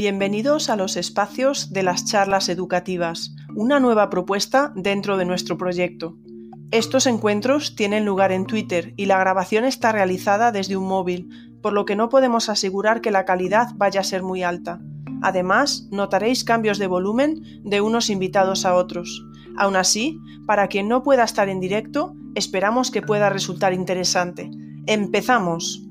Bienvenidos a los espacios de las charlas educativas, una nueva propuesta dentro de nuestro proyecto. Estos encuentros tienen lugar en Twitter y la grabación está realizada desde un móvil, por lo que no podemos asegurar que la calidad vaya a ser muy alta. Además, notaréis cambios de volumen de unos invitados a otros. Aún así, para quien no pueda estar en directo, esperamos que pueda resultar interesante. ¡Empezamos!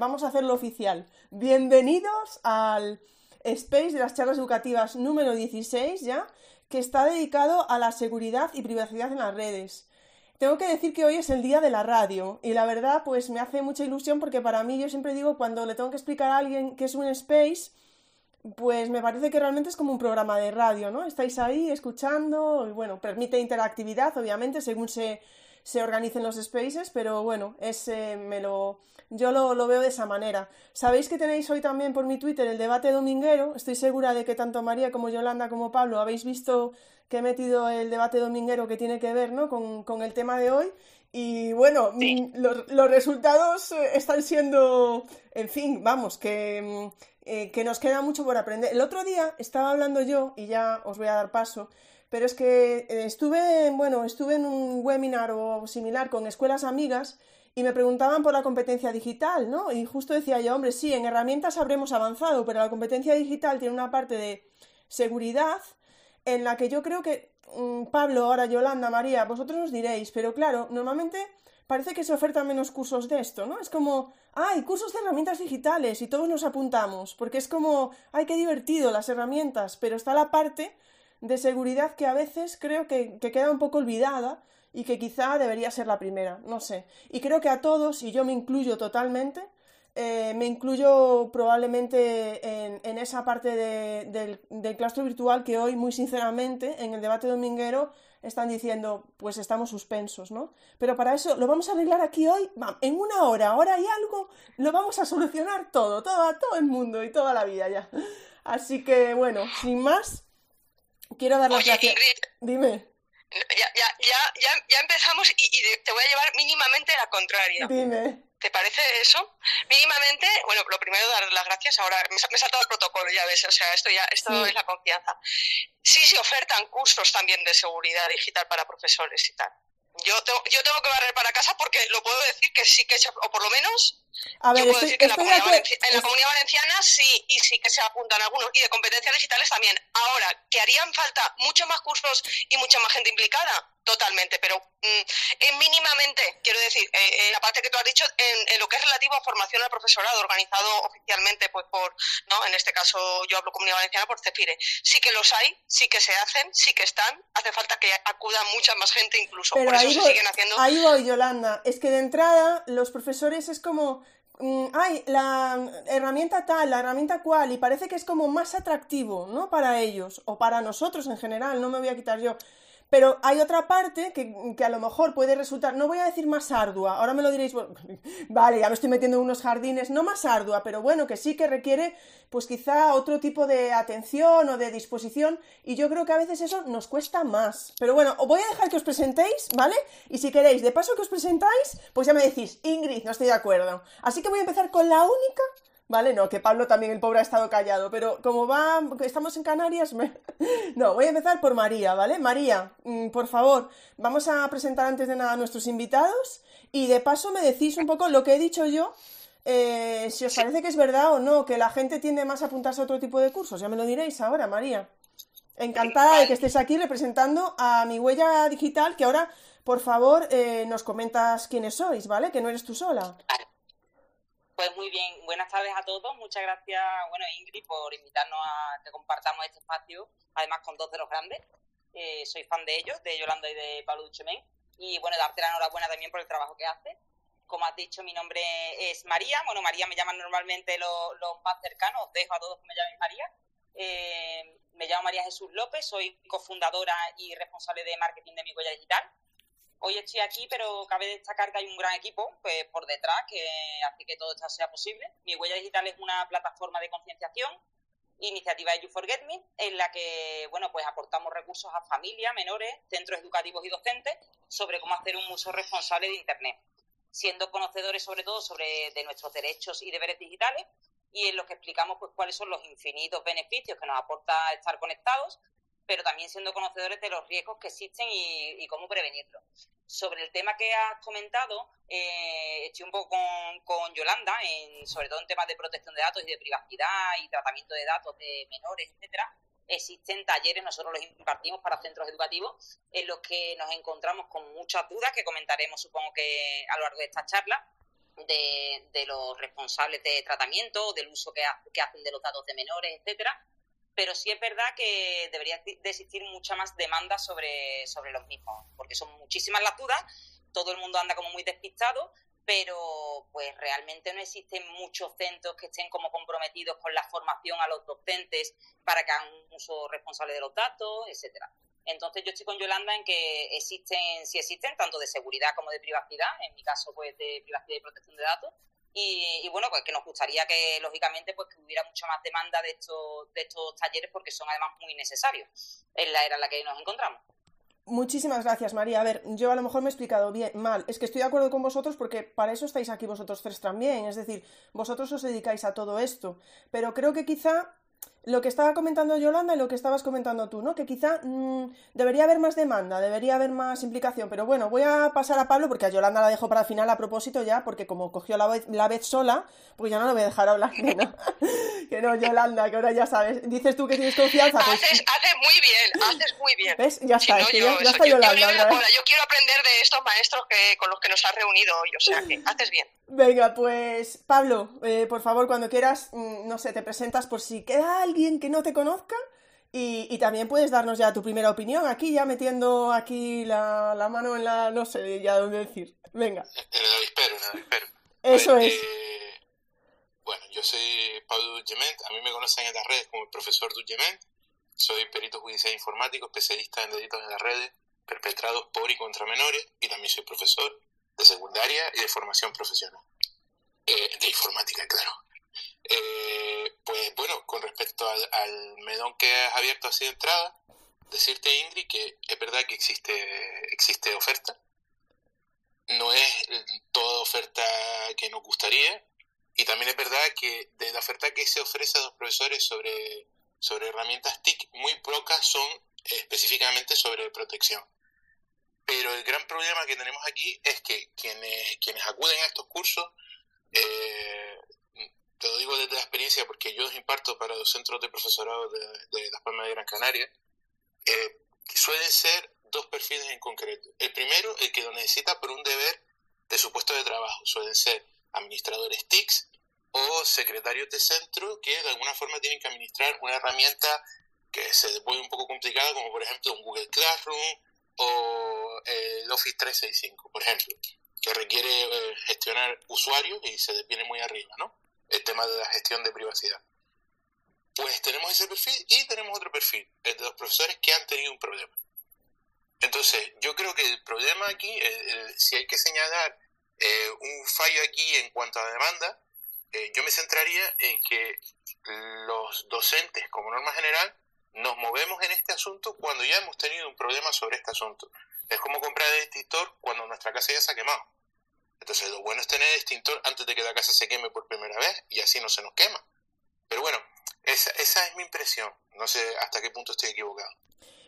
Vamos a hacerlo oficial. Bienvenidos al Space de las charlas educativas número 16 ya, que está dedicado a la seguridad y privacidad en las redes. Tengo que decir que hoy es el día de la radio y la verdad pues me hace mucha ilusión porque para mí yo siempre digo cuando le tengo que explicar a alguien que es un space, pues me parece que realmente es como un programa de radio, ¿no? Estáis ahí escuchando y bueno, permite interactividad obviamente según se, se organicen los spaces, pero bueno, ese me lo, yo lo, lo, veo de esa manera. Sabéis que tenéis hoy también por mi Twitter el debate dominguero. Estoy segura de que tanto María como Yolanda como Pablo habéis visto que he metido el debate dominguero que tiene que ver ¿no? con, con el tema de hoy. Y bueno, sí. Mm, los, los, resultados eh, están siendo, en fin, vamos, que, mm, eh, que nos queda mucho por aprender. El otro día estaba hablando yo, y ya os voy a dar paso, pero es que eh, estuve, bueno, estuve en un webinar o similar con escuelas amigas y me preguntaban por la competencia digital, ¿no? Y justo decía yo, hombre, sí, en herramientas habremos avanzado, pero la competencia digital tiene una parte de seguridad en la que yo creo que mmm, Pablo, ahora Yolanda, María, vosotros os diréis, pero claro, normalmente parece que se ofertan menos cursos de esto, ¿no? Es como, ay, cursos de herramientas digitales y todos nos apuntamos, porque es como, ay, qué divertido las herramientas, pero está la parte de seguridad que a veces creo que queda un poco olvidada y que quizá debería ser la primera, no sé. Y creo que a todos, y yo me incluyo totalmente, eh, me incluyo probablemente en, en esa parte de, del, del, claustro virtual que hoy, muy sinceramente, en el debate dominguero están diciendo, pues estamos suspensos, ¿no? Pero para eso lo vamos a arreglar aquí hoy, en una hora, hora y algo, lo vamos a solucionar todo, todo, todo el mundo y toda la vida ya. Así que, bueno, sin más, quiero dar las Oye, gracias. Ingrid, Dime. Ya, ya, ya, ya, ya empezamos y, y te voy a llevar mínimamente la contraria. Dime. ¿Te parece eso? Mínimamente, bueno, lo primero dar las gracias. Ahora me, me he saltado el protocolo, ya ves, o sea, esto ya esto sí. es la confianza. Sí se ofertan cursos también de seguridad digital para profesores y tal. Yo tengo, yo tengo que barrer para casa porque lo puedo decir que sí que se, o por lo menos a ver, yo puedo estoy, decir que en la, comunidad valencia, en la comunidad valenciana sí y sí que se apuntan algunos y de competencias digitales también. Ahora, que harían falta muchos más cursos y mucha más gente implicada, totalmente, pero mmm, en mínimamente, quiero decir, eh, en la parte que tú has dicho, en, en, lo que es relativo a formación al profesorado, organizado oficialmente pues por, no, en este caso yo hablo comunidad valenciana por CEFIRE, sí que los hay, sí que se hacen, sí que están, hace falta que acuda mucha más gente incluso, pero por eso ahí se voy, siguen haciendo. Ahí voy, Yolanda, es que de entrada los profesores es como ay, la herramienta tal, la herramienta cual, y parece que es como más atractivo, ¿no? Para ellos, o para nosotros en general, no me voy a quitar yo. Pero hay otra parte que, que, a lo mejor puede resultar, no voy a decir más ardua, ahora me lo diréis, vale, ya me estoy metiendo en unos jardines, no más ardua, pero bueno, que sí que requiere, pues quizá otro tipo de atención o de disposición, y yo creo que a veces eso nos cuesta más. Pero bueno, os voy a dejar que os presentéis, ¿vale? Y si queréis, de paso que os presentáis, pues ya me decís, Ingrid, no estoy de acuerdo. Así que voy a empezar con la única ¿Vale? No, que Pablo también, el pobre, ha estado callado, pero como va, estamos en Canarias, me... no, voy a empezar por María, ¿vale? María, mm, por favor, vamos a presentar antes de nada a nuestros invitados y de paso me decís un poco lo que he dicho yo, eh, si os parece que es verdad o no, que la gente tiende más a apuntarse a otro tipo de cursos, ya me lo diréis ahora, María. Encantada de que estés aquí representando a mi huella digital, que ahora, por favor, eh, nos comentas quiénes sois, ¿vale? Que no eres tú sola. Pues muy bien, buenas tardes a todos. Muchas gracias, bueno, Ingrid, por invitarnos a que compartamos este espacio, además con dos de los grandes. Eh, soy fan de ellos, de Yolanda y de Pablo Duchemén. Y bueno, darte la enhorabuena también por el trabajo que hace. Como has dicho, mi nombre es María. Bueno, María me llaman normalmente los, los más cercanos, dejo a todos que me llamen María. Eh, me llamo María Jesús López, soy cofundadora y responsable de marketing de mi huella digital. Hoy estoy aquí, pero cabe destacar que hay un gran equipo pues, por detrás que hace que todo esto sea posible. Mi huella digital es una plataforma de concienciación, iniciativa de You Forget Me, en la que bueno, pues aportamos recursos a familias, menores, centros educativos y docentes sobre cómo hacer un uso responsable de Internet. siendo conocedores sobre todo sobre de nuestros derechos y deberes digitales y en los que explicamos pues cuáles son los infinitos beneficios que nos aporta estar conectados, pero también siendo conocedores de los riesgos que existen y, cómo prevenirlos. Sobre el tema que has comentado, eh, estoy un poco con, Yolanda, sobre todo en temas de protección de datos y de privacidad y tratamiento de datos de menores, etcétera existen talleres, nosotros los impartimos para centros educativos, en los que nos encontramos con muchas dudas que comentaremos, supongo que a lo largo de esta charla, de, los responsables de tratamiento, del uso que, hacen de los datos de menores, etcétera. Pero sí es verdad que debería de existir mucha más demanda sobre, sobre los mismos, porque son muchísimas las dudas, todo el mundo anda como muy despistado, pero pues realmente no existen muchos centros que estén como comprometidos con la formación a los docentes para que hagan un uso responsable de los datos, etcétera. Entonces yo estoy con Yolanda en que existen, sí existen, tanto de seguridad como de privacidad, en mi caso pues de privacidad y protección de datos, y, bueno, pues que nos gustaría que lógicamente pues que hubiera mucha más demanda de estos, de estos talleres porque son además muy necesarios en la era en la que nos encontramos. Muchísimas gracias, María. A ver, yo a lo mejor me he explicado bien, mal. Es que estoy de acuerdo con vosotros porque para eso estáis aquí vosotros tres también. Es decir, vosotros os dedicáis a todo esto. Pero creo que quizá lo que estaba comentando Yolanda y lo que estabas comentando tú, ¿no? Que quizá mm, debería haber más demanda, debería haber más implicación, pero bueno, voy a pasar a Pablo porque a Yolanda la dejo para el final a propósito ya, porque como cogió la vez, la vez sola, pues ya no lo voy a dejar hablar, que no, que no, Yolanda, que ahora ya sabes, dices tú que tienes confianza, pues... Haces, haces muy bien, haces muy bien. ¿Ves? Ya está, ya, está Yolanda. Yo, quiero aprender de estos maestros que, con los que nos has reunido hoy, o sea que haces bien. Venga, pues Pablo, eh, por favor, cuando quieras, mm, no sé, te presentas por si queda alguien que no te conozca y, también puedes darnos ya tu primera opinión aquí, ya metiendo aquí la, mano en la, no sé ya dónde decir. Venga. En el avispero, en el avispero. Eso es. Eh, bueno, yo soy Pablo Dugement, a mí me conocen en las redes como el profesor Dugement, soy perito judicial informático, especialista en delitos en las redes perpetrados por y contra menores y también soy profesor de secundaria y de formación profesional. Eh, de informática, claro. Eh, pues bueno, con respecto al, medón que has abierto así de entrada, decirte Ingrid que es verdad que existe, existe oferta. No es toda oferta que nos gustaría. Y también es verdad que de la oferta que se ofrece a los profesores sobre, sobre herramientas TIC, muy pocas son específicamente sobre protección. Pero el gran problema que tenemos aquí es que quienes, quienes acuden a estos cursos, eh, te lo digo desde la experiencia porque yo los imparto para los centros de profesorado de, de Las Palmas de Gran Canaria, eh, suelen ser dos perfiles en concreto. El primero, el que lo necesita por un deber de su puesto de trabajo. Suelen ser administradores TICs o secretarios de centro que de alguna forma tienen que administrar una herramienta que se vuelve un poco complicada, como por ejemplo un Google Classroom o el Office 365, por ejemplo, que requiere eh, gestionar usuarios y se viene muy arriba, ¿no? El tema de la gestión de privacidad. Pues tenemos ese perfil y tenemos otro perfil, el de los profesores que han tenido un problema. Entonces, yo creo que el problema aquí, si hay que señalar eh, un fallo aquí en cuanto a demanda, eh, yo me centraría en que los docentes, como norma general, nos movemos en este asunto cuando ya hemos tenido un problema sobre este asunto. Es como comprar el extintor cuando nuestra casa ya se ha quemado. Entonces lo bueno es tener el extintor antes de que la casa se queme por primera vez y así no se nos quema. Pero bueno, esa, esa es mi impresión. No sé hasta qué punto estoy equivocado.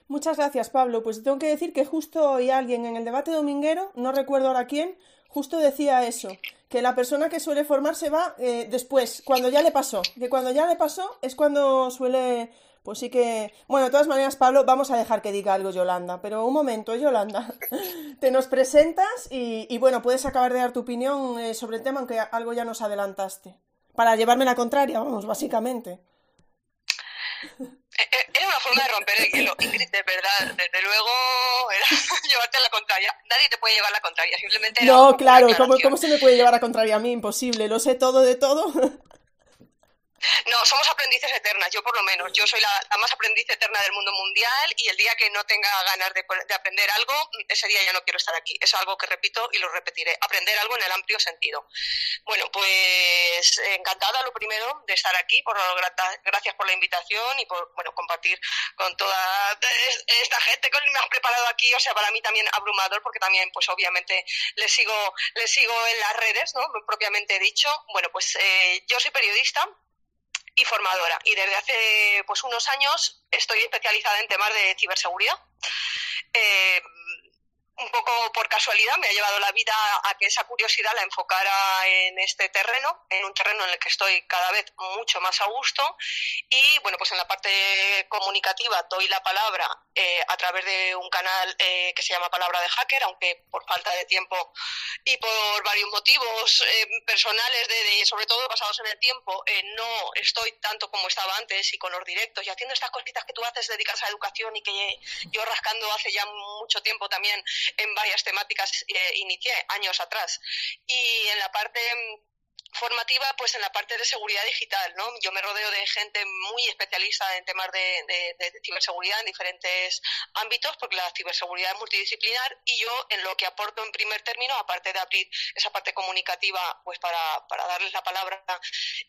Muchas gracias, Pablo. Pues tengo que decir que justo hoy alguien en el debate dominguero, no recuerdo ahora quién, justo decía eso, que la persona que suele formarse va eh, después, cuando ya le pasó, que cuando ya le pasó es cuando suele pues sí que. Bueno, de todas maneras, Pablo, vamos a dejar que diga algo Yolanda. Pero un momento, Yolanda. Te nos presentas y, bueno, puedes acabar de dar tu opinión eh, sobre el tema, aunque algo ya nos adelantaste. Para llevarme la contraria, vamos, básicamente. Eh, eh, era una forma de romper el hielo, Ingrid, de verdad. Desde luego, era llevarte a la contraria. Nadie te puede llevar la contraria, simplemente. no, claro, ¿cómo, ¿cómo se me puede llevar a contraria a mí? Imposible, lo sé todo de todo. No, somos aprendices eternas, yo por lo menos. Yo soy la, más aprendiz eterna del mundo mundial y el día que no tenga ganas de, aprender algo, ese día ya no quiero estar aquí. Es algo que repito y lo repetiré. Aprender algo en el amplio sentido. Bueno, pues encantada lo primero de estar aquí. Por, gracias por la invitación y por bueno compartir con toda esta gente que me han preparado aquí. O sea, para mí también abrumador porque también, pues obviamente, les sigo, les sigo en las redes, ¿no? Propiamente dicho. Bueno, pues eh, yo soy periodista y formadora. Y desde hace pues unos años estoy especializada en temas de ciberseguridad. Eh, un poco por casualidad me ha llevado la vida a que esa curiosidad la enfocara en este terreno, en un terreno en el que estoy cada vez mucho más a gusto. Y bueno, pues en la parte comunicativa doy la palabra eh, a través de un canal eh, que se llama Palabra de Hacker, aunque por falta de tiempo y por varios motivos eh, personales, de, sobre todo basados en el tiempo, no estoy tanto como estaba antes y con los directos y haciendo estas cositas que tú haces dedicadas a educación y que yo rascando hace ya mucho tiempo también en varias temáticas eh, inicié años atrás. Y en la parte formativa pues en la parte de seguridad digital no yo me rodeo de gente muy especialista en temas de, ciberseguridad en diferentes ámbitos porque la ciberseguridad es multidisciplinar y yo en lo que aporto en primer término aparte de abrir esa parte comunicativa pues para, para darles la palabra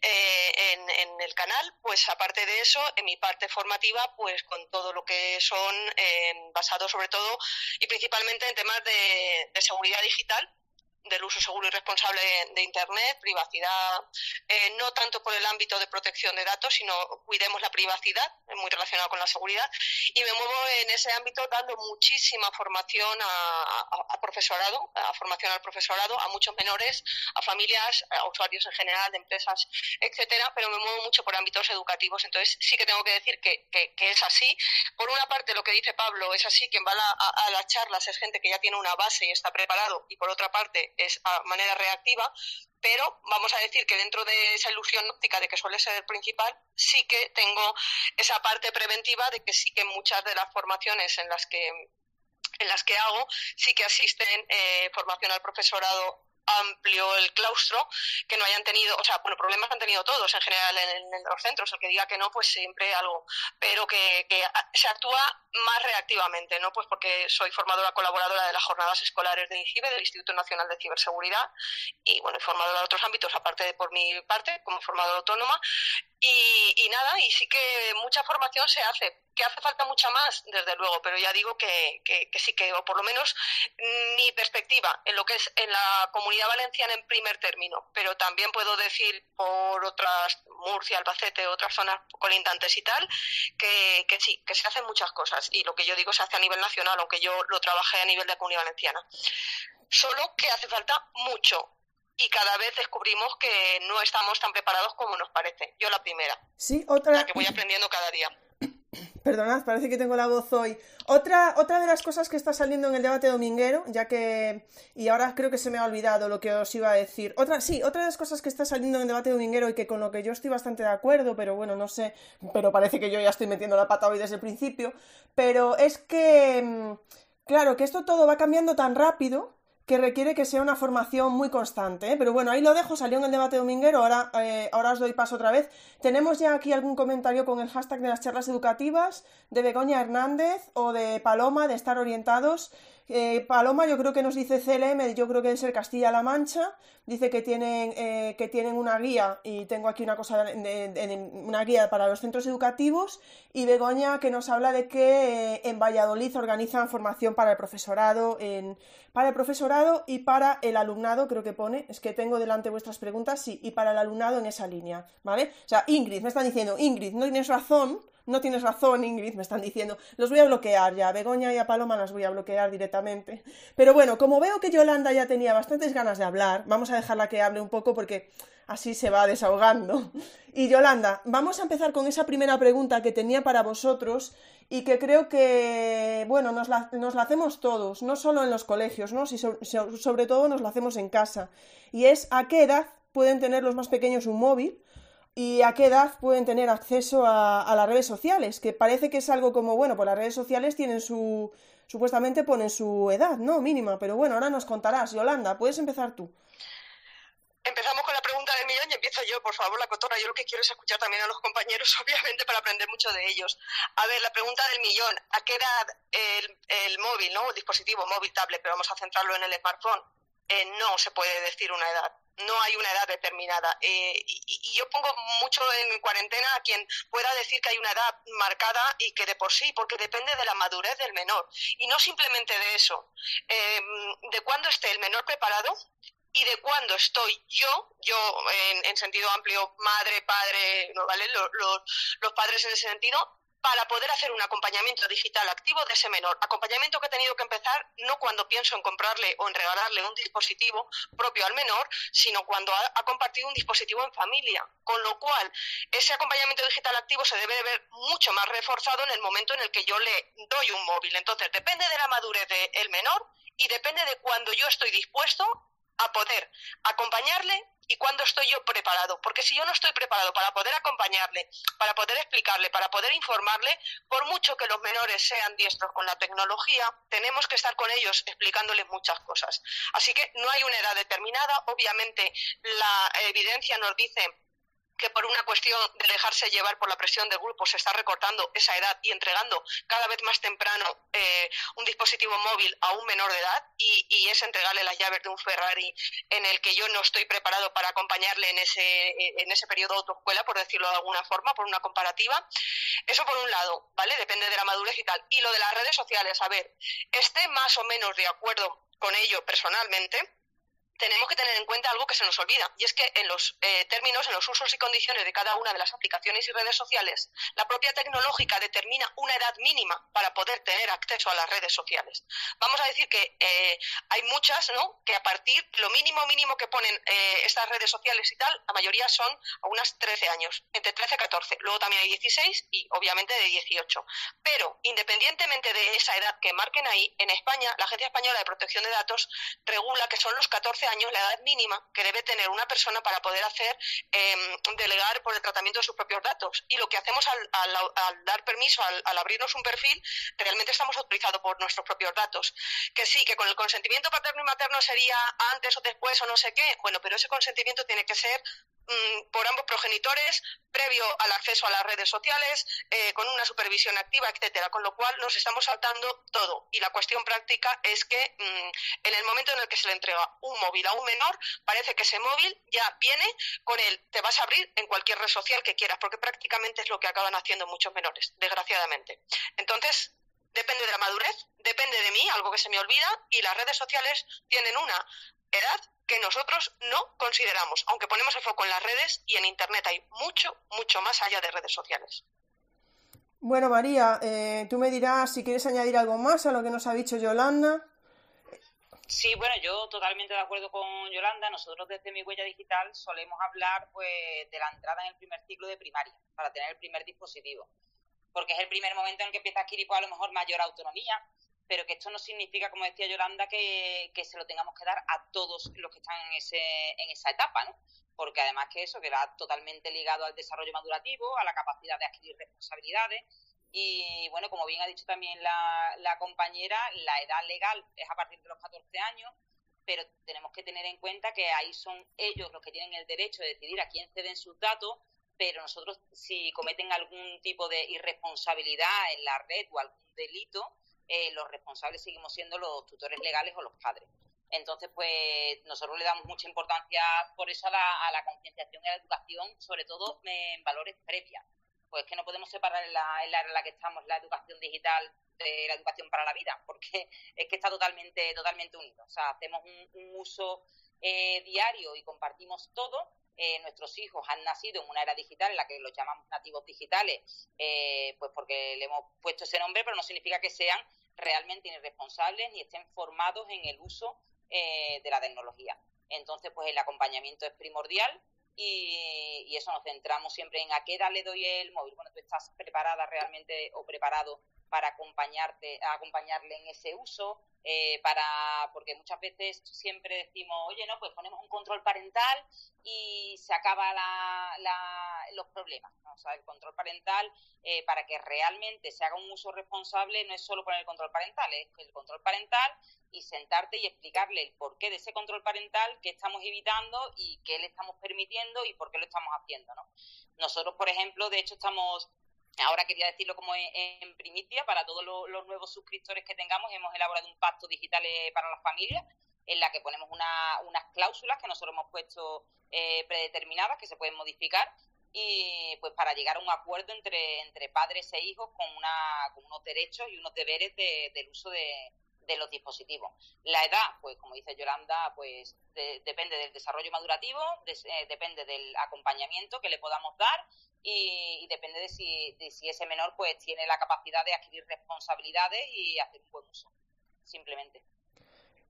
eh, en, en, el canal pues aparte de eso en mi parte formativa pues con todo lo que son eh, basados sobre todo y principalmente en temas de seguridad digital del uso seguro y responsable de Internet, privacidad, eh, no tanto por el ámbito de protección de datos, sino cuidemos la privacidad, muy relacionado con la seguridad, y me muevo en ese ámbito dando muchísima formación a, profesorado, a formación al profesorado, a muchos menores, a familias, a usuarios en general, de empresas, etcétera, pero me muevo mucho por ámbitos educativos, entonces sí que tengo que decir que, es así. Por una parte, lo que dice Pablo es así, quien va a las charlas es gente que ya tiene una base y está preparado, y por otra parte, es a manera reactiva, pero vamos a decir que dentro de esa ilusión óptica de que suele ser el principal, sí que tengo esa parte preventiva de que sí que muchas de las formaciones en las que en las que hago sí que asisten eh, formación al profesorado amplio el claustro, que no hayan tenido, o sea, bueno, problemas han tenido todos en general en, los centros, el que diga que no, pues siempre algo, pero que, se actúa más reactivamente, ¿no? Pues porque soy formadora colaboradora de las jornadas escolares de IGIBE, del Instituto Nacional de Ciberseguridad, y bueno, formadora de otros ámbitos, aparte de por mi parte, como formadora autónoma, y, nada, y sí que mucha formación se hace, que hace falta mucha más, desde luego, pero ya digo que, que, sí que, o por lo menos mi perspectiva en lo que es en la comunidad valenciana en primer término, pero también puedo decir por otras, Murcia, Albacete, otras zonas colindantes y tal, que, que sí, que se hacen muchas cosas y lo que yo digo se hace a nivel nacional, aunque yo lo trabajé a nivel de comunidad valenciana. Solo que hace falta mucho, y cada vez descubrimos que no estamos tan preparados como nos parece. Yo la primera. Sí, otra. La que voy aprendiendo cada día. Perdonad, parece que tengo la voz hoy. Otra, otra de las cosas que está saliendo en el debate dominguero, ya que. Y ahora creo que se me ha olvidado lo que os iba a decir. Otra, sí, otra de las cosas que está saliendo en el debate dominguero y que con lo que yo estoy bastante de acuerdo, pero bueno, no sé. Pero parece que yo ya estoy metiendo la pata hoy desde el principio. Pero es que. Mm, claro, que esto todo va cambiando tan rápido que requiere que sea una formación muy constante. ¿eh? Pero bueno, ahí lo dejo, salió en el debate dominguero, ahora, eh, ahora os doy paso otra vez. Tenemos ya aquí algún comentario con el hashtag de las charlas educativas de Begoña Hernández o de Paloma de estar orientados. Eh, Paloma, yo creo que nos dice CLM, yo creo que es el Castilla-La Mancha, dice que tienen, eh, que tienen una guía, y tengo aquí una cosa, una guía para los centros educativos, y Begoña que nos habla de que eh, en Valladolid organizan formación para el profesorado, en, para el profesorado y para el alumnado, creo que pone, es que tengo delante vuestras preguntas, sí, y para el alumnado en esa línea, ¿vale? O sea, Ingrid, me están diciendo, Ingrid, no tienes razón, no tienes razón, Ingrid, me están diciendo. Los voy a bloquear ya. A Begoña y a Paloma las voy a bloquear directamente. Pero bueno, como veo que Yolanda ya tenía bastantes ganas de hablar, vamos a dejarla que hable un poco porque así se va desahogando. Y Yolanda, vamos a empezar con esa primera pregunta que tenía para vosotros y que creo que, bueno, nos la, hacemos todos, no solo en los colegios, ¿no? Si sobre todo nos la hacemos en casa. Y es, ¿a qué edad pueden tener los más pequeños un móvil? Y a qué edad pueden tener acceso a, las redes sociales, que parece que es algo como, bueno, pues las redes sociales tienen su, supuestamente ponen su edad, ¿no? Mínima, pero bueno, ahora nos contarás. Yolanda, puedes empezar tú. Empezamos con la pregunta del millón, y empiezo yo, por favor, la cotorra. Yo lo que quiero es escuchar también a los compañeros, obviamente, para aprender mucho de ellos. A ver, la pregunta del millón, ¿a qué edad el, el móvil, ¿no? el dispositivo móvil, tablet, pero vamos a centrarlo en el smartphone? Eh, no se puede decir una edad no hay una edad determinada. Eh, y, yo pongo mucho en cuarentena a quien pueda decir que hay una edad marcada y que de por sí, porque depende de la madurez del menor. Y no simplemente de eso, em, de cuándo esté el menor preparado y de cuándo estoy yo, yo en, sentido amplio, madre, padre, ¿no vale? Los padres en ese sentido, para poder hacer un acompañamiento digital activo de ese menor. Acompañamiento que he tenido que empezar no cuando pienso en comprarle o en regalarle un dispositivo propio al menor, sino cuando ha, compartido un dispositivo en familia. Con lo cual, ese acompañamiento digital activo se debe de ver mucho más reforzado en el momento en el que yo le doy un móvil. Entonces, depende de la madurez del menor y depende de cuando yo estoy dispuesto a poder acompañarle y cuándo estoy yo preparado. Porque si yo no estoy preparado para poder acompañarle, para poder explicarle, para poder informarle, por mucho que los menores sean diestros con la tecnología, tenemos que estar con ellos explicándoles muchas cosas. Así que no hay una edad determinada. Obviamente la evidencia nos dice que por una cuestión de dejarse llevar por la presión del grupo se está recortando esa edad y entregando cada vez más temprano eh, un dispositivo móvil a un menor de edad y, es entregarle las llaves de un Ferrari en el que yo no estoy preparado para acompañarle en ese, en ese periodo de autoescuela, por decirlo de alguna forma, por una comparativa. Eso por un lado, ¿vale? Depende de la madurez y tal. Y lo de las redes sociales, a ver, esté más o menos de acuerdo con ello personalmente, tenemos que tener en cuenta algo que se nos olvida, y es que en los eh, términos, en los usos y condiciones de cada una de las aplicaciones y redes sociales, la propia tecnológica determina una edad mínima para poder tener acceso a las redes sociales. Vamos a decir que eh, hay muchas, ¿no?, que a partir, lo mínimo mínimo que ponen eh, estas redes sociales y tal, la mayoría son a unas 13 años, entre 13 y 14. Luego también hay 16 y obviamente de 18. Pero, independientemente de esa edad que marquen ahí, en España, la Agencia Española de Protección de Datos regula que son los 14 años la edad mínima que debe tener una persona para poder hacer em, delegar por el tratamiento de sus propios datos. Y lo que hacemos al, dar permiso, al, abrirnos un perfil, realmente estamos autorizados por nuestros propios datos. Que sí, que con el consentimiento paterno y materno sería antes o después o no sé qué, bueno, pero ese consentimiento tiene que ser por ambos progenitores, previo al acceso a las redes sociales, eh, con una supervisión activa, etcétera. Con lo cual nos estamos saltando todo. Y la cuestión práctica es que mm, en el momento en el que se le entrega un móvil a un menor, parece que ese móvil ya viene con el te vas a abrir en cualquier red social que quieras, porque prácticamente es lo que acaban haciendo muchos menores, desgraciadamente. Entonces, depende de la madurez, depende de mí, algo que se me olvida, y las redes sociales tienen una edad que nosotros no consideramos, aunque ponemos el foco en las redes y en Internet hay mucho, mucho más allá de redes sociales. Bueno, María, eh, tú me dirás si quieres añadir algo más a lo que nos ha dicho Yolanda. Sí, bueno, yo totalmente de acuerdo con Yolanda. Nosotros desde mi huella digital solemos hablar pues de la entrada en el primer ciclo de primaria para tener el primer dispositivo, porque es el primer momento en el que empieza a adquirir pues, a lo mejor mayor autonomía, pero que esto no significa, como decía Yolanda, que, se lo tengamos que dar a todos los que están en, ese, en esa etapa, ¿no? Porque además que eso queda totalmente ligado al desarrollo madurativo, a la capacidad de adquirir responsabilidades y bueno, como bien ha dicho también la, compañera, la edad legal es a partir de los 14 años, pero tenemos que tener en cuenta que ahí son ellos los que tienen el derecho de decidir a quién ceden sus datos, pero nosotros si cometen algún tipo de irresponsabilidad en la red o algún delito, eh, los responsables seguimos siendo los tutores legales o los padres. Entonces, pues nosotros le damos mucha importancia por eso a la, a la concienciación y a la educación, sobre todo en valores previas pues que no podemos separar en la, en en la que estamos la educación digital de la educación para la vida, porque es que está totalmente, totalmente unido. O sea, hacemos un, uso eh, diario y compartimos todo. Eh, nuestros hijos han nacido en una era digital en la que los llamamos nativos digitales, eh, pues porque le hemos puesto ese nombre, pero no significa que sean realmente irresponsables ni estén formados en el uso de la tecnología. Entonces, pues el acompañamiento es primordial y, y, eso nos centramos siempre en a qué edad le doy el móvil. Bueno, tú estás preparada realmente o preparado para acompañarte, acompañarle en ese uso, eh, para porque muchas veces siempre decimos, oye, no, pues ponemos un control parental y se acaba los problemas. O sea, el control parental, eh, para que realmente se haga un uso responsable, no es solo poner el control parental, es el control parental y sentarte y explicarle el porqué de ese control parental, qué estamos evitando y qué le estamos permitiendo y por qué lo estamos haciendo. ¿no? Nosotros, por ejemplo, de hecho, estamos Ahora quería decirlo como en, primicia, para todos los, nuevos suscriptores que tengamos, hemos elaborado un pacto digital eh, para las familias en la que ponemos unas cláusulas que nosotros hemos puesto eh, predeterminadas que se pueden modificar y pues para llegar a un acuerdo entre, entre padres e hijos con, una, con unos derechos y unos deberes del uso de, los dispositivos. La edad, pues como dice Yolanda, pues depende del desarrollo madurativo, eh, depende del acompañamiento que le podamos dar y, depende de si, de si ese menor pues tiene la capacidad de adquirir responsabilidades y hacer un buen uso, simplemente.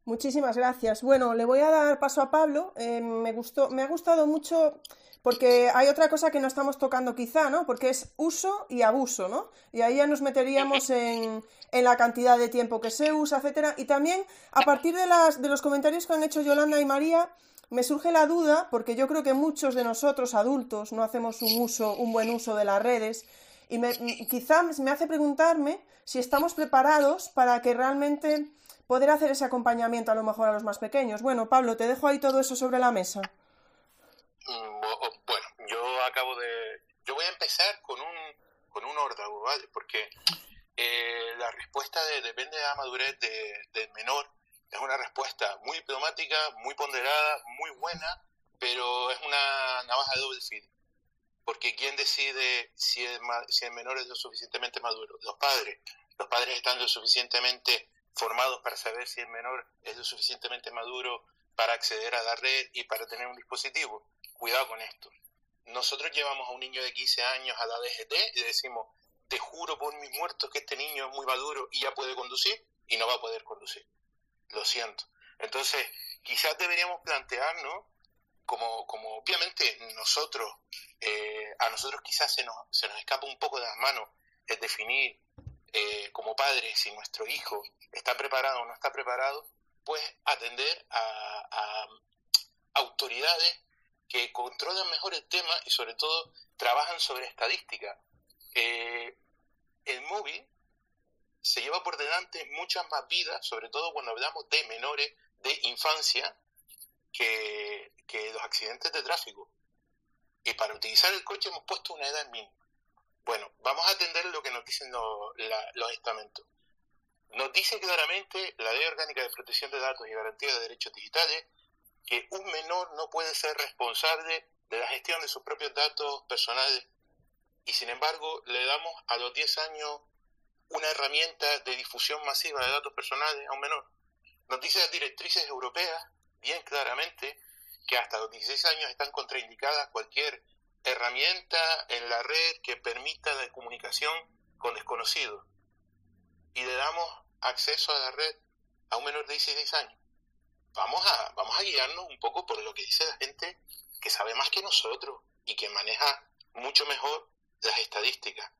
Muchísimas gracias. Bueno, le voy a dar paso a Pablo. Eh, me gustó, me ha gustado mucho porque hay otra cosa que no estamos tocando quizá, ¿no? Porque es uso y abuso, ¿no? Y ahí ya nos meteríamos en, en la cantidad de tiempo que se usa, etcétera. Y también, a partir de, las, de los comentarios que han hecho Yolanda y María, me surge la duda, porque yo creo que muchos de nosotros adultos no hacemos un uso, un buen uso de las redes, y me, quizá me hace preguntarme si estamos preparados para que realmente poder hacer ese acompañamiento a lo mejor a los más pequeños. Bueno, Pablo, te dejo ahí todo eso sobre la mesa. Mm, bueno, yo acabo de... Yo voy a empezar con un, con un orden, ¿vale? Porque eh, la respuesta de, depende de la madurez del menor es una respuesta muy diplomática, muy ponderada, muy buena, pero es una navaja de doble filo. Porque ¿quién decide si el, si el menor es lo suficientemente maduro? Los padres. Los padres están lo suficientemente formados para saber si el menor es lo suficientemente maduro para acceder a la red y para tener un dispositivo. Cuidado con esto. Nosotros llevamos a un niño de 15 años a la DGT y decimos, te juro por mis muertos que este niño es muy maduro y ya puede conducir y no va a poder conducir. Lo siento. Entonces, quizás deberíamos plantearnos, como, como obviamente nosotros, eh, a nosotros quizás se nos, se nos escapa un poco de las manos el definir eh, como padres si nuestro hijo está preparado o no está preparado, pues atender a, autoridades que controlan mejor el tema y sobre todo trabajan sobre estadística. Eh, el móvil se lleva por delante muchas más vidas, sobre todo cuando hablamos de menores de infancia, que, los accidentes de tráfico. Y para utilizar el coche hemos puesto una edad mínima. Bueno, vamos a atender lo que nos dicen los, estamentos. Nos dice claramente la Ley Orgánica de Protección de Datos y Garantía de Derechos Digitales que un menor no puede ser responsable de la gestión de sus propios datos personales y sin embargo le damos a los 10 años una herramienta de difusión masiva de datos personales a un menor. Nos dice las directrices europeas bien claramente que hasta los 16 años están contraindicadas cualquier herramienta en la red que permita la comunicación con desconocidos. Y le damos acceso a la red a un menor de 16 años. Vamos a, vamos a guiarnos un poco por lo que dice la gente que sabe más que nosotros y que maneja mucho mejor las estadísticas.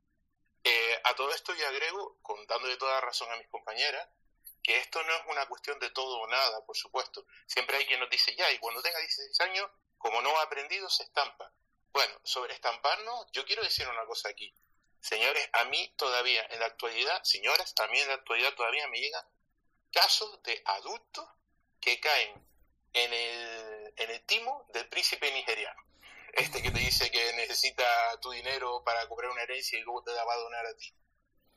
Eh, a todo esto yo agrego, contándole toda razón a mis compañeras, que esto no es una cuestión de todo o nada, por supuesto. Siempre hay quien nos dice, ya, y cuando tenga 16 años, como no ha aprendido, se estampa. Bueno, sobre estamparnos, yo quiero decir una cosa aquí. Señores, a mí todavía, en la actualidad, señoras, a en la actualidad todavía me llegan casos de adultos que caen en el, en el timo del príncipe nigeriano este que te dice que necesita tu dinero para cobrar una herencia y luego te la va a donar a ti.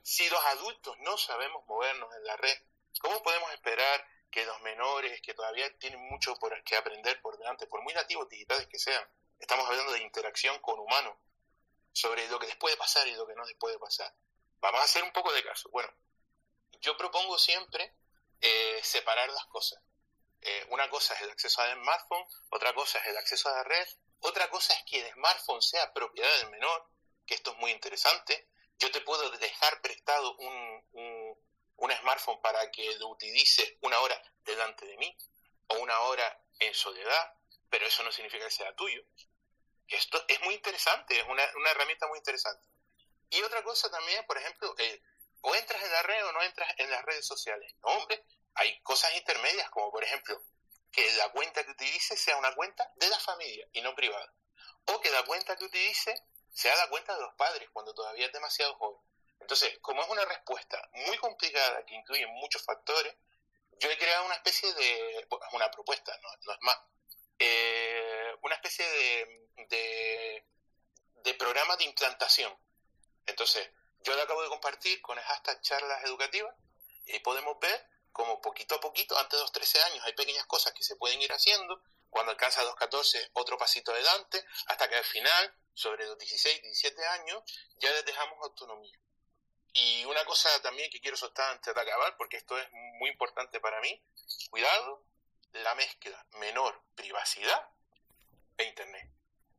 Si los adultos no sabemos movernos en la red, ¿cómo podemos esperar que los menores, que todavía tienen mucho por que aprender por delante, por muy nativos digitales que sean, estamos hablando de interacción con humanos, sobre lo que les puede pasar y lo que no les puede pasar? Vamos a hacer un poco de caso. Bueno, yo propongo siempre eh, separar las cosas. Eh, una cosa es el acceso al smartphone, otra cosa es el acceso a la red, otra cosa es que el smartphone sea propiedad del menor, que esto es muy interesante. Yo te puedo dejar prestado un, un, smartphone para que lo utilices una hora delante de mí o una hora en soledad, pero eso no significa que sea tuyo. Esto es muy interesante, es una, una herramienta muy interesante. Y otra cosa también, por ejemplo, eh, o entras en la red o no entras en las redes sociales. No, hombre, hay cosas intermedias, como por ejemplo, que la cuenta que utilices sea una cuenta de la familia y no privada. O que la cuenta que utilice sea la cuenta de los padres cuando todavía es demasiado joven. Entonces, como es una respuesta muy complicada que incluye muchos factores, yo he creado una especie de, una propuesta, no, es más, eh, una especie de, de, programa de implantación. Entonces, yo lo acabo de compartir con el charlas educativas y podemos ver como poquito a poquito, antes de los 13 años hay pequeñas cosas que se pueden ir haciendo, cuando alcanza los 14 otro pasito adelante, hasta que al final, sobre los 16, 17 años, ya les dejamos autonomía. Y una cosa también que quiero soltar antes de acabar, porque esto es muy importante para mí, cuidado, la mezcla menor privacidad e Internet.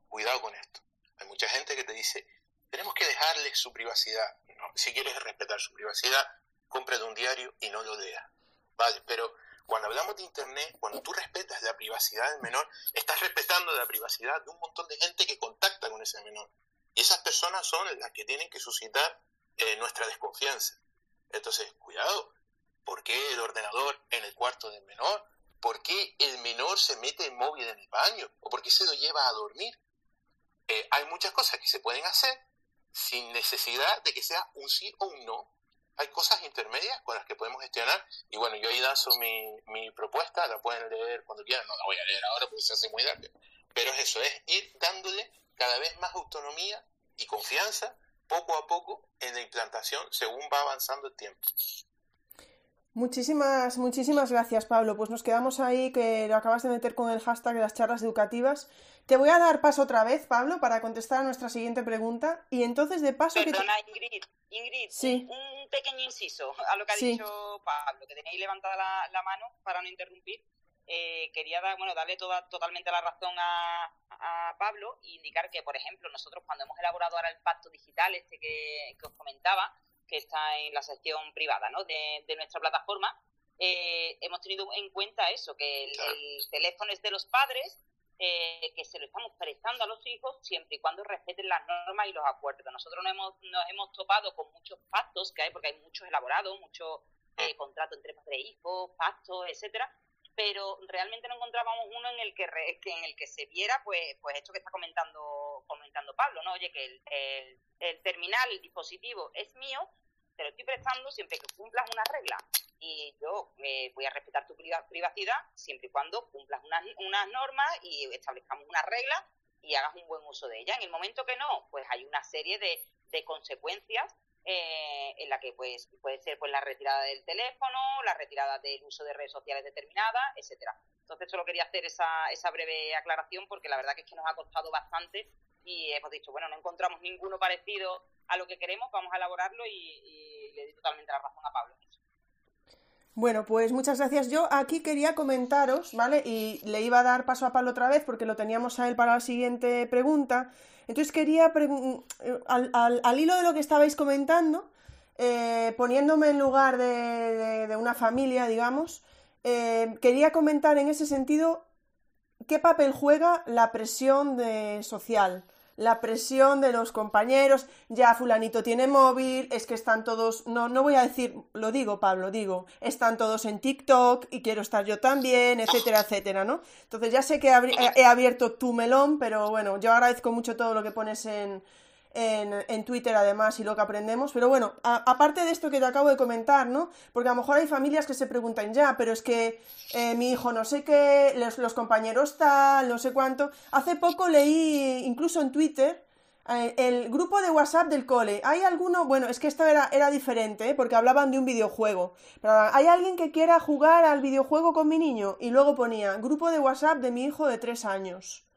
Cuidado con esto. Hay mucha gente que te dice, tenemos que dejarle su privacidad. si quieres respetar su privacidad, cómprate un diario y no lo leas. ¿Vale? Pero cuando hablamos de Internet, cuando tú respetas la privacidad del menor, estás respetando la privacidad de un montón de gente que contacta con ese menor. Y esas personas son las que tienen que suscitar eh, nuestra desconfianza. Entonces, cuidado, ¿por qué el ordenador en el cuarto del menor? ¿Por qué el menor se mete el móvil en el baño? ¿O por qué se lo lleva a dormir? Eh, hay muchas cosas que se pueden hacer sin necesidad de que sea un sí o un no. Hay cosas intermedias con las que podemos gestionar. Y bueno, yo ahí lanzo mi, mi propuesta, la pueden leer cuando quieran. No la voy a leer ahora porque se hace muy tarde. Pero es eso, es ir dándole cada vez más autonomía y confianza poco a poco en la implantación según va avanzando el tiempo. Muchísimas, muchísimas gracias, Pablo. Pues nos quedamos ahí, que lo acabas de meter con el hashtag de las charlas educativas. Te voy a dar paso otra vez, Pablo, para contestar a nuestra siguiente pregunta. Y entonces, de paso. Perdona, Ingrid, Ingrid sí. un, pequeño inciso a lo que ha dicho Pablo, que tenéis levantada la, mano para no interrumpir. Eh, quería dar, bueno, darle toda, totalmente la razón a, a Pablo e indicar que, por ejemplo, nosotros cuando hemos elaborado ahora el pacto digital, este que, os comentaba, que está en la sección privada ¿no? de, nuestra plataforma, eh, hemos tenido en cuenta eso, que el, teléfono es de los padres, eh, que se lo estamos prestando a los hijos siempre y cuando respeten las normas y los acuerdos. Nosotros nos hemos, nos hemos topado con muchos pactos que hay, porque hay muchos elaborados, muchos eh, contratos entre padre e hijo, pactos, etcétera, pero realmente no encontrábamos uno en el que, en el que se viera pues pues esto que está comentando comentando Pablo no oye que el, el, terminal el dispositivo es mío te lo estoy prestando siempre que cumplas una regla y yo eh, voy a respetar tu privacidad siempre y cuando cumplas unas, unas normas y establezcamos una regla y hagas un buen uso de ella en el momento que no pues hay una serie de, de consecuencias eh, en la que pues puede ser pues la retirada del teléfono, la retirada del uso de redes sociales determinadas, etcétera. Entonces solo quería hacer esa, esa breve aclaración porque la verdad que es que nos ha costado bastante y hemos dicho, bueno, no encontramos ninguno parecido a lo que queremos, vamos a elaborarlo y, le doy totalmente la razón a Pablo. Bueno, pues muchas gracias. Yo aquí quería comentaros, ¿vale? Y le iba a dar paso a Pablo otra vez porque lo teníamos a él para la siguiente pregunta. Entonces quería, eh, al, hilo de lo que estabais comentando, eh, poniéndome en lugar de, una familia, digamos, eh, quería comentar en ese sentido qué papel juega la presión social la presión de los compañeros, ya fulanito tiene móvil, es que están todos, no, no voy a decir, lo digo Pablo, digo, están todos en TikTok y quiero estar yo también, etcétera, etcétera, ¿no? Entonces ya sé que he abierto tu melón, pero bueno, yo agradezco mucho todo lo que pones en, en, Twitter además y lo que aprendemos. Pero bueno, aparte de esto que te acabo de comentar, ¿no? Porque a lo mejor hay familias que se preguntan ya, pero es que eh, mi hijo no sé qué, los, compañeros tal, no sé cuánto. Hace poco leí incluso en Twitter eh, el grupo de WhatsApp del cole. ¿Hay alguno? Bueno, es que esto era, era diferente, ¿eh? porque hablaban de un videojuego. Pero ¿hay alguien que quiera jugar al videojuego con mi niño? Y luego ponía, grupo de WhatsApp de mi hijo de tres años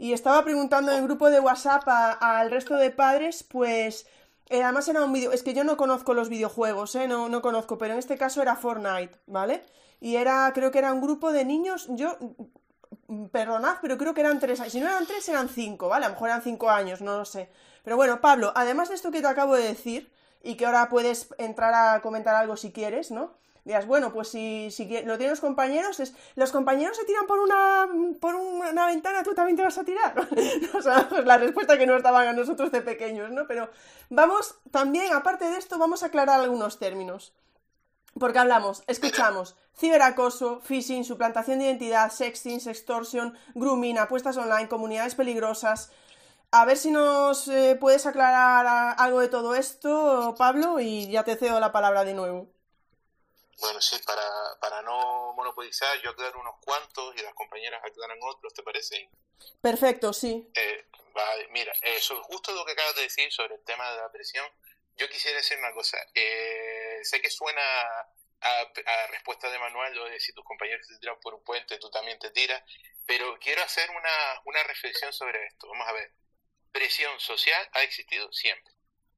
y estaba preguntando en el grupo de WhatsApp al resto de padres, pues eh, además era un video, es que yo no conozco los videojuegos, ¿eh? no, no conozco, pero en este caso era Fortnite, ¿vale? Y era, creo que era un grupo de niños, yo, perdonad, pero creo que eran tres, si no eran tres eran cinco, ¿vale? A lo mejor eran cinco años, no lo sé. Pero bueno, Pablo, además de esto que te acabo de decir, y que ahora puedes entrar a comentar algo si quieres, ¿no? Dirás, bueno, pues si, si lo tienen los compañeros, es, los compañeros se tiran por una, por una ventana, tú también te vas a tirar. o sea, pues la respuesta que nos daban a nosotros de pequeños, ¿no? Pero vamos, también, aparte de esto, vamos a aclarar algunos términos. Porque hablamos, escuchamos, ciberacoso, phishing, suplantación de identidad, sexting, sextortion, grooming, apuestas online, comunidades peligrosas. A ver si nos eh, puedes aclarar algo de todo esto, Pablo, y ya te cedo la palabra de nuevo. Bueno, sí, para, para no monopolizar, yo aclaro unos cuantos y las compañeras aclaran otros, ¿te parece? Perfecto, sí. Eh, vale, mira, eso, justo lo que acabas de decir sobre el tema de la presión, yo quisiera decir una cosa. Eh, sé que suena a, respuesta de manual, lo de si tus compañeros te tiran por un puente, tú también te tiras, pero quiero hacer una, una reflexión sobre esto. Vamos a ver. Presión social ha existido siempre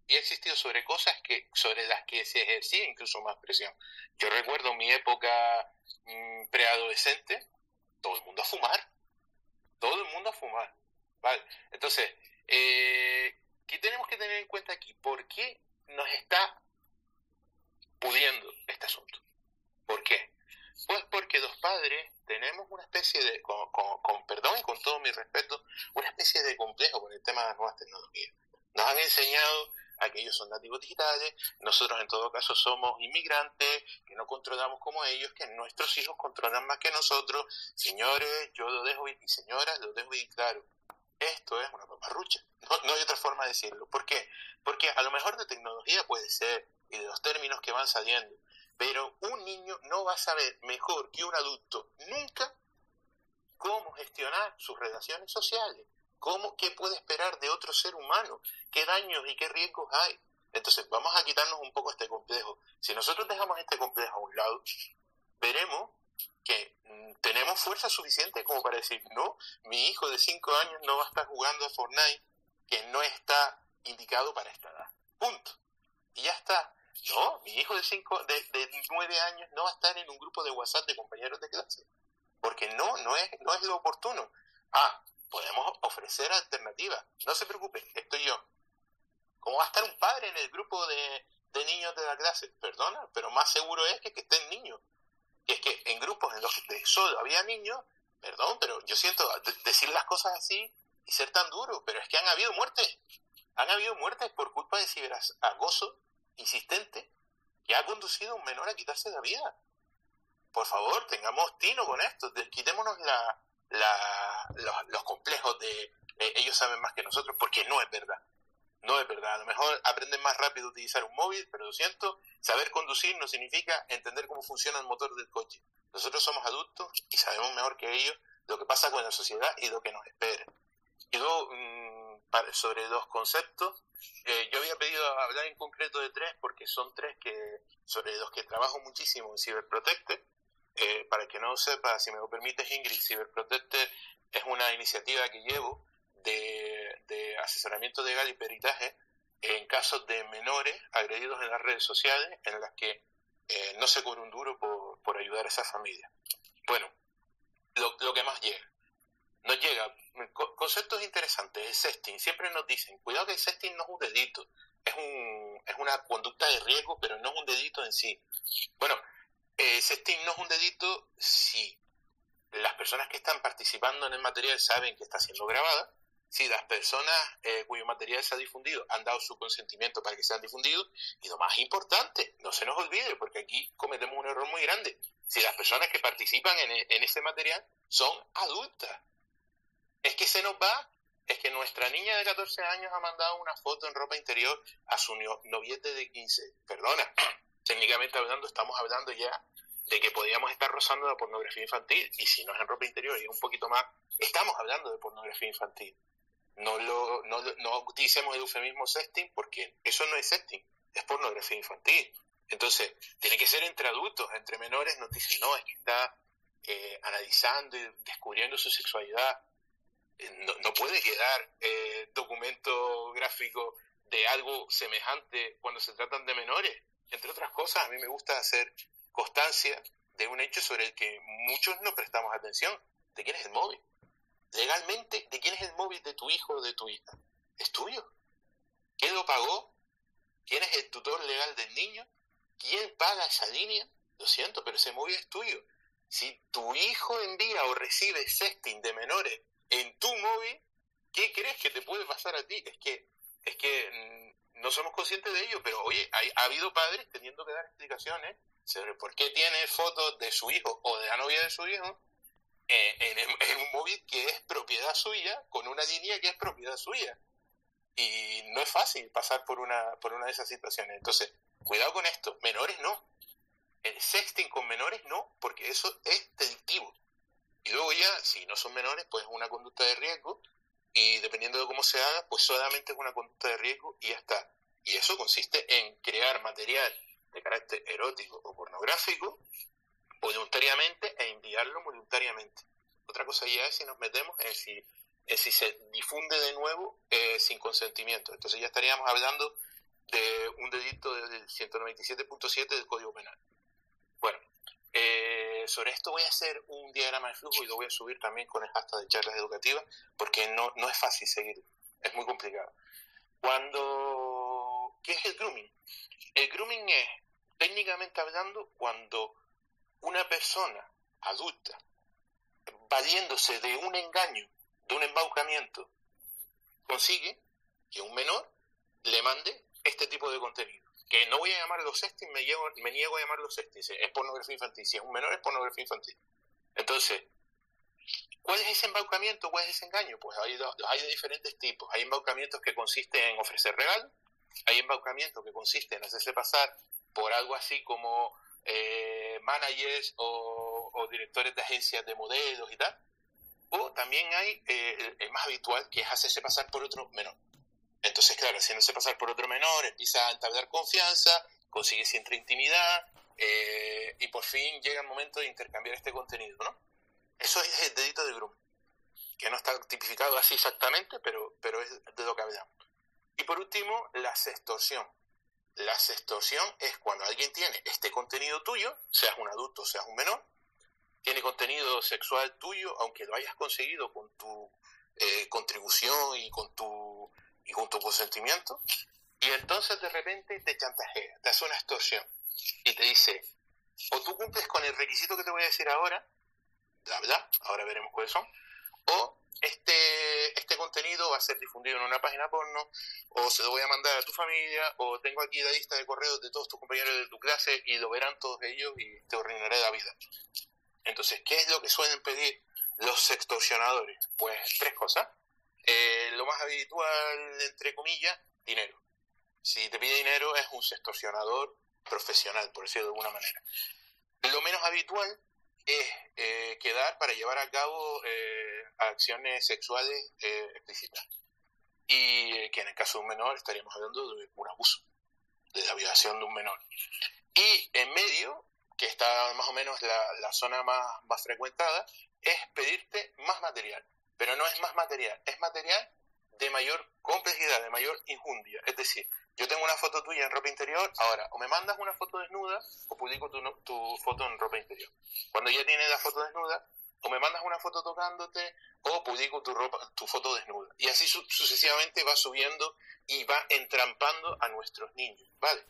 y ha existido sobre cosas que sobre las que se ejercía incluso más presión. Yo recuerdo mi época mm, preadolescente, todo el mundo a fumar, todo el mundo a fumar, ¿vale? Entonces, eh, ¿qué tenemos que tener en cuenta aquí? ¿Por qué nos está pudiendo este asunto? ¿Por qué? Pues porque los padres tenemos una especie de, con, con perdón y con todo mi respeto, una especie de complejo con el tema de las nuevas tecnologías. Nos han enseñado aquellos son nativos digitales, nosotros en todo caso somos inmigrantes, que no controlamos como ellos, que nuestros hijos controlan más que nosotros. Señores, yo lo dejo y señoras, lo dejo bien claro. Esto es una paparrucha, no, no hay otra forma de decirlo. ¿Por qué? Porque a lo mejor de tecnología puede ser y de los términos que van saliendo, pero un niño no va a saber mejor que un adulto nunca cómo gestionar sus relaciones sociales ¿Cómo, ¿Qué puede esperar de otro ser humano? ¿Qué daños y qué riesgos hay? Entonces, vamos a quitarnos un poco este complejo. Si nosotros dejamos este complejo a un lado, veremos que mm, tenemos fuerza suficiente como para decir, no, mi hijo de 5 años no va a estar jugando a Fortnite, que no está indicado para esta edad. Punto. Y ya está. No, mi hijo de, cinco, de, de 9 años no va a estar en un grupo de WhatsApp de compañeros de clase. Porque no, no es, no es lo oportuno. Ah, podemos ofrecer alternativas. No se preocupe, estoy yo. ¿Cómo va a estar un padre en el grupo de, niños de la clase? Perdona, pero más seguro es que, que estén niños. Y es que en grupos en los que solo había niños, perdón, pero yo siento decir las cosas así y ser tan duro, pero es que han habido muertes. Han habido muertes por culpa de ciberagoso insistente que ha conducido a un menor a quitarse la vida. Por favor, tengamos tino con esto, quitémonos la, la, los, complejos de eh, ellos saben más que nosotros, porque no es verdad. No es verdad. A lo mejor aprenden más rápido a utilizar un móvil, pero lo siento, saber conducir no significa entender cómo funciona el motor del coche. Nosotros somos adultos y sabemos mejor que ellos lo que pasa con la sociedad y lo que nos espera. Y luego, mm, sobre dos conceptos, eh, yo había pedido hablar en concreto de tres porque son tres que sobre los que trabajo muchísimo en Cyberprotector eh, para el que no lo sepa, si me lo permites, Ingrid, Cyberprotector es una iniciativa que llevo de, asesoramiento legal y peritaje en casos de menores agredidos en las redes sociales en las que eh, no se cobra un duro por, ayudar a esa familia. Bueno, lo, que más llega. Nos llega conceptos interesantes, el sexting. Siempre nos dicen, cuidado que el sexting no es un delito, es, un, es una conducta de riesgo, pero no es un delito en sí. Bueno, eh, sexting no es un delito si las personas que están participando en el material saben que está siendo grabada, si las personas eh, cuyo material se ha difundido han dado su consentimiento para que sea difundido, y lo más importante, no se nos olvide, porque aquí cometemos un error muy grande, si las personas que participan en, en ese material son adultas. Es que se nos va, es que nuestra niña de 14 años ha mandado una foto en ropa interior a su noviete de 15. Perdona, técnicamente hablando, estamos hablando ya de que podríamos estar rozando la pornografía infantil. Y si no es en ropa interior y un poquito más, estamos hablando de pornografía infantil. No, lo, no, no utilicemos el eufemismo sexting porque eso no es sexting, es pornografía infantil. Entonces, tiene que ser entre adultos, entre menores nos dicen, no, es que está eh, analizando y descubriendo su sexualidad. Eh, no, puede quedar eh, documento gráfico de algo semejante cuando se tratan de menores entre otras cosas, a mí me gusta hacer constancia de un hecho sobre el que muchos no prestamos atención, de quién es el móvil. Legalmente, ¿de quién es el móvil de tu hijo o de tu hija? Es tuyo. ¿Quién lo pagó? ¿Quién es el tutor legal del niño? ¿Quién paga esa línea? lo siento, pero ese móvil es tuyo. Si tu hijo envía o recibe sexting de menores en tu móvil, ¿qué crees que te puede pasar a ti? Es que, es que mm, no somos conscientes de ello, pero oye, ha habido padres teniendo que dar explicaciones sobre por qué tiene fotos de su hijo o de la novia de su hijo en, un móvil que es propiedad suya, con una línea que es propiedad suya. Y no es fácil pasar por una, por una de esas situaciones. Entonces, cuidado con esto. Menores no. El sexting con menores no, porque eso es delictivo. Y luego ya, si no son menores, pues es una conducta de riesgo. Y dependiendo de cómo se haga, pues solamente es una conducta de riesgo y ya está. Y eso consiste en crear material de carácter erótico o pornográfico voluntariamente e enviarlo voluntariamente. Otra cosa ya es si nos metemos en si, si se difunde de nuevo eh, sin consentimiento. Entonces ya estaríamos hablando de un delito del 197.7 del Código Penal. Bueno, eh, sobre esto voy a hacer un diagrama de flujo y lo voy a subir también con el hashtag de charlas educativas porque no, no es fácil seguir, es muy complicado. Cuando, ¿qué es el grooming? El grooming es, técnicamente hablando, cuando una persona adulta, valiéndose de un engaño, de un embaucamiento, consigue que un menor le mande este tipo de contenido. Que no voy a llamarlo sexting, me, me niego a llamarlo sexting, es pornografía infantil. Si es un menor, es pornografía infantil. Entonces, ¿cuál es ese embaucamiento? ¿Cuál es ese engaño? Pues hay, hay de diferentes tipos. Hay embaucamientos que consisten en ofrecer regalo, hay embaucamientos que consisten en hacerse pasar por algo así como eh, managers o, directores de agencias de modelos y tal. O también hay eh, el, más habitual, que es hacerse pasar por otro menor. Entonces, claro, haciéndose pasar por otro menor, empieza a entablar confianza, consigue siempre intimidad eh, y por fin llega el momento de intercambiar este contenido, ¿no? Eso es el delito de grooming, que no está tipificado así exactamente, pero, pero es de lo que hablamos. Y por último, la sextorsión. La sextorsión es cuando alguien tiene este contenido tuyo, seas un adulto seas un menor, tiene contenido sexual tuyo, aunque lo hayas conseguido con tu eh, contribución y con tu, y con tu consentimiento, y entonces de repente te chantajea, te hace una extorsión y te dice, o tú cumples con el requisito que te voy a decir ahora, la verdad, ahora veremos cuáles son, o este, este contenido va a ser difundido en una página porno, o se lo voy a mandar a tu familia, o tengo aquí la lista de correos de todos tus compañeros de tu clase y lo verán todos ellos y te arruinaré la vida. Entonces, ¿qué es lo que suelen pedir los extorsionadores? Pues tres cosas. Eh, lo más habitual, entre comillas, dinero. Si te pide dinero es un extorsionador profesional, por decirlo de alguna manera. Lo menos habitual es eh, quedar para llevar a cabo eh, acciones sexuales eh, explícitas. Y que en el caso de un menor estaríamos hablando de un abuso, de la violación de un menor. Y en medio, que está más o menos la, la zona más, más frecuentada, es pedirte más material. Pero no es más material, es material de mayor complejidad, de mayor injundia. Es decir, yo tengo una foto tuya en ropa interior, ahora o me mandas una foto desnuda o publico tu, tu foto en ropa interior. Cuando ya tienes la foto desnuda, o me mandas una foto tocándote o publico tu, ropa, tu foto desnuda. Y así sucesivamente va subiendo y va entrampando a nuestros niños, ¿vale?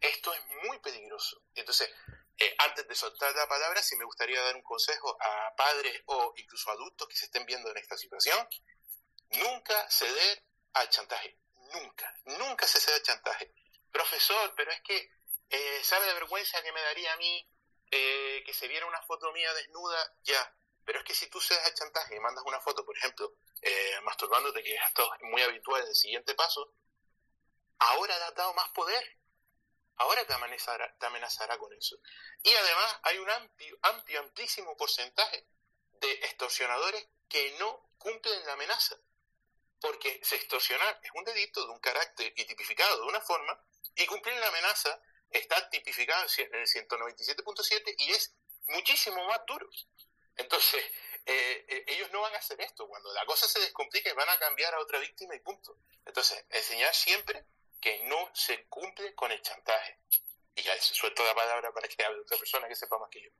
Esto es muy peligroso. Entonces, eh, antes de soltar la palabra, si me gustaría dar un consejo a padres o incluso adultos que se estén viendo en esta situación, nunca ceder al chantaje nunca, nunca se cede chantaje. Profesor, pero es que, eh, ¿sabe la vergüenza que me daría a mí eh, que se viera una foto mía desnuda? Ya, pero es que si tú cedes al chantaje y mandas una foto, por ejemplo, eh, masturbándote, que esto es muy habitual en el siguiente paso, ahora te has dado más poder. Ahora te amenazará, te amenazará con eso. Y además hay un amplio, amplio, amplísimo porcentaje de extorsionadores que no cumplen la amenaza porque se extorsionar es un delito de un carácter y tipificado de una forma, y cumplir la amenaza está tipificado en el 197.7 y es muchísimo más duro. Entonces, eh, eh, ellos no van a hacer esto. Cuando la cosa se descomplique, van a cambiar a otra víctima y punto. Entonces, enseñar siempre que no se cumple con el chantaje. Y ya suelto la palabra para que hable otra persona que sepa más que yo.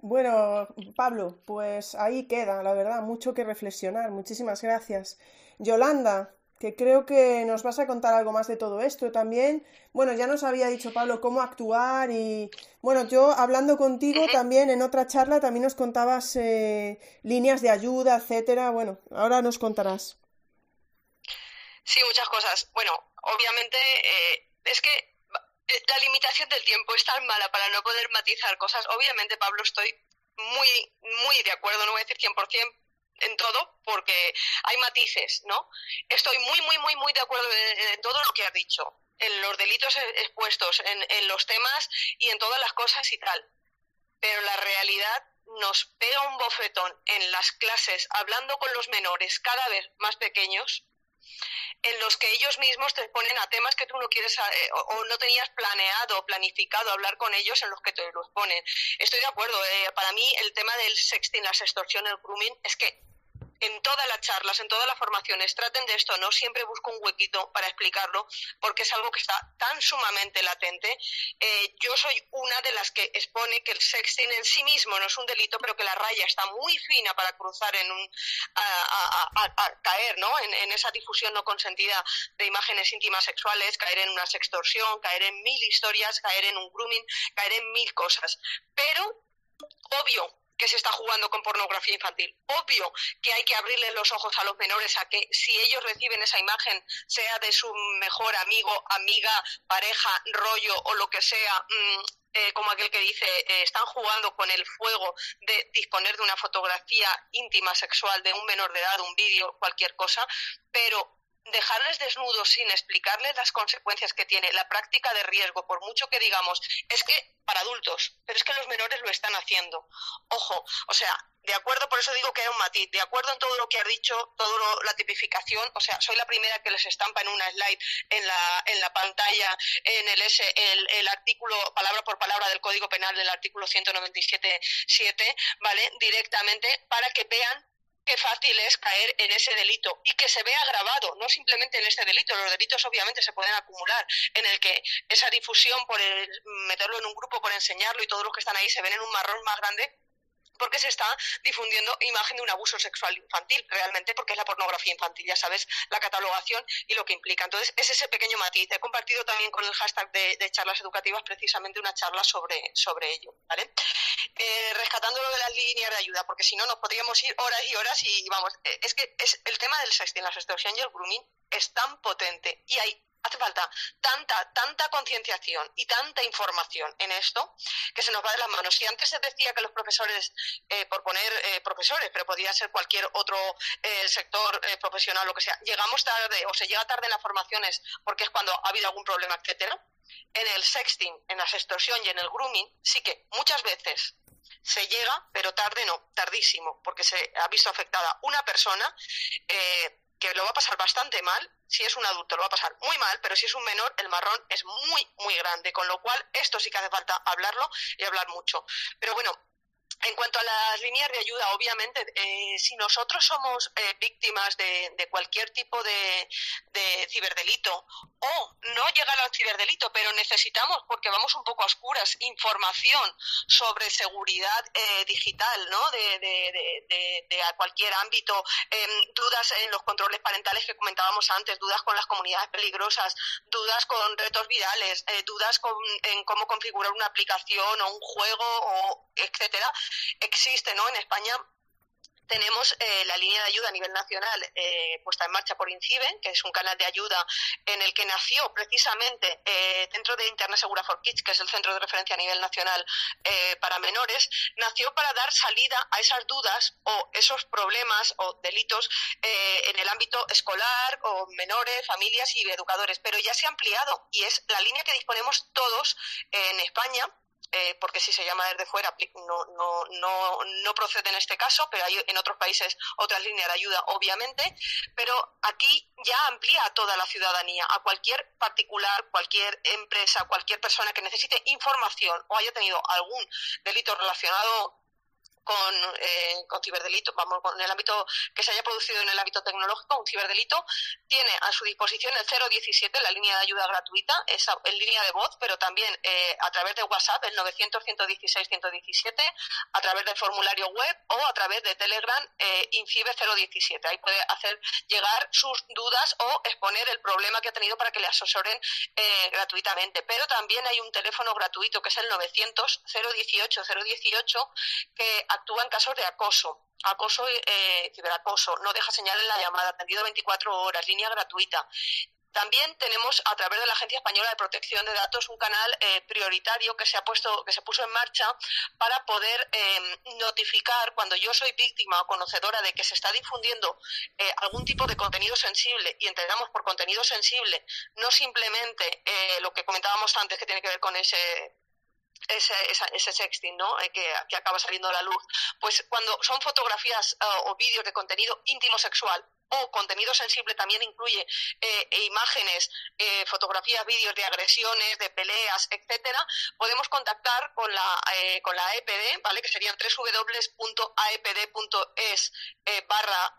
Bueno, Pablo, pues ahí queda, la verdad, mucho que reflexionar. Muchísimas gracias. Yolanda, que creo que nos vas a contar algo más de todo esto también. Bueno, ya nos había dicho Pablo cómo actuar y bueno, yo hablando contigo también en otra charla también nos contabas eh, líneas de ayuda, etcétera. Bueno, ahora nos contarás. Sí, muchas cosas. Bueno, obviamente eh, es que eh, la limitación del tiempo es tan mala para no poder matizar cosas. Obviamente, Pablo, estoy muy, muy de acuerdo, no voy a decir 100%, en todo porque hay matices, ¿no? Estoy muy, muy, muy, muy de acuerdo en, todo lo que has dicho, en los delitos expuestos, en, en los temas y en todas las cosas y tal. Pero la realidad nos pega un bofetón en las clases hablando con los menores cada vez más pequeños en los que ellos mismos te ponen a temas que tú no quieres eh, o, no tenías planeado planificado hablar con ellos en los que te los ponen. Estoy de acuerdo. Eh, para mí el tema del sexting, la sextorsión, el grooming, es que en todas las charlas, en todas las formaciones, traten de esto, no siempre busco un huequito para explicarlo, porque es algo que está tan sumamente latente. Eh, yo soy una de las que expone que el sexting en sí mismo no es un delito, pero que la raya está muy fina para cruzar en un, caer, ¿no? En, en, esa difusión no consentida de imágenes íntimas sexuales, caer en una sextorsión, caer en mil historias, caer en un grooming, caer en mil cosas. Pero, obvio, que se está jugando con pornografía infantil. Obvio que hay que abrirles los ojos a los menores a que si ellos reciben esa imagen, sea de su mejor amigo, amiga, pareja, rollo o lo que sea, mm, eh, como aquel que dice, eh, están jugando con el fuego de disponer de una fotografía íntima sexual de un menor de edad, un vídeo, cualquier cosa, pero dejarles desnudos sin explicarles las consecuencias que tiene la práctica de riesgo, por mucho que digamos, es que para adultos, pero es que los menores lo están haciendo. Ojo, o sea, de acuerdo, por eso digo que hay un matiz, de acuerdo en todo lo que has dicho, toda la tipificación, o sea, soy la primera que les estampa en una slide en la, en la pantalla, en el, S, el, el artículo, palabra por palabra del Código Penal del artículo 197.7, ¿vale? Directamente para que vean qué fácil es caer en ese delito y que se vea grabado, no simplemente en este delito, los delitos obviamente se pueden acumular, en el que esa difusión por meterlo en un grupo, por enseñarlo y todos los que están ahí se ven en un marrón más grande, porque se está difundiendo imagen de un abuso sexual infantil, realmente porque es la pornografía infantil, ya sabes, la catalogación y lo que implica. Entonces, es ese pequeño matiz. He compartido también con el hashtag de, charlas educativas precisamente una charla sobre, sobre ello, ¿vale? Eh, rescatando lo de las líneas de ayuda, porque si no nos podríamos ir horas y horas y vamos, eh, es que es el tema del sexting, la extorsión y el grooming es tan potente y hay hace falta tanta, tanta concienciación y tanta información en esto que se nos va de las manos. Si antes se decía que los profesores, eh, por poner eh, profesores, pero podría ser cualquier otro eh, sector profesional, lo que sea, llegamos tarde o se llega tarde en las formaciones porque es cuando ha habido algún problema, etcétera. En el sexting, en la extorsión y en el grooming, sí que muchas veces se llega, pero tarde no, tardísimo, porque se ha visto afectada una persona que lo va a pasar bastante mal. Si es un adulto lo va a pasar muy mal, pero si es un menor, el marrón es muy, muy grande. Con lo cual, esto sí que hace falta hablarlo y hablar mucho. Pero bueno, en cuanto a las líneas de ayuda, obviamente, eh, si nosotros somos eh, víctimas de, cualquier tipo de, ciberdelito o no llegar al ciberdelito, pero necesitamos, porque vamos un poco a oscuras, información sobre seguridad eh, digital, ¿no? De, cualquier ámbito, em, dudas en los controles parentales que comentábamos antes, dudas con las comunidades peligrosas, dudas con retos virales, dudas en cómo configurar una aplicación o un juego, o etcétera existe ¿no? en España tenemos eh, la línea de ayuda a nivel nacional eh, puesta en marcha por INCIBEN, que es un canal de ayuda en el que nació precisamente eh, dentro de Internet Segura for Kids, que es el centro de referencia a nivel nacional para menores, nació para dar salida a esas dudas o esos problemas o delitos en el ámbito escolar o menores, familias y educadores. Pero ya se ha ampliado y es la línea que disponemos todos en España eh, porque si se llama desde fuera no, no, no, no procede en este caso, pero hay en otros países otras líneas de ayuda, obviamente, pero aquí ya amplía a toda la ciudadanía, a cualquier particular, cualquier empresa, cualquier persona que necesite información o haya tenido algún delito relacionado con, eh, con ciberdelito, vamos, con el ámbito que se haya producido en el ámbito tecnológico, un ciberdelito, tiene a su disposición el 017, la línea de ayuda gratuita, esa, en línea de voz, pero también eh, a través de WhatsApp, el 900-116-117, a través del formulario web o a través de Telegram, eh, Incibe 017. Ahí puede hacer llegar sus dudas o exponer el problema que ha tenido para que le asesoren eh, gratuitamente. Pero también hay un teléfono gratuito que es el 900 018 018 que actúa en casos de acoso acoso, eh, ciberacoso, no deja señal en la llamada, atendido 24 horas, línea gratuita. También tenemos a través de la Agencia Española de Protección de Datos un canal eh, prioritario que se ha puesto, que se puso en marcha para poder eh, notificar cuando yo soy víctima o conocedora de que se está difundiendo eh, algún tipo de contenido sensible y entendamos por contenido sensible no simplemente lo que comentábamos antes que tiene que ver con ese ese, ese sexting, ¿no? Eh, que, que, acaba saliendo a la luz. Pues cuando son fotografías uh, o vídeos de contenido íntimo sexual o contenido sensible también incluye eh, e imágenes, eh, fotografías, vídeos de agresiones, de peleas, etcétera, podemos contactar con la eh, con la EPD, ¿vale? Que serían www.aepd.es barra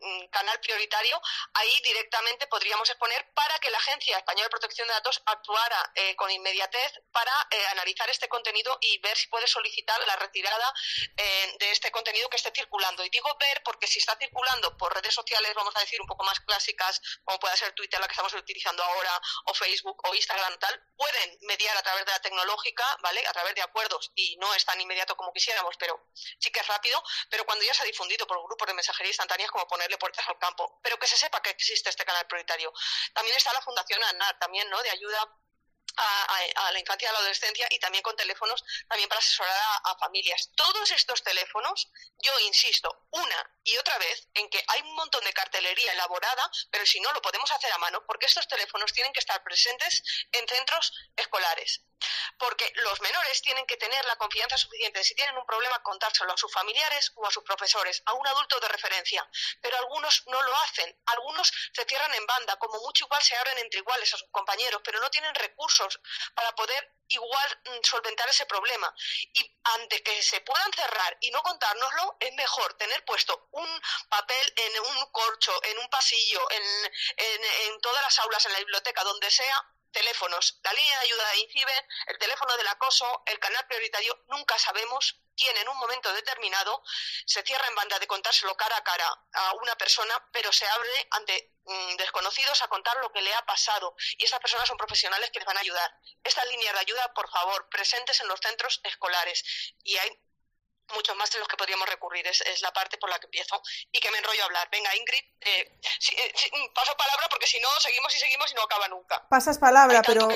mm, canal prioritario. Ahí directamente podríamos exponer para que la Agencia Española de Protección de Datos actuara con inmediatez para analizar este contenido y ver si puede solicitar la retirada de este contenido que esté circulando. Y digo ver porque si está circulando por redes sociales, vamos a decir, un poco más clásicas, como puede ser Twitter, la que estamos utilizando ahora, o Facebook, o Instagram, tal, pueden mediar a través de la tecnológica, ¿vale? A través de acuerdos, y no es tan inmediato como quisiéramos, pero sí que es rápido, pero cuando ya se ha difundido por grupos de mensajería instantánea, como ponerle puertas al campo, pero que se sepa que existe este canal prioritario. También está la Fundación ANAR, también, ¿no? De ayuda a, la infancia y a la adolescencia y también con teléfonos también para asesorar a, familias. Todos estos teléfonos, yo insisto una y otra vez en que hay un montón de cartelería elaborada, pero si no lo podemos hacer a mano, porque estos teléfonos tienen que estar presentes en centros escolares. Porque los menores tienen que tener la confianza suficiente si tienen un problema contárselo a sus familiares o a sus profesores, a un adulto de referencia. Pero algunos no lo hacen, algunos se cierran en banda, como mucho igual se abren entre iguales a sus compañeros, pero no tienen recursos para poder igual mm, solventar ese problema. Y ante que se puedan cerrar y no contárnoslo, es mejor tener puesto un papel en un corcho, en un pasillo, en todas las aulas, en la biblioteca, donde sea, teléfonos, la línea de ayuda de INCIBE, el teléfono del acoso, el canal prioritario, nunca sabemos quién en un momento determinado se cierra en banda de contárselo cara a cara a una persona, pero se abre ante mm, desconocidos a contar lo que le ha pasado. Y estas personas son profesionales que les van a ayudar. Estas líneas de ayuda, por favor, presentes en los centros escolares. Y hay muchos más de los que podríamos recurrir. Es, es, la parte por la que empiezo y que me enrollo a hablar. Venga, Ingrid, eh, eh, paso palabra porque si no, seguimos y seguimos y no acaba nunca. Pasas palabra, pero.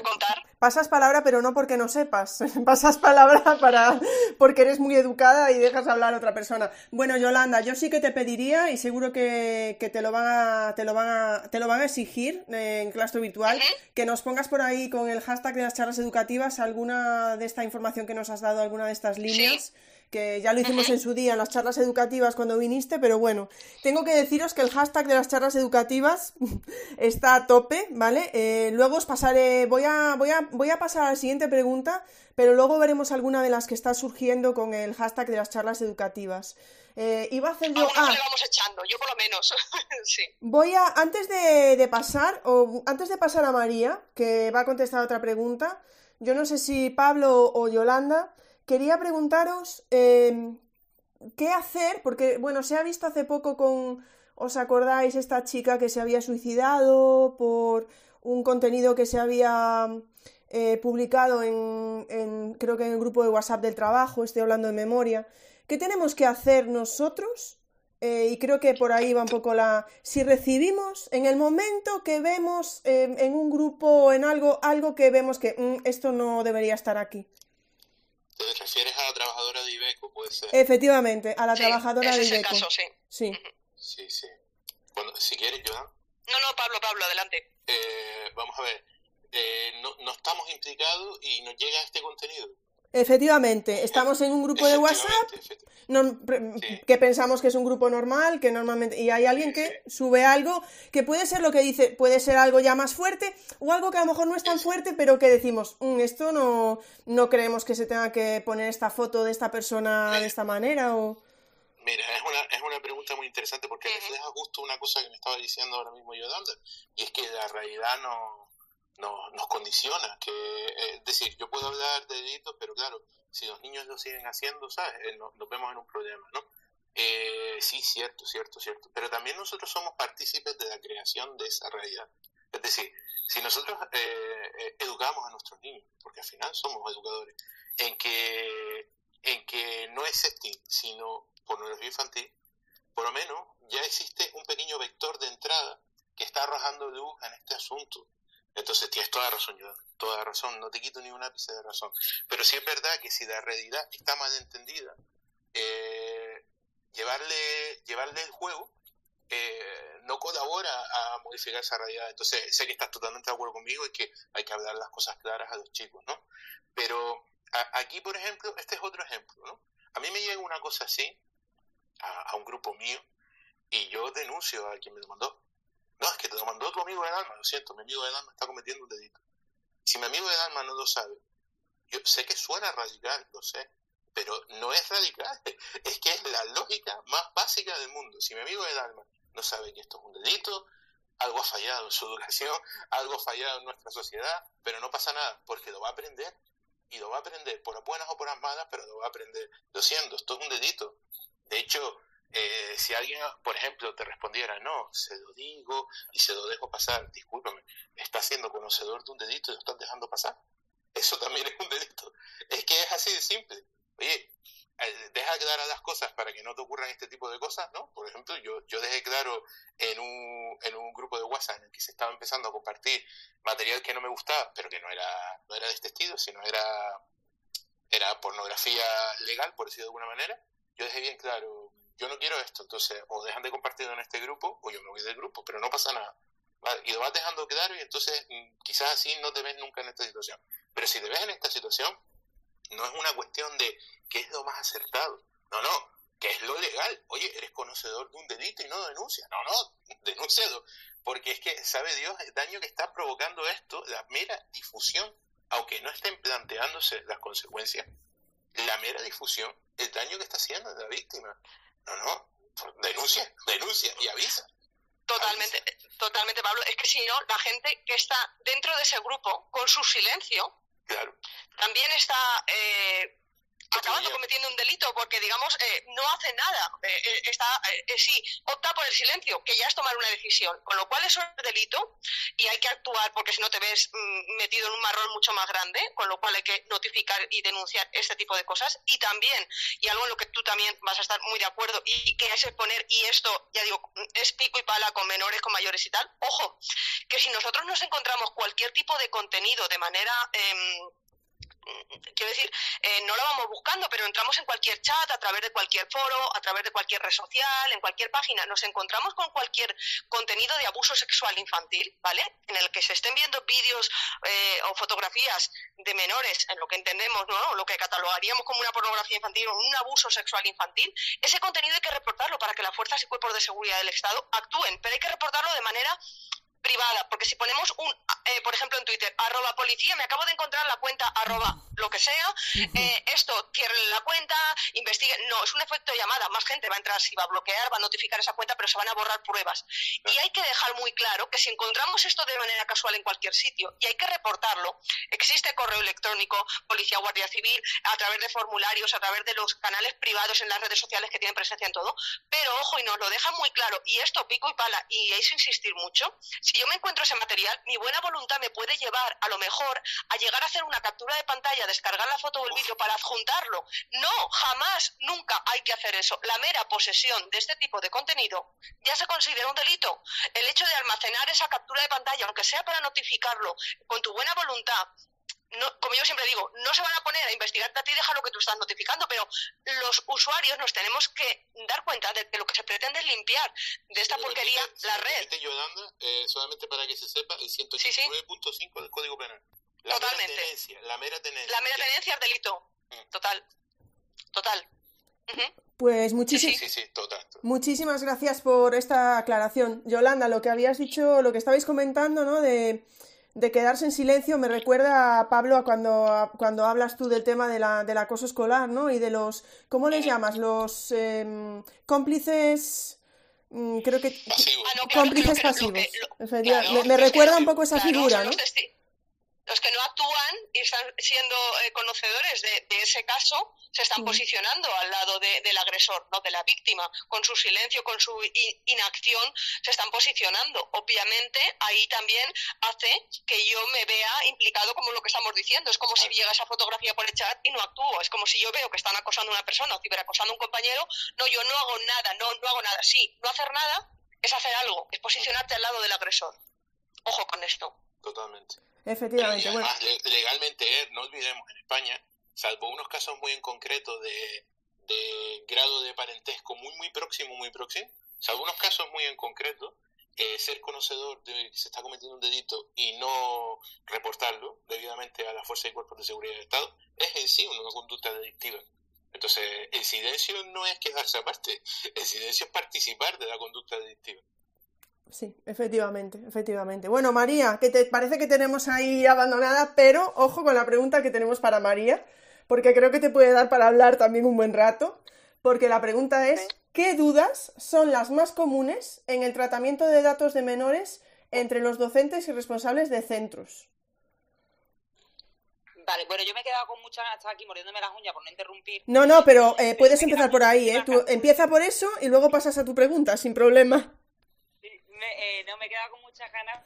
Pasas palabra, pero no porque no sepas. Pasas palabra para porque eres muy educada y dejas hablar a otra persona. Bueno, Yolanda, yo sí que te pediría, y seguro que, que te lo van a, te lo van a, te lo van a exigir en claustro virtual, que nos pongas por ahí con el hashtag de las charlas educativas alguna de esta información que nos has dado, alguna de estas líneas que ya lo hicimos en su día en las charlas educativas cuando viniste, pero bueno, tengo que deciros que el hashtag de las charlas educativas está a tope, ¿vale? Eh, luego os pasaré, voy a, voy, a, voy a pasar a la siguiente pregunta, pero luego veremos alguna de las que está surgiendo con el hashtag de las charlas educativas. Eh, iba a hacer yo. Ah, le vamos echando, yo por lo menos. sí. Voy a, antes de, de, pasar, o antes de pasar a María, que va a contestar otra pregunta, yo no sé si Pablo o Yolanda quería preguntaros em, qué hacer, porque, bueno, se ha visto hace poco con, ¿os acordáis? Esta chica que se había suicidado por un contenido que se había eh, publicado en, creo que en el grupo de WhatsApp del trabajo, estoy hablando de memoria. ¿Qué tenemos que hacer nosotros? Eh, y creo que por ahí va un poco la... Si recibimos en el momento que vemos em, en un grupo o en algo, algo que vemos que mm, esto no debería estar aquí. ¿Te refieres a la trabajadora de Ibeco, puede ser? Efectivamente, a la trabajadora de Ibeco. Caso, sí. Sí. Sí, sí. si quieres, Joan. No, no, Pablo, Pablo, adelante. Eh, vamos a ver. Eh, no, no, estamos implicados y nos llega este contenido. Efectivamente, estamos en un grupo de WhatsApp que pensamos que es un grupo normal, que normalmente y hay alguien que sube algo que puede ser lo que dice, puede ser algo ya más fuerte o algo que a lo mejor no es tan fuerte, pero que decimos, mm, esto no no creemos que se tenga que poner esta foto de esta persona de esta manera o Mira, es una, es una pregunta muy interesante porque refleja justo una cosa que me estaba diciendo ahora mismo Yolanda, y es que la realidad no, no, nos condiciona. Que, eh, es decir, yo puedo hablar de delitos, pero claro, si los niños lo siguen haciendo, ¿sabes? Eh, nos, vemos en un problema, ¿no? Eh, sí, cierto, cierto, cierto. Pero también nosotros somos partícipes de la creación de esa realidad. Es decir, si nosotros educamos a nuestros niños, porque al final somos educadores, en que, en que no es sexting, sino pornografía infantil, por lo menos ya existe un pequeño vector de entrada que está arrojando luz en este asunto. Entonces tienes toda razón, yo, toda razón, no te quito ni un ápice de razón. Pero sí es verdad que si la realidad está mal entendida, eh, llevarle, llevarle el juego eh, no colabora a modificar esa realidad. Entonces sé que estás totalmente de acuerdo conmigo y que hay que hablar las cosas claras a los chicos, ¿no? Pero aquí, por ejemplo, este es otro ejemplo, ¿no? A mí me llega una cosa así a, a un grupo mío y yo denuncio a quien me lo mandó no, es que te lo mandó tu amigo del alma, lo siento, mi amigo del alma está cometiendo un delito. Si mi amigo del alma no lo sabe, yo sé que suena radical, lo sé, pero no es radical, es que es la lógica más básica del mundo. Si mi amigo del alma no sabe que esto es un delito, algo ha fallado en su educación, algo ha fallado en nuestra sociedad, pero no pasa nada, porque lo va a aprender. Y lo va a aprender por buenas o por las malas, pero lo va a aprender. Lo siento, esto es un delito. De hecho, eh, si alguien, por ejemplo, te respondiera, no, se lo digo y se lo dejo pasar, discúlpame, estás siendo conocedor de un delito y lo estás dejando pasar. Eso también es un delito. Es que es así de simple. Oye, eh, deja claras las cosas para que no te ocurran este tipo de cosas, ¿no? Por ejemplo, yo, yo dejé claro en un, en un grupo de WhatsApp en el que se estaba empezando a compartir material que no me gustaba, pero que no era, no era de este estilo, sino era, era pornografía legal, por decirlo de alguna manera. Yo dejé bien claro, yo no quiero esto, entonces o dejan de compartirlo en este grupo o yo me voy del grupo, pero no pasa nada. Y lo vas dejando claro y entonces mm, quizás así no te ves nunca en esta situación. Pero si te ves en esta situación, no es una cuestión de qué es lo más acertado. No, no, que es lo legal. Oye, eres conocedor de un delito y no denuncia. No, no, denúncialo. Porque es que sabe Dios el daño que está provocando esto, la mera difusión, aunque no estén planteándose las consecuencias, la mera difusión, el daño que está haciendo a la víctima. No, no, denuncia, denuncia y avisa. Totalmente, totalmente, Pablo. Es que si no, la gente que está dentro de ese grupo, con su silencio, claro. también está eh, acabando cometiendo un delito porque, digamos, eh, no hace nada. Eh, eh, está, sí, opta por el silencio, que ya es tomar una decisión. Con lo cual eso es delito y hay que actuar porque si no te ves mm, metido en un marrón mucho más grande, con lo cual hay que notificar y denunciar este tipo de cosas. Y también, y algo en lo que tú también vas a estar muy de acuerdo y que es exponer, y esto, ya digo, es pico y pala con menores, con mayores y tal, ojo, que si nosotros nos encontramos cualquier tipo de contenido de manera... Quiero decir, eh, no lo vamos buscando, pero entramos en cualquier chat, a través de cualquier foro, a través de cualquier red social, en cualquier página, nos encontramos con cualquier contenido de abuso sexual infantil, ¿vale? En el que se estén viendo vídeos eh, o fotografías de menores, en lo que entendemos, ¿no? Lo que catalogaríamos como una pornografía infantil o un abuso sexual infantil, ese contenido hay que reportarlo para que las fuerzas y cuerpos de seguridad del Estado actúen, pero hay que reportarlo de manera privada, porque si ponemos un, eh, por ejemplo, en Twitter, arroba policía, me acabo de encontrar la cuenta arroba lo que sea, eh, esto, cierren la cuenta, investiguen, no, es un efecto llamada, más gente va a entrar, si va a bloquear, va a notificar esa cuenta, pero se van a borrar pruebas. Y hay que dejar muy claro que si encontramos esto de manera casual en cualquier sitio y hay que reportarlo, existe correo electrónico, policía, guardia civil, a través de formularios, a través de los canales privados en las redes sociales que tienen presencia en todo, pero ojo, y nos lo deja muy claro, y esto pico y pala, y es insistir mucho, si yo me encuentro ese material, mi buena voluntad me puede llevar, a lo mejor, a llegar a hacer una captura de pantalla, descargar la foto o el vídeo para adjuntarlo. No, jamás, nunca hay que hacer eso. La mera posesión de este tipo de contenido ya se considera un delito. El hecho de almacenar esa captura de pantalla, aunque sea para notificarlo, con tu buena voluntad, no, como yo siempre digo, no se van a poner a investigarte a ti y dejar lo que tú estás notificando, pero los usuarios nos tenemos que dar cuenta de que lo que se pretende es limpiar de esta porquería la red. Yolanda, eh, solamente para que se sepa, el 189.5 del Código Penal. La Totalmente. Mera tenencia, la mera tenencia. La mera tenencia es delito. Total. Total. Pues muchísimas gracias por esta aclaración. Yolanda, lo que habías dicho, lo que estabais comentando, ¿no? De, quedarse en silencio, me recuerda a Pablo a cuando, cuando hablas tú del tema de la, del acoso escolar, ¿no? Y de los, ¿cómo les llamas? Los em, cómplices... Mm, creo que... Ah, cómplices pasivos. me, recuerda un poco esa figura, ¿no? los que no actúan y están siendo eh, conocedores de, ese caso se están posicionando al lado del agresor, no de la víctima. Con su silencio, con su inacción, se están posicionando. Obviamente, ahí también hace que yo me vea implicado como lo que estamos diciendo. Es como si llega esa fotografía por el chat y no actúo. Es como si yo veo que están acosando a una persona o ciberacosando a un compañero. No, yo no hago nada, no, no hago nada. Sí, no hacer nada es hacer algo, es posicionarte al lado del agresor. Ojo con esto. Totalmente. Efectivamente. bueno. legalmente, eh, no olvidemos, en España, salvo unos casos muy en concreto de, grado de parentesco muy, muy próximo, muy próximo, salvo unos casos muy en concreto, eh, ser conocedor de que se está cometiendo un delito y no reportarlo debidamente a la Fuerza y Cuerpos de Seguridad del Estado es en sí una conducta delictiva. Entonces, el silencio no es quedarse aparte, el silencio es participar de la conducta delictiva. Sí, efectivamente, efectivamente. Bueno, María, que te parece que tenemos ahí abandonada, pero ojo con la pregunta que tenemos para María, porque creo que te puede dar para hablar también un buen rato, porque la pregunta es, ¿qué dudas son las más comunes en el tratamiento de datos de menores entre los docentes y responsables de centros? Vale, bueno, yo me he quedado con muchas ganas, aquí mordiéndome las uñas por no interrumpir. No, no, pero eh, puedes empezar por ahí, ¿eh? Tú empieza por eso y luego pasas a tu pregunta, sin problema. Eh, no me he quedado con muchas ganas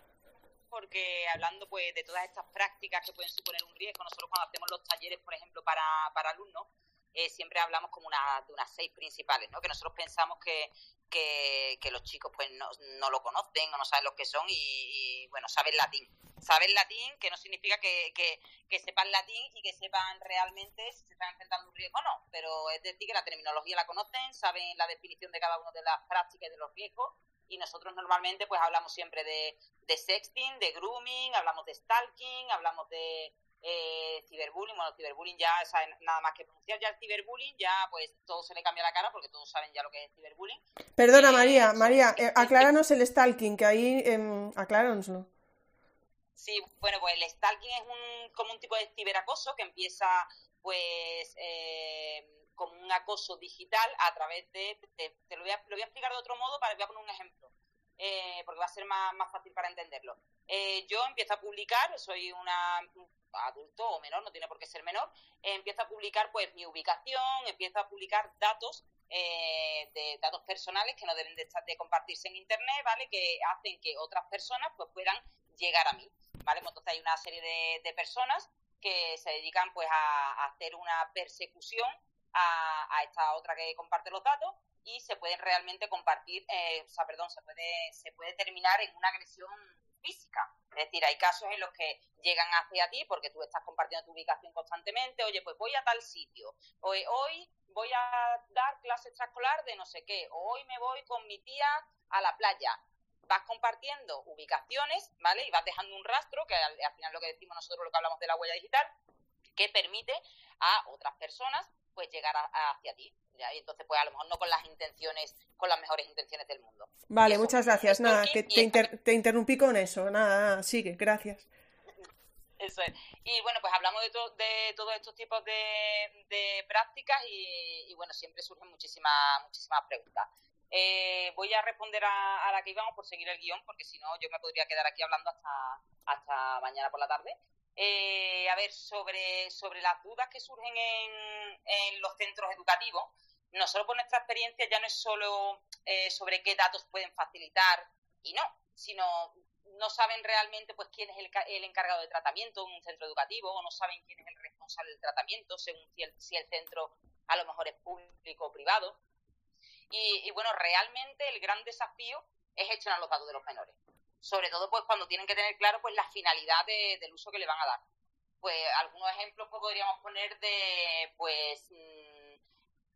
porque hablando pues de todas estas prácticas que pueden suponer un riesgo, nosotros cuando hacemos los talleres, por ejemplo, para, para alumnos, eh, siempre hablamos como una, de unas seis principales, ¿no? Que nosotros pensamos que, que, los chicos pues no, no, lo conocen o no saben lo que son y, bueno, saben latín. Saben latín, que no significa que, que, que, sepan latín y que sepan realmente si se están enfrentando un riesgo o no, pero es decir que la terminología la conocen, saben la definición de cada una de las prácticas y de los riesgos y nosotros normalmente pues hablamos siempre de, de sexting, de grooming, hablamos de stalking, hablamos de eh, ciberbullying, bueno, ciberbullying ya saben nada más que pronunciar ya el ciberbullying, ya pues todo se le cambia la cara porque todos saben ya lo que es ciberbullying. Perdona eh, María, María, eh, acláranos el stalking, que ahí, eh, acláranoslo. Sí, bueno, pues el stalking es un, como un tipo de ciberacoso que empieza pues eh, como un acoso digital a través de, te, lo, voy a, lo, voy a, explicar de otro modo, para, voy a poner un ejemplo, eh, porque va a ser más, más fácil para entenderlo. Eh, yo empiezo a publicar, soy una adulto o menor, no tiene por qué ser menor, eh, empiezo a publicar pues mi ubicación, empiezo a publicar datos de datos personales que no deben de, estar, de compartirse en internet, ¿vale? Que hacen que otras personas pues puedan llegar a mí, ¿vale? Pues, entonces hay una serie de, de personas que se dedican pues a hacer una persecución a, esta otra que comparte los datos y se pueden realmente compartir, eh, o sea, perdón, se puede, se puede terminar en una agresión física. Es decir, hay casos en los que llegan hacia ti porque tú estás compartiendo tu ubicación constantemente, oye, pues voy a tal sitio, hoy, hoy voy a dar clase extraescolar de no sé qué, o hoy me voy con mi tía a la playa. Vas compartiendo ubicaciones, ¿vale? Y vas dejando un rastro, que al, al final lo que decimos nosotros, lo que hablamos de la huella digital, que permite a otras personas pues llegar hacia ti. Y entonces, pues a lo mejor no con las intenciones, con las mejores intenciones del mundo. Vale, muchas gracias. Nada, que te, interrumpí con eso. Nada, sigue, gracias. Eso es. Y bueno, pues hablamos de, de todos estos tipos de, prácticas y, bueno, siempre surgen muchísimas, muchísimas preguntas. Eh, voy a responder a, a, la que íbamos por seguir el guion, porque si no yo me podría quedar aquí hablando hasta, hasta mañana por la tarde. Eh, a ver, sobre, sobre las dudas que surgen en, los centros educativos, nosotros por nuestra experiencia ya no es solo eh, sobre qué datos pueden facilitar y no, sino no saben realmente pues quién es el, el, encargado de tratamiento en un centro educativo o no saben quién es el responsable del tratamiento según si el, centro a lo mejor es público o privado. Y, y bueno, realmente el gran desafío es gestionar los datos de los menores sobre todo pues cuando tienen que tener claro pues la finalidad del uso que le van a dar. Pues algunos ejemplos pues, podríamos poner de pues mm,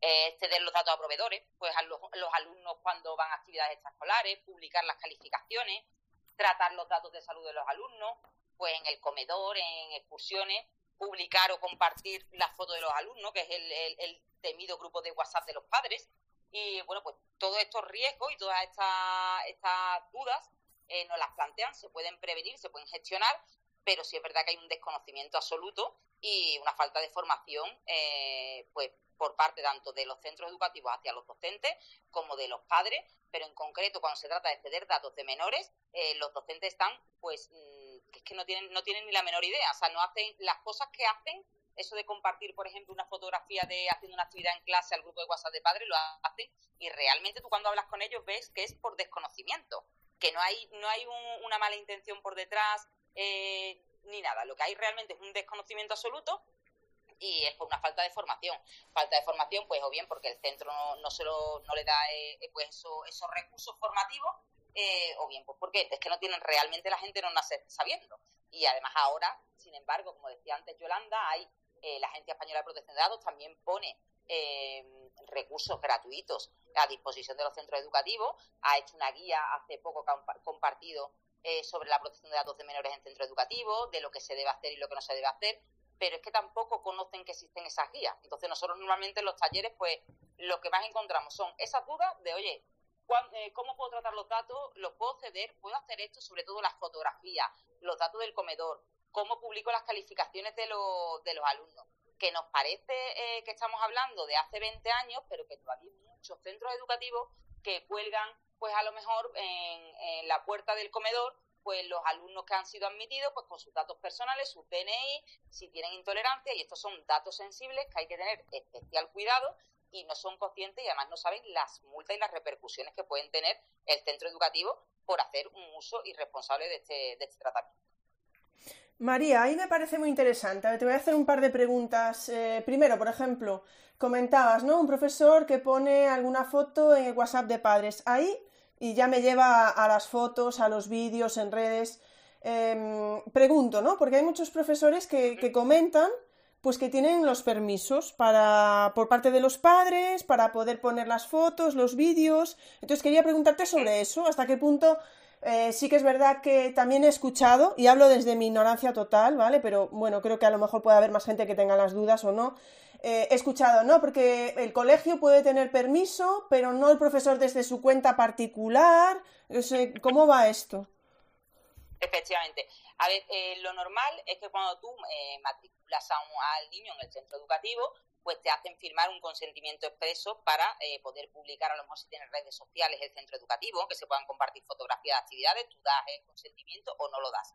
eh, ceder los datos a proveedores, pues a los, alumnos cuando van a actividades extraescolares, publicar las calificaciones, tratar los datos de salud de los alumnos, pues en el comedor, en excursiones, publicar o compartir la foto de los alumnos, que es el, temido grupo de WhatsApp de los padres. Y bueno, pues todos estos riesgos y todas estas, estas dudas eh, las plantean, se pueden prevenir, se pueden gestionar, pero sí es verdad que hay un desconocimiento absoluto y una falta de formación, eh, pues por parte tanto de los centros educativos hacia los docentes como de los padres, pero en concreto cuando se trata de ceder datos de menores, eh, los docentes están, pues, mm, es que no tienen, no tienen ni la menor idea, o sea, no hacen las cosas que hacen, eso de compartir, por ejemplo, una fotografía de haciendo una actividad en clase al grupo de WhatsApp de padres, lo hacen y realmente tú cuando hablas con ellos ves que es por desconocimiento, que no hay, no hay una mala intención por detrás, eh, ni nada, lo que hay realmente es un desconocimiento absoluto y es por una falta de formación. Falta de formación, pues o bien porque el centro no, no, se no le da eh, eh, pues esos recursos formativos, eh, o bien pues porque es que no tienen realmente la gente no nace sabiendo. Y además ahora, sin embargo, como decía antes Yolanda, hay la Agencia Española de Protección de Datos también pone recursos gratuitos a disposición de los centros educativos. Ha hecho una guía hace poco que compartido sobre la protección de datos de menores en centros educativos, de lo que se debe hacer y lo que no se debe hacer pero es que tampoco conocen que existen esas guías. Entonces nosotros normalmente en los talleres, pues lo que más encontramos son esas dudas de, oye, eh, ¿cómo puedo tratar los datos? ¿Los puedo ceder? ¿Puedo hacer esto? Sobre todo las fotografías, los datos del comedor, cómo publico las calificaciones de los, de los alumnos. Que nos parece eh, que estamos hablando de hace 20 años, pero que todavía hay muchos centros educativos que cuelgan, pues a lo mejor en la puerta del comedor pues los alumnos que han sido admitidos, pues con sus datos personales, sus DNI, si tienen intolerancia, y estos son datos sensibles que hay que tener especial cuidado y no son conscientes y además no saben las multas y las repercusiones que pueden tener el centro educativo por hacer un uso irresponsable de este, de este tratamiento. María, ahí me parece muy interesante. te voy a hacer un par de preguntas. Eh, primero, por ejemplo, comentabas, ¿no? Un profesor que pone alguna foto en el WhatsApp de padres. Ahí y ya me lleva a, las fotos, a los vídeos en redes. Em, pregunto, ¿no? Porque hay muchos profesores que, comentan pues que tienen los permisos para por parte de los padres para poder poner las fotos, los vídeos. Entonces quería preguntarte sobre eso, hasta qué punto eh, sí que es verdad que también he escuchado, y hablo desde mi ignorancia total, ¿vale? Pero bueno, creo que a lo mejor puede haber más gente que tenga las dudas o no. Eh, he escuchado, ¿no? Porque el colegio puede tener permiso, pero no el profesor desde su cuenta particular. ¿Cómo va esto? Efectivamente. A ver, eh, lo normal es que cuando tú matriculas a al niño en el centro educativo, pues te hacen firmar un consentimiento expreso para eh, poder publicar, a lo mejor si tienes redes sociales, el centro educativo, que se puedan compartir fotografías de actividades, tú das el consentimiento o no lo das.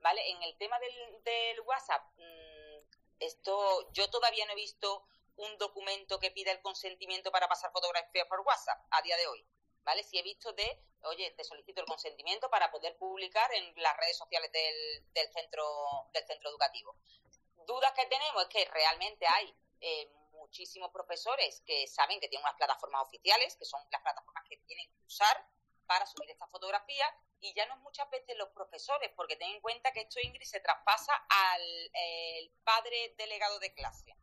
¿Vale? En el tema del, WhatsApp, mm, esto yo todavía no he visto un documento que pida el consentimiento para pasar fotografías por WhatsApp a día de hoy. ¿Vale? Si he visto de, oye, te solicito el consentimiento para poder publicar en las redes sociales del, del centro, del centro educativo. Dudas que tenemos es que realmente hay eh, muchísimos profesores que saben que tienen unas plataformas oficiales, que son las plataformas que tienen que usar para subir estas fotografías, y ya no es muchas veces los profesores, porque ten en cuenta que esto Ingrid se traspasa al padre delegado de clase.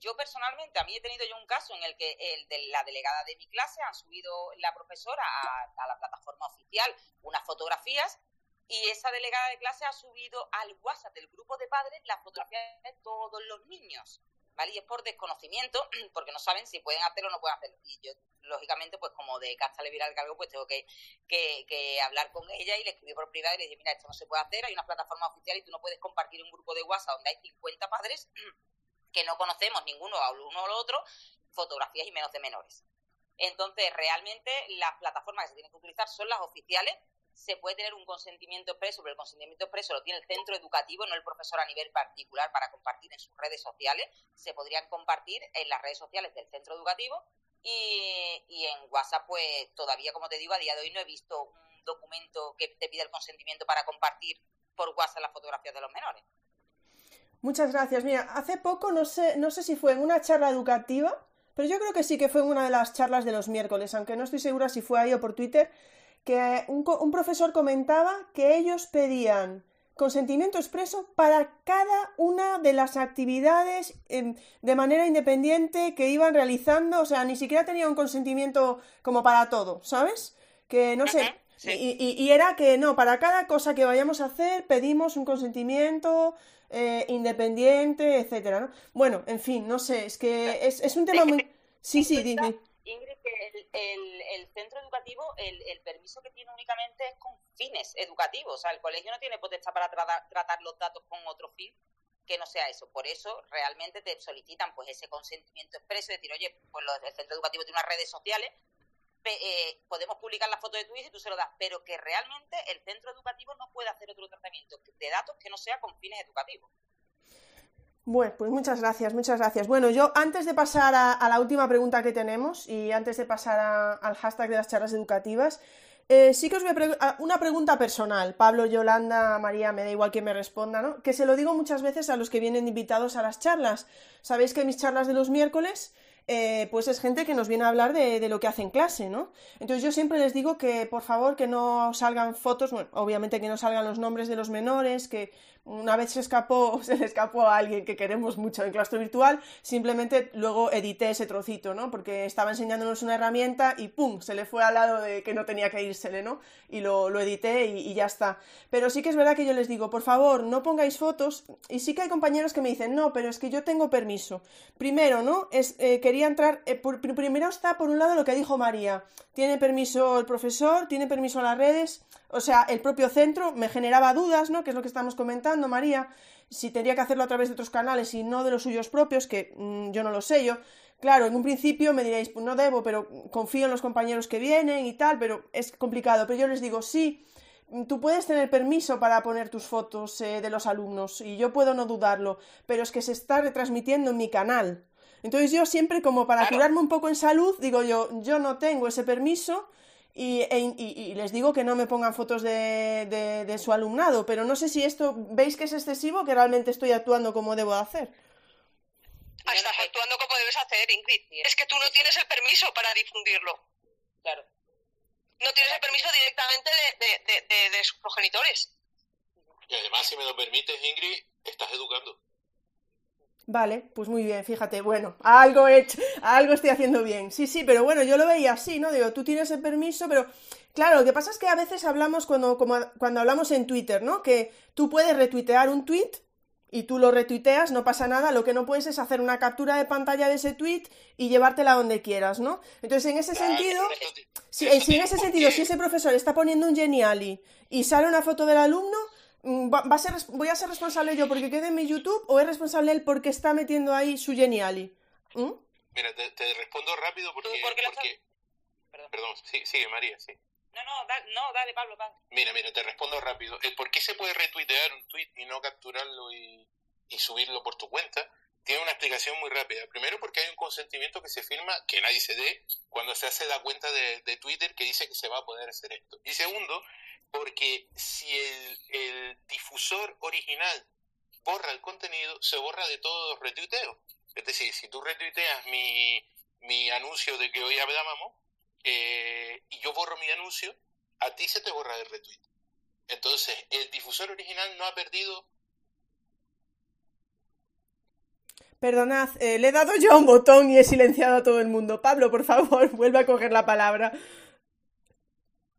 Yo personalmente, a mí he tenido yo un caso en el que el de la delegada de mi clase han subido la profesora a la plataforma oficial unas fotografías y esa delegada de clase ha subido al WhatsApp del grupo de padres las fotografías de todos los niños. ¿Vale? Y es por desconocimiento, porque no saben si pueden hacerlo o no pueden hacerlo. Y yo, lógicamente, pues como de casta le viral cargo, pues tengo que, que, hablar con ella y le escribí por privado y le dije, mira, esto no se puede hacer, hay una plataforma oficial y tú no puedes compartir un grupo de WhatsApp donde hay 50 padres que no conocemos ninguno a uno o al otro, fotografías y menos de menores. Entonces, realmente las plataformas que se tienen que utilizar son las oficiales se puede tener un consentimiento expreso, pero el consentimiento expreso lo tiene el centro educativo, no el profesor a nivel particular para compartir en sus redes sociales. Se podrían compartir en las redes sociales del centro educativo y, en WhatsApp, pues todavía, como te digo, a día de hoy no he visto un documento que te pida el consentimiento para compartir por WhatsApp las fotografías de los menores. Muchas gracias. Mira, hace poco, no sé, no sé si fue en una charla educativa, pero yo creo que sí que fue en una de las charlas de los miércoles, aunque no estoy segura si fue ahí o por Twitter, que un, profesor comentaba que ellos pedían consentimiento expreso para cada una de las actividades em, de manera independiente que iban realizando, o sea, ni siquiera tenía un consentimiento como para todo, ¿sabes? Que no sé, y, era que no, para cada cosa que vayamos a hacer pedimos un consentimiento eh, independiente, etcétera, ¿no? Bueno, en fin, no sé, es que es, es un tema muy... Sí, sí, dime. Ingrid, que el, centro educativo, el, permiso que tiene únicamente es con fines educativos. O sea, el colegio no tiene potestad para tratar, los datos con otro fin que no sea eso. Por eso realmente te solicitan pues ese consentimiento expreso, decir, oye, pues el centro educativo tiene unas redes sociales, eh, podemos publicar la foto de tu hijo y tú se lo das, pero que realmente el centro educativo no puede hacer otro tratamiento de datos que no sea con fines educativos. Bueno, pues muchas gracias, muchas gracias. Bueno, yo antes de pasar a, la última pregunta que tenemos y antes de pasar al hashtag de las charlas educativas, eh, sí que os voy a una pregunta personal. Pablo, Yolanda, María, me da igual que me responda, ¿no? Que se lo digo muchas veces a los que vienen invitados a las charlas. Sabéis que mis charlas de los miércoles eh, pues es gente que nos viene a hablar de, de, lo que hace en clase, ¿no? Entonces yo siempre les digo que por favor que no salgan fotos, bueno, obviamente que no salgan los nombres de los menores, que una vez se escapó, se le escapó a alguien que queremos mucho en claustro virtual, simplemente luego edité ese trocito, ¿no? Porque estaba enseñándonos una herramienta y ¡pum! se le fue al lado de que no tenía que írsele, ¿no? Y lo, lo edité y, ya está. Pero sí que es verdad que yo les digo, por favor, no pongáis fotos, y sí que hay compañeros que me dicen, no, pero es que yo tengo permiso. Primero, ¿no? Es, eh, quería entrar, eh, primero está por un lado lo que dijo María, tiene permiso el profesor, tiene permiso las redes, o sea, el propio centro me generaba dudas, ¿no? Que es lo que estamos comentando, María, si tendría que hacerlo a través de otros canales y no de los suyos propios, que mm, yo no lo sé yo. Claro, en un principio me diréis, pues no debo, pero confío en los compañeros que vienen y tal, pero es complicado. Pero yo les digo, sí, tú puedes tener permiso para poner tus fotos eh, de los alumnos y yo puedo no dudarlo, pero es que se está retransmitiendo en mi canal. Entonces yo siempre como para curarme un poco en salud, digo yo, yo no tengo ese permiso e, y, les digo que no me pongan fotos de, su alumnado, pero no sé si esto veis que es excesivo, que realmente estoy actuando como debo hacer. Ah, estás actuando como debes hacer, Ingrid. Es que tú no tienes el permiso para difundirlo. Claro. No tienes el permiso directamente de, sus progenitores. Y además, si me lo permites, Ingrid, estás educando. Vale, pues muy bien, fíjate, bueno, algo hecho, algo estoy haciendo bien. Sí, sí, pero bueno, yo lo veía así, ¿no? Digo, tú tienes el permiso, pero claro, lo que pasa es que a veces hablamos cuando, como, cuando hablamos en Twitter, ¿no? Que tú puedes retuitear un tweet y tú lo retuiteas, no pasa nada, lo que no puedes es hacer una captura de pantalla de ese tweet y llevártela donde quieras, ¿no? Entonces, en ese sentido, si, si en ese sentido, si ese profesor está poniendo un geniali y sale una foto del alumno, Mm, va, a ser, ¿Voy a ser responsable yo porque quede en mi YouTube o es responsable él porque está metiendo ahí su Geniali? ¿Mm? Mira, te, respondo rápido porque... Perdón. sí, sigue María, sí. No, no, no, dale, Pablo, dale. Mira, mira, te respondo rápido. ¿Por qué se puede retuitear un tweet y no capturarlo y, y subirlo por tu cuenta? tiene una explicación muy rápida. Primero porque hay un consentimiento que se firma, que nadie se dé, cuando se hace la cuenta de, de, Twitter que dice que se va a poder hacer esto. Y segundo, porque si el, el difusor original borra el contenido, se borra de todos los retuiteos. Es decir, si tú retuiteas mi, mi anuncio de que hoy hablábamos eh, y yo borro mi anuncio, a ti se te borra el retweet. Entonces, el difusor original no ha perdido Perdonad, eh, le he dado yo un botón y he silenciado a todo el mundo. Pablo, por favor, vuelve a coger la palabra.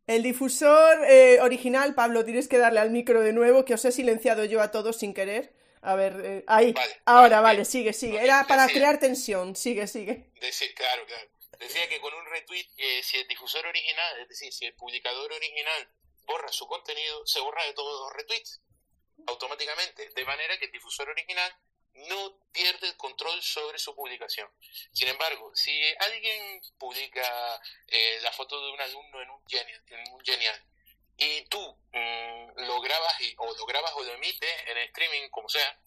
El difusor eh, original, Pablo, tienes que darle al micro de nuevo, que os he silenciado yo a todos sin querer. A ver, eh, ahí. Ahora, vale, sigue, sigue. Era para crear tensión. Sigue, sigue. claro, claro. Decía que con un retweet, si el difusor original, es decir, si el publicador original borra su contenido, se borra de todos los retweets automáticamente. De manera que el difusor original no pierde el control sobre su publicación. Sin embargo, si alguien publica eh, la foto de un alumno en un genial, en un y tú mm, lo grabas o lo grabas o lo emites en streaming, como sea,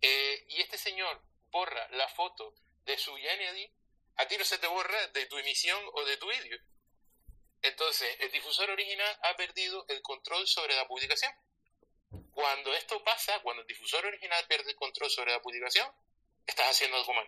eh, y este señor borra la foto de su genial, a ti no se te borra de tu emisión o de tu vídeo. Entonces, el difusor original ha perdido el control sobre la publicación. Cuando esto pasa, cuando el difusor original pierde el control sobre la publicación, estás haciendo algo mal.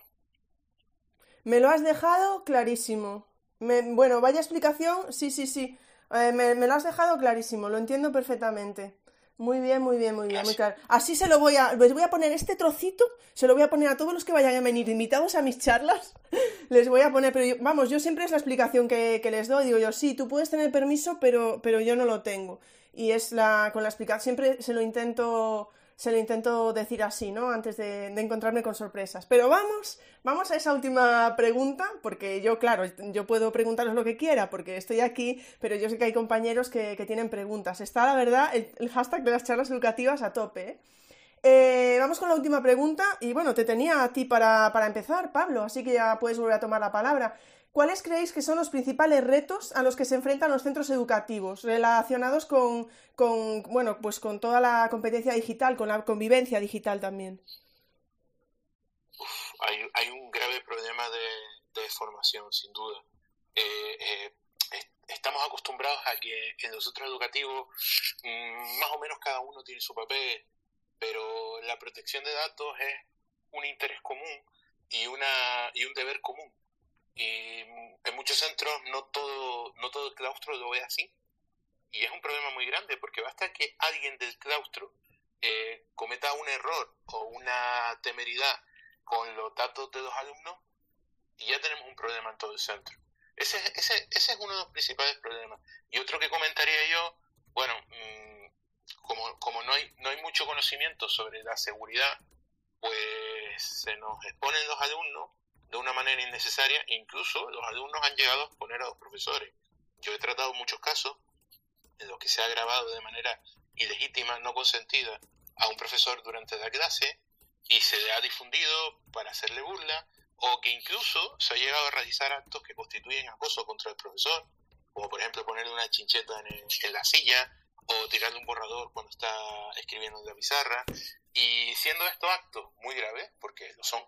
Me lo has dejado clarísimo. bueno, vaya explicación, sí, sí, sí. Eh, me, lo has dejado clarísimo, lo entiendo perfectamente. Muy bien, muy bien, muy bien, muy claro. Así se lo voy a, les voy a poner este trocito, se lo voy a poner a todos los que vayan a venir invitados a mis charlas. les voy a poner, pero vamos, yo siempre es la explicación que, que, les doy. Digo yo, sí, tú puedes tener permiso, pero, pero yo no lo tengo y es la con la explicación siempre se lo intento se lo intento decir así, ¿no? Antes de, encontrarme con sorpresas. Pero vamos, vamos a esa última pregunta, porque yo, claro, yo puedo preguntaros lo que quiera, porque estoy aquí, pero yo sé que hay compañeros que, tienen preguntas. Está, la verdad, el, hashtag de las charlas educativas a tope, ¿eh? ¿eh? vamos con la última pregunta y bueno, te tenía a ti para, para empezar, Pablo, así que ya puedes volver a tomar la palabra. ¿Cuáles creéis que son los principales retos a los que se enfrentan los centros educativos relacionados con, bueno, pues con toda la competencia digital, con la convivencia digital también? hay, un grave problema de, formación, sin duda. Eh, eh, estamos acostumbrados a que en los centros educativos mm, más o menos cada uno tiene su papel, pero la protección de datos es un interés común y, una, y un deber común. Y en muchos centros no todo, no todo el claustro lo ve así. Y es un problema muy grande porque basta que alguien del claustro eh, cometa un error o una temeridad con los datos de los alumnos y ya tenemos un problema en todo el centro. Ese, ese, ese es uno de los principales problemas. Y otro que comentaría yo, bueno, mm, como, como no, hay, no hay mucho conocimiento sobre la seguridad, pues se nos exponen los alumnos de una manera innecesaria, incluso los alumnos han llegado a exponer a los profesores. Yo he tratado muchos casos en los que se ha grabado de manera ilegítima, no consentida, a un profesor durante la clase y se le ha difundido para hacerle burla, o que incluso se ha llegado a realizar actos que constituyen acoso contra el profesor, como por ejemplo ponerle una chincheta en, en la silla o tirarle un borrador cuando está escribiendo en la pizarra. Y siendo estos actos muy graves, porque lo son,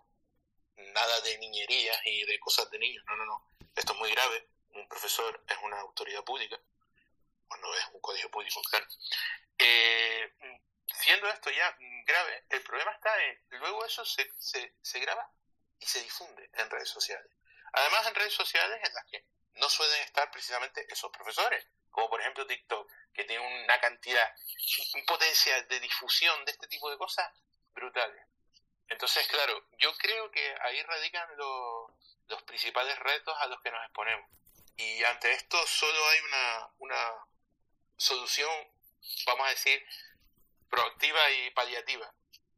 nada de niñerías y de cosas de niños, no, no, no. Esto es muy grave. Un profesor es una autoridad pública, bueno, es un colegio público, claro. Eh, siendo esto ya grave, el problema está en, luego eso se, se, se graba y se difunde en redes sociales. Además, en redes sociales en las que no suelen estar precisamente esos profesores, como por ejemplo TikTok, que tiene una cantidad, un potencial de difusión de este tipo de cosas brutales. Entonces, claro, yo creo que ahí radican los, principales retos a los que nos exponemos. Y ante esto solo hay una, solución, vamos a decir, proactiva y paliativa.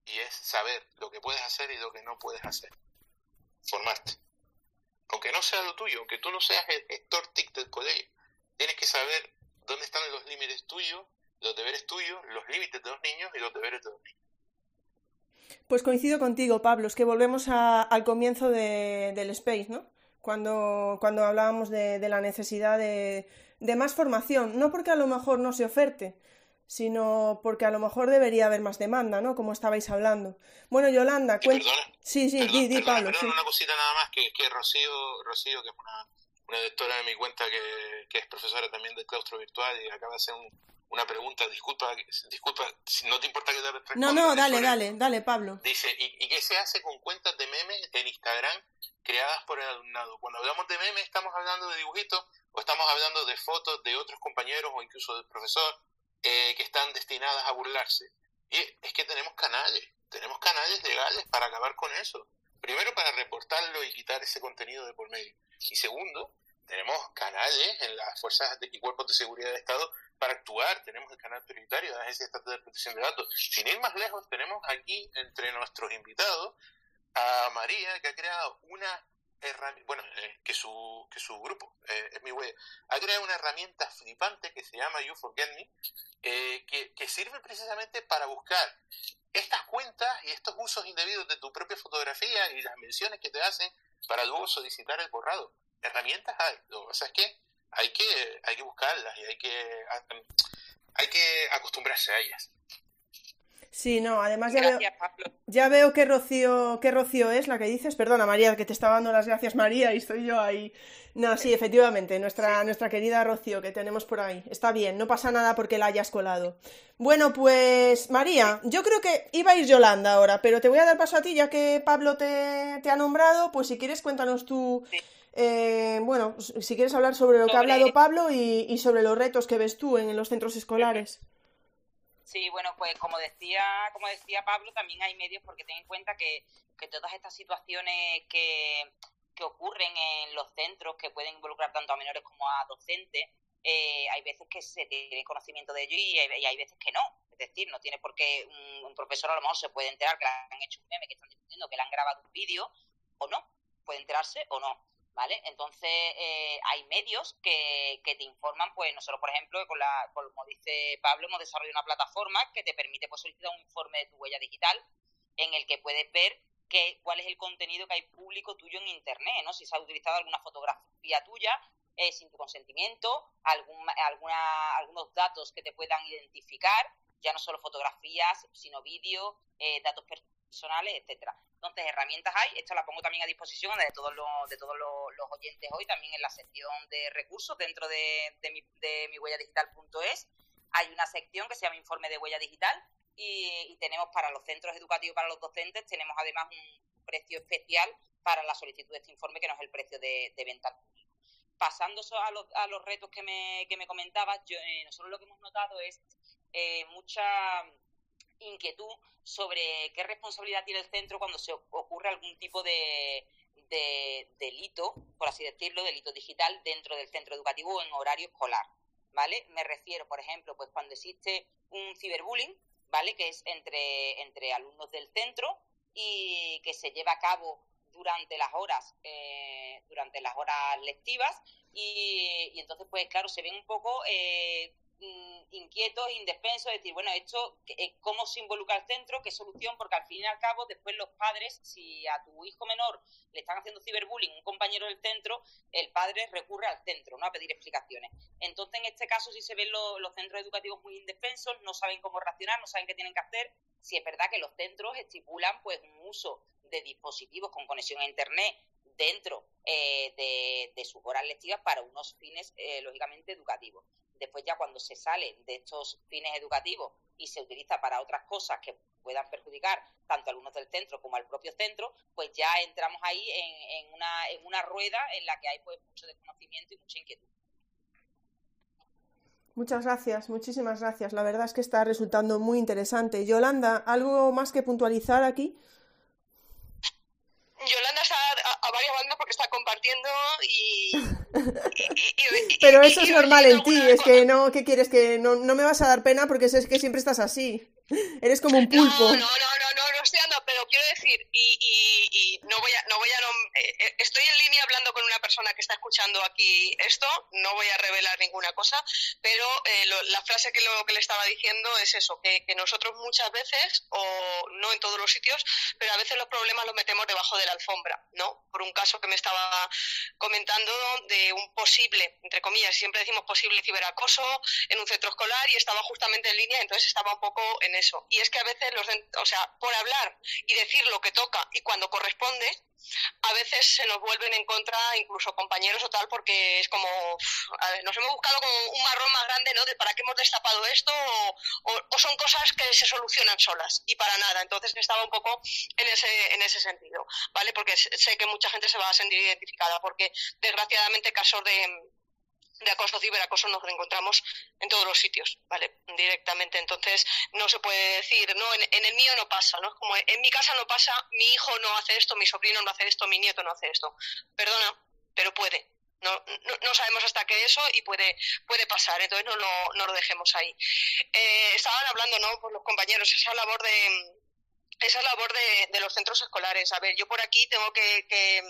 Y es saber lo que puedes hacer y lo que no puedes hacer. Formarte. Aunque no sea lo tuyo, aunque tú no seas el gestor TIC del colegio, tienes que saber dónde están los límites tuyos, los deberes tuyos, los límites de los niños y los deberes de los niños. Pues coincido contigo, Pablo, es que volvemos al comienzo del Space, ¿no? Cuando, cuando hablábamos de, la necesidad de, más formación, no porque a lo mejor no se oferte, sino porque a lo mejor debería haber más demanda, ¿no? Como estabais hablando. Bueno, Yolanda, cuéntame. Sí, sí, di, di, Pablo. una cosita nada más, que, que Rocío, Rocío, que es una, una lectora de mi cuenta que, que es profesora también del claustro virtual y acaba de hacer un, una pregunta, disculpa, disculpa, no te importa que te responda. No, no, dale, dale, dale, Pablo. Dice, ¿y, qué se hace con cuentas de memes en Instagram creadas por el alumnado? Cuando hablamos de memes, ¿estamos hablando de dibujitos o estamos hablando de fotos de otros compañeros o incluso del profesor eh, que están destinadas a burlarse? Y es que tenemos canales, tenemos canales legales para acabar con eso. Primero, para reportarlo y quitar ese contenido de por medio. Y segundo, tenemos canales en las fuerzas y cuerpos de seguridad de Estado para actuar. Tenemos el canal prioritario de la Agencia Estatal de Protección de Datos. Sin ir más lejos, tenemos aquí entre nuestros invitados a María, que ha creado una herramienta, bueno, eh, que, su, que su grupo, eh, es mi web, ha creado una herramienta flipante que se llama You Forget Me, eh, que, que sirve precisamente para buscar estas cuentas y estos usos indebidos de tu propia fotografía y las menciones que te hacen para luego solicitar el borrado. Herramientas hay, lo que pasa es que hay que, hay que buscarlas y hay que, hay que acostumbrarse a ellas. Sí, no, además ya veo, ya veo que Rocío, que Rocío es la que dices. Perdona, María, que te estaba dando las gracias, María, y estoy yo ahí. No, sí, efectivamente, nuestra, nuestra querida Rocío que tenemos por ahí. Está bien, no pasa nada porque la hayas colado. Bueno, pues, María, yo creo que iba a ir Yolanda ahora, pero te voy a dar paso a ti, ya que Pablo te, te ha nombrado, pues si quieres cuéntanos tú eh, bueno, si quieres hablar sobre lo que ha hablado Pablo y, sobre los retos que ves tú en, los centros escolares. Sí, bueno, pues como decía, como decía Pablo, también hay medios porque ten en cuenta que, todas estas situaciones que, que, ocurren en los centros, que pueden involucrar tanto a menores como a docentes, eh, hay veces que se tiene conocimiento de ello y hay, veces que no. Es decir, no tiene por qué un, profesor a lo mejor se puede enterar que le han hecho un meme, que están discutiendo, que le han grabado un vídeo, o no, puede enterarse o no. ¿Vale? Entonces, eh, hay medios que, que, te informan, pues nosotros, por ejemplo, con la, como dice Pablo, hemos desarrollado una plataforma que te permite pues, solicitar un informe de tu huella digital en el que puedes ver qué, cuál es el contenido que hay público tuyo en Internet, ¿no? Si se ha utilizado alguna fotografía tuya eh, sin tu consentimiento, algún, alguna, algunos datos que te puedan identificar, ya no solo fotografías, sino vídeos, eh, datos personales, etcétera. Entonces, herramientas hay, esto la pongo también a disposición de todos los, de todos los, oyentes hoy, también en la sección de recursos dentro de, de mi, de mi huella digital.es. Hay una sección que se llama Informe de Huella Digital y, tenemos para los centros educativos, para los docentes, tenemos además un precio especial para la solicitud de este informe, que no es el precio de, venta al público. Pasando a los, a los retos que me, que me comentabas, yo, eh, nosotros lo que hemos notado es eh, mucha inquietud sobre qué responsabilidad tiene el centro cuando se ocurre algún tipo de, delito, por así decirlo, delito digital dentro del centro educativo en horario escolar. ¿Vale? Me refiero, por ejemplo, pues cuando existe un ciberbullying, ¿vale? Que es entre, entre alumnos del centro y que se lleva a cabo durante las horas, eh, durante las horas lectivas y, entonces, pues claro, se ven un poco eh, inquietos, indefensos, es decir, bueno, esto, eh, ¿cómo se involucra el centro? ¿Qué solución? Porque al fin y al cabo, después los padres, si a tu hijo menor le están haciendo ciberbullying un compañero del centro, el padre recurre al centro, ¿no? A pedir explicaciones. Entonces, en este caso, si se ven los centros educativos muy indefensos, no saben cómo reaccionar, no saben qué tienen que hacer, si es verdad que los centros estipulan, pues, un uso de dispositivos con conexión a Internet dentro eh, de, sus horas lectivas para unos fines, eh, lógicamente, educativos. Después ya cuando se sale de estos fines educativos y se utiliza para otras cosas que puedan perjudicar tanto a alumnos del centro como al propio centro, pues ya entramos ahí en, una, en una rueda en la que hay pues mucho desconocimiento y mucha inquietud. Muchas gracias, muchísimas gracias. La verdad es que está resultando muy interesante. Yolanda, ¿algo más que puntualizar aquí? Yolanda está a, varias bandas porque está compartiendo y... Pero eso es normal en ti, es que no, ¿qué quieres? Que no, no me vas a dar pena porque es que siempre estás así. Eres como un pulpo. No, no, no, no, no, estoy dando, pero quiero decir, y, y, no voy a, no voy a, eh, eh, estoy en línea hablando con una persona que está escuchando aquí esto, no voy a revelar ninguna cosa, pero eh, la frase que lo que le estaba diciendo es eso, que, que, nosotros muchas veces, o no en todos los sitios, pero a veces los problemas los metemos debajo de la alfombra, ¿no? Por un caso que me estaba comentando de un posible, entre comillas, siempre decimos posible ciberacoso en un centro escolar y estaba justamente en línea, entonces estaba un poco en eso. Y es que a veces, los, o sea, por hablar y decir lo que toca y cuando corresponde, a veces se nos vuelven en contra incluso compañeros o tal porque es como a ver, nos hemos buscado como un marrón más grande no de para qué hemos destapado esto o, son cosas que se solucionan solas y para nada entonces estaba un poco en ese en ese sentido vale porque sé que mucha gente se va a sentir identificada porque desgraciadamente casos de de acoso ciberacoso nos encontramos en todos los sitios, ¿vale? Directamente. Entonces, no se puede decir, no, en, el mío no pasa, ¿no? Como en mi casa no pasa, mi hijo no hace esto, mi sobrino no hace esto, mi nieto no hace esto. Perdona, pero puede. No, no, sabemos hasta qué eso y puede, puede pasar, entonces no lo, no lo dejemos ahí. Eh, estaban hablando, ¿no? Por los compañeros, esa labor de, esa labor de, de, los centros escolares. A ver, yo por aquí tengo que, que,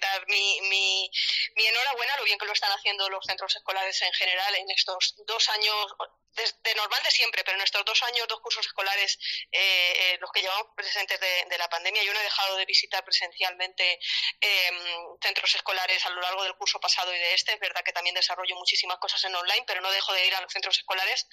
dar mi, mi, mi, enhorabuena lo bien que lo están haciendo los centros escolares en general en estos dos años, de, normal de siempre, pero en estos dos años, dos cursos escolares, eh, eh, los que llevamos presentes de, la pandemia, yo no he dejado de visitar presencialmente em, centros escolares a lo largo del curso pasado y de este. Es verdad que también desarrollo muchísimas cosas en online, pero no dejo de ir a los centros escolares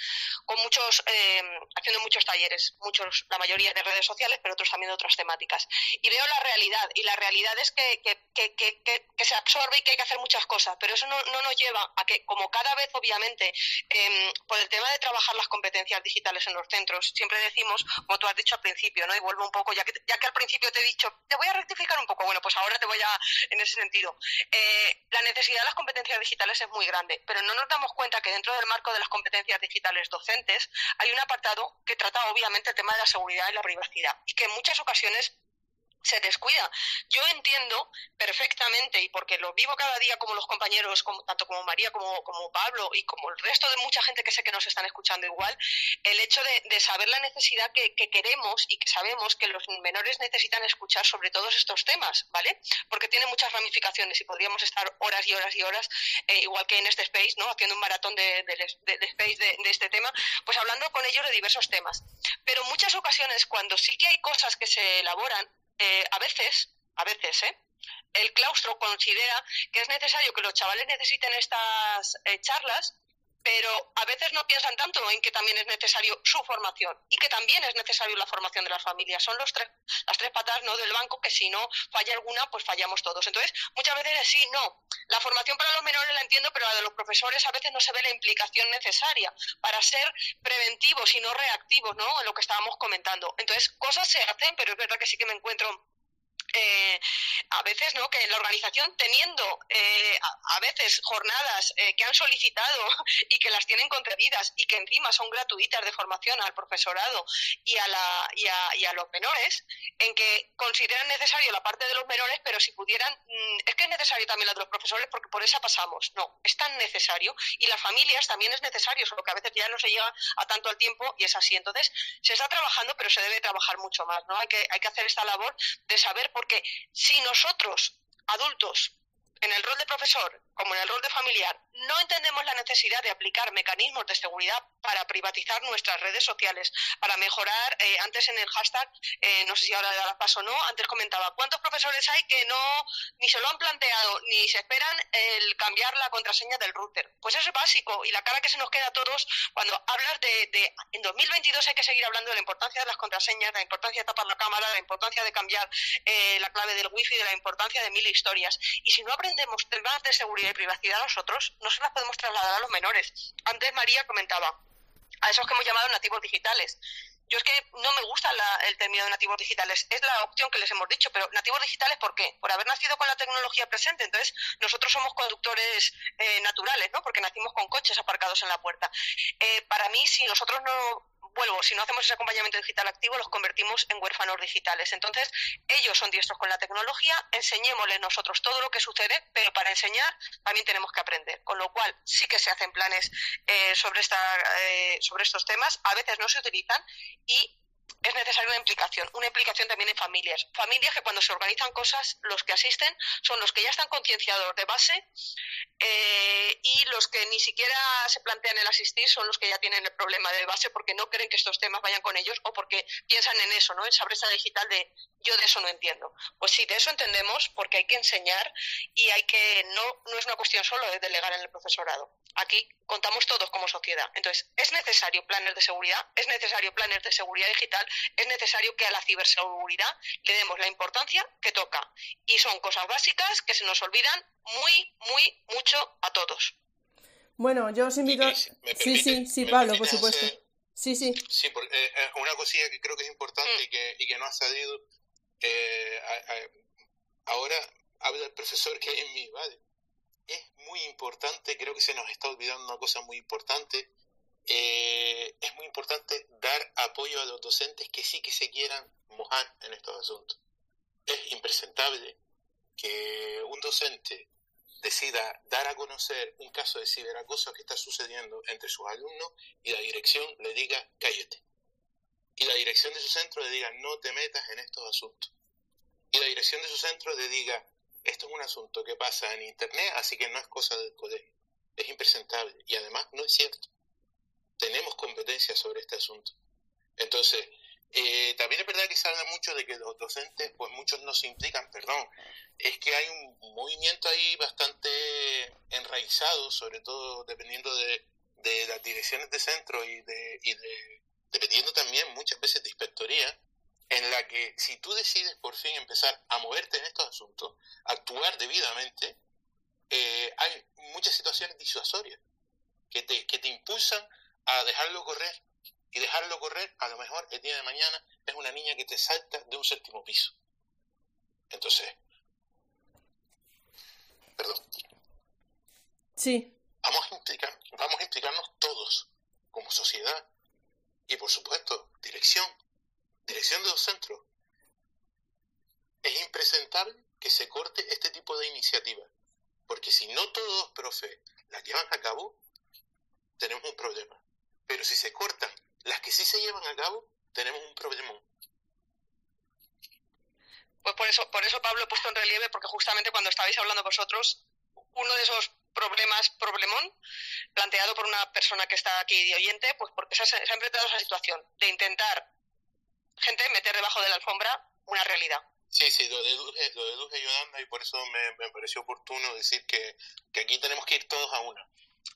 con muchos, em, haciendo muchos talleres, muchos, la mayoría de redes sociales, pero otros también de otras temáticas. Y veo la realidad, y la realidad es que, que, que, que se absorbe y que hay que hacer muchas cosas, pero eso no, no nos lleva a que, como cada vez, obviamente, em, por el tema de trabajar las competencias digitales en los centros. Siempre decimos, como tú has dicho al principio, ¿no? Y vuelvo un poco, ya que, ya que al principio te he dicho, te voy a rectificar un poco, bueno, pues ahora te voy a, en ese sentido. Eh, la necesidad de las competencias digitales es muy grande, pero no nos damos cuenta que dentro del marco de las competencias digitales docentes hay un apartado que trata obviamente el tema de la seguridad y la privacidad y que en muchas ocasiones se descuida. Yo entiendo perfectamente, y porque lo vivo cada día como los compañeros, tanto como María como, como Pablo y como el resto de mucha gente que sé que nos están escuchando igual, el hecho de, saber la necesidad que, queremos y que sabemos que los menores necesitan escuchar sobre todos estos temas, ¿vale? Porque tiene muchas ramificaciones y podríamos estar horas y horas y horas, eh, igual que en este space, ¿no? Haciendo un maratón de, space de, este tema, pues hablando con ellos de diversos temas. Pero muchas ocasiones, cuando sí que hay cosas que se elaboran, eh, a veces, a veces, ¿eh? el claustro considera que es necesario que los chavales necesiten estas eh, charlas, pero a veces no piensan tanto en que también es necesario su formación y que también es necesario la formación de las familias. Son los tres, las tres patas ¿no? del banco que si no falla alguna, pues fallamos todos. Entonces, muchas veces sí, no. La formación para los menores la entiendo, pero la de los profesores a veces no se ve la implicación necesaria para ser preventivos y no reactivos, ¿no? En lo que estábamos comentando. Entonces, cosas se hacen, pero es verdad que sí que me encuentro eh, a veces no que la organización teniendo eh, a, veces jornadas eh, que han solicitado y que las tienen concedidas y que encima son gratuitas de formación al profesorado y a, la, y a, y a los menores en que consideran necesario la parte de los menores pero si pudieran mm, es que es necesario también la de los profesores porque por esa pasamos. No es tan necesario y las familias también es necesario solo que a veces ya no se llega a tanto al tiempo y es así. Entonces se está trabajando pero se debe trabajar mucho más no hay que hay que hacer esta labor de saber por porque si nosotros, adultos, en el rol de profesor como en el rol de familiar, no entendemos la necesidad de aplicar mecanismos de seguridad para privatizar nuestras redes sociales, para mejorar, eh, antes en el hashtag, eh, no sé si ahora le da paso o no, antes comentaba, ¿cuántos profesores hay que no ni se lo han planteado ni se esperan el cambiar la contraseña del router? Pues eso es básico y la cara que se nos queda a todos cuando hablas de, en 2022 hay que seguir hablando de la importancia de las contraseñas, de la importancia de tapar la cámara, de la importancia de cambiar eh, la clave del wifi, de la importancia de mil historias. Y si no aprendemos temas de seguridad y privacidad nosotros, no se las podemos trasladar a los menores. Antes María comentaba, a esos que hemos llamado nativos digitales. Yo es que no me gusta el término de nativos digitales, es la opción que les hemos dicho, pero nativos digitales, ¿por qué? Por haber nacido con la tecnología presente. Entonces, nosotros somos conductores eh, naturales, ¿no? Porque nacimos con coches aparcados en la puerta. Eh, para mí, si nosotros no vuelvo, si no hacemos ese acompañamiento digital activo, los convertimos en huérfanos digitales. Entonces, ellos son diestros con la tecnología, enseñémosles nosotros todo lo que sucede, pero para enseñar también tenemos que aprender. Con lo cual, sí que se hacen planes eh, sobre, esta, eh, sobre estos temas, a veces no se utilizan y es necesaria una implicación, una implicación también en familias. Familias que cuando se organizan cosas, los que asisten son los que ya están concienciados de base eh, y los que ni siquiera se plantean el asistir son los que ya tienen el problema de base porque no creen que estos temas vayan con ellos o porque piensan en eso, ¿no? Esa brecha digital de yo de eso no entiendo. Pues sí, de eso entendemos porque hay que enseñar y hay que, no, no es una cuestión solo de delegar en el profesorado. Aquí contamos todos como sociedad. Entonces, es necesario planes de seguridad, es necesario planes de seguridad digital, es necesario que a la ciberseguridad le demos la importancia que toca. Y son cosas básicas que se nos olvidan muy, muy mucho a todos. Bueno, yo os invito... Sí, sí, sí, Pablo, por supuesto. Sí, sí. Sí, porque, eh, eh, una cosilla que creo que es importante mm. y, que, y que no ha salido, eh, ahora habla el profesor que hay en mí, ¿vale? Es muy importante, creo que se nos está olvidando una cosa muy importante, eh, es muy importante dar apoyo a los docentes que sí que se quieran mojar en estos asuntos. Es impresentable que un docente decida dar a conocer un caso de ciberacoso que está sucediendo entre sus alumnos y la dirección le diga cállate. Y la dirección de su centro le diga no te metas en estos asuntos. Y la dirección de su centro le diga esto es un asunto que pasa en Internet, así que no es cosa del colegio. Es impresentable y además no es cierto tenemos competencia sobre este asunto. Entonces, eh, también es verdad que se habla mucho de que los docentes, pues muchos no se implican, perdón, es que hay un movimiento ahí bastante enraizado, sobre todo dependiendo de, las direcciones de centro y, de, y de, dependiendo también muchas veces de inspectoría, en la que si tú decides por fin empezar a moverte en estos asuntos, actuar debidamente, eh, hay muchas situaciones disuasorias que te, que te impulsan a dejarlo correr y dejarlo correr, a lo mejor el día de mañana es una niña que te salta de un séptimo piso. Entonces, perdón. Sí. Vamos a, implicar, vamos a implicarnos todos, como sociedad, y por supuesto, dirección, dirección de los centros. es impresentable que se corte este tipo de iniciativas. Porque si no todos los profes las llevan a cabo, tenemos un problema. Pero si se cortan las que sí se llevan a cabo, tenemos un problema. Pues por eso, por eso Pablo he puesto en relieve, porque justamente cuando estabais hablando vosotros, uno de esos problemas, problemón, planteado por una persona que está aquí de oyente, pues porque se ha, se ha enfrentado a esa situación de intentar, gente, meter debajo de la alfombra una realidad. Sí, sí, lo deduje, lo deduje Yolanda y por eso me, me pareció oportuno decir que, que, aquí tenemos que ir todos a una.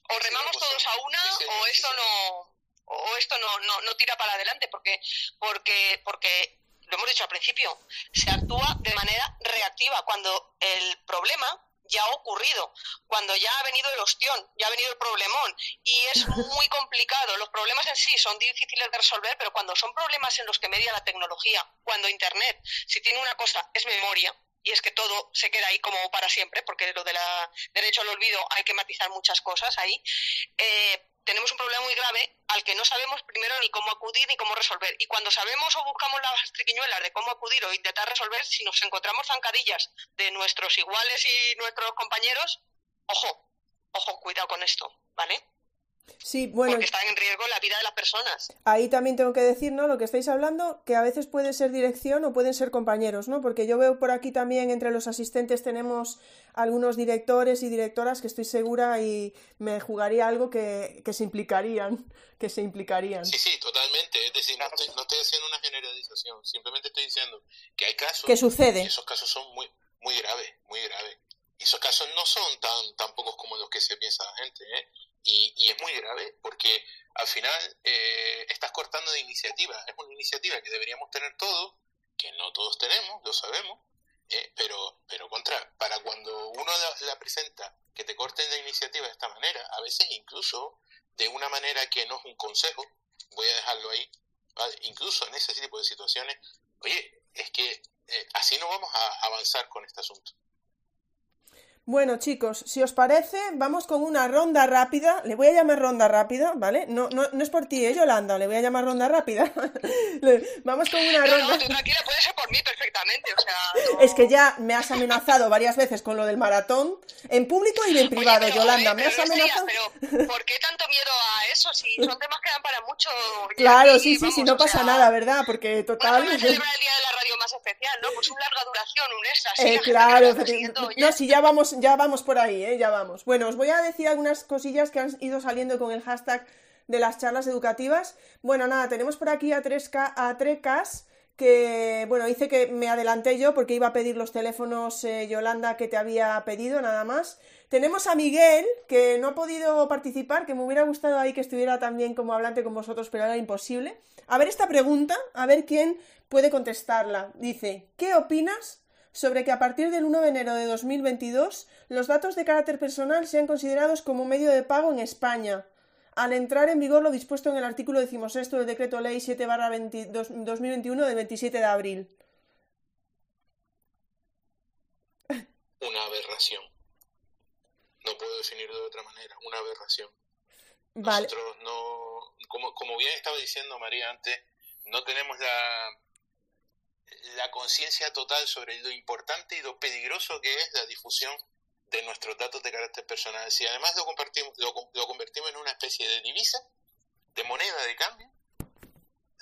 O remamos todos a una o esto no o esto no, no, no tira para adelante porque porque porque lo hemos dicho al principio, se actúa de manera reactiva cuando el problema ya ha ocurrido, cuando ya ha venido el ostión, ya ha venido el problemón y es muy complicado. Los problemas en sí son difíciles de resolver, pero cuando son problemas en los que media la tecnología, cuando Internet, si tiene una cosa, es memoria, y es que todo se queda ahí como para siempre, porque lo de la derecho al olvido hay que matizar muchas cosas ahí. Eh, tenemos un problema muy grave al que no sabemos primero ni cómo acudir ni cómo resolver. Y cuando sabemos o buscamos las triquiñuelas de cómo acudir o intentar resolver, si nos encontramos zancadillas de nuestros iguales y nuestros compañeros, ojo, ojo, cuidado con esto, ¿vale? Sí, bueno. Porque está en riesgo la vida de las personas. Ahí también tengo que decir, ¿no? Lo que estáis hablando, que a veces puede ser dirección o pueden ser compañeros, ¿no? Porque yo veo por aquí también entre los asistentes tenemos algunos directores y directoras que estoy segura y me jugaría algo que, que se implicarían, que se implicarían. Sí, sí, totalmente. Es decir, no estoy, no estoy haciendo una generalización, simplemente estoy diciendo que hay casos. ¿Qué sucede? Y esos casos son muy, muy graves, muy graves. Y esos casos no son tan, tan pocos como los que se piensa la gente, ¿eh? Y, y, es muy grave porque al final eh, estás cortando de iniciativa. Es una iniciativa que deberíamos tener todos, que no todos tenemos, lo sabemos, eh, pero, pero contra, para cuando uno la, la, presenta que te corten de iniciativa de esta manera, a veces incluso de una manera que no es un consejo, voy a dejarlo ahí, incluso en ese tipo de situaciones, oye, es que eh, así no vamos a avanzar con este asunto. Bueno, chicos, si os parece, vamos con una ronda rápida. Le voy a llamar ronda rápida, ¿vale? No, no, no es por ti, ¿eh, Yolanda? Le voy a llamar ronda rápida. vamos con una no, ronda. No, tú tranquila, puede ser por mí perfectamente. O sea, no... Es que ya me has amenazado varias veces con lo del maratón, en público y en privado, Oye, pero, Yolanda. Oye, me has amenazado. pero, ¿por qué tanto miedo a eso? Si son temas que dan para mucho. Claro, aquí, sí, sí, vamos, sí, no pasa sea, nada, ¿verdad? Porque total. Bueno, celebrar el día de la radio más especial, ¿no? Pues un larga duración, un extra. Sí, Eh, claro, no, si ya vamos, ya vamos por ahí, ¿eh? ya vamos. Bueno, os voy a decir algunas cosillas que han ido saliendo con el hashtag de las charlas educativas. Bueno, nada, tenemos por aquí a 3K, a 3Ks que, bueno, hice que me adelanté yo porque iba a pedir los teléfonos eh, Yolanda que te había pedido, nada más. Tenemos a Miguel, que no ha podido participar, que me hubiera gustado ahí que estuviera también como hablante con vosotros, pero era imposible. A ver esta pregunta, a ver quién puede contestarla. Dice, ¿qué opinas sobre que a partir del 1 de enero de 2022 los datos de carácter personal sean considerados como medio de pago en España, al entrar en vigor lo dispuesto en el artículo 16 del Decreto Ley 7 2021 de 27 de abril. Una aberración. No puedo definirlo de otra manera, una aberración. Vale. Nosotros no, como, como bien estaba diciendo María antes, no tenemos la, la conciencia total sobre lo importante y lo peligroso que es la difusión de nuestros datos de carácter personal. Si además lo, compartimos, lo, lo, convertimos en una especie de divisa, de moneda de cambio,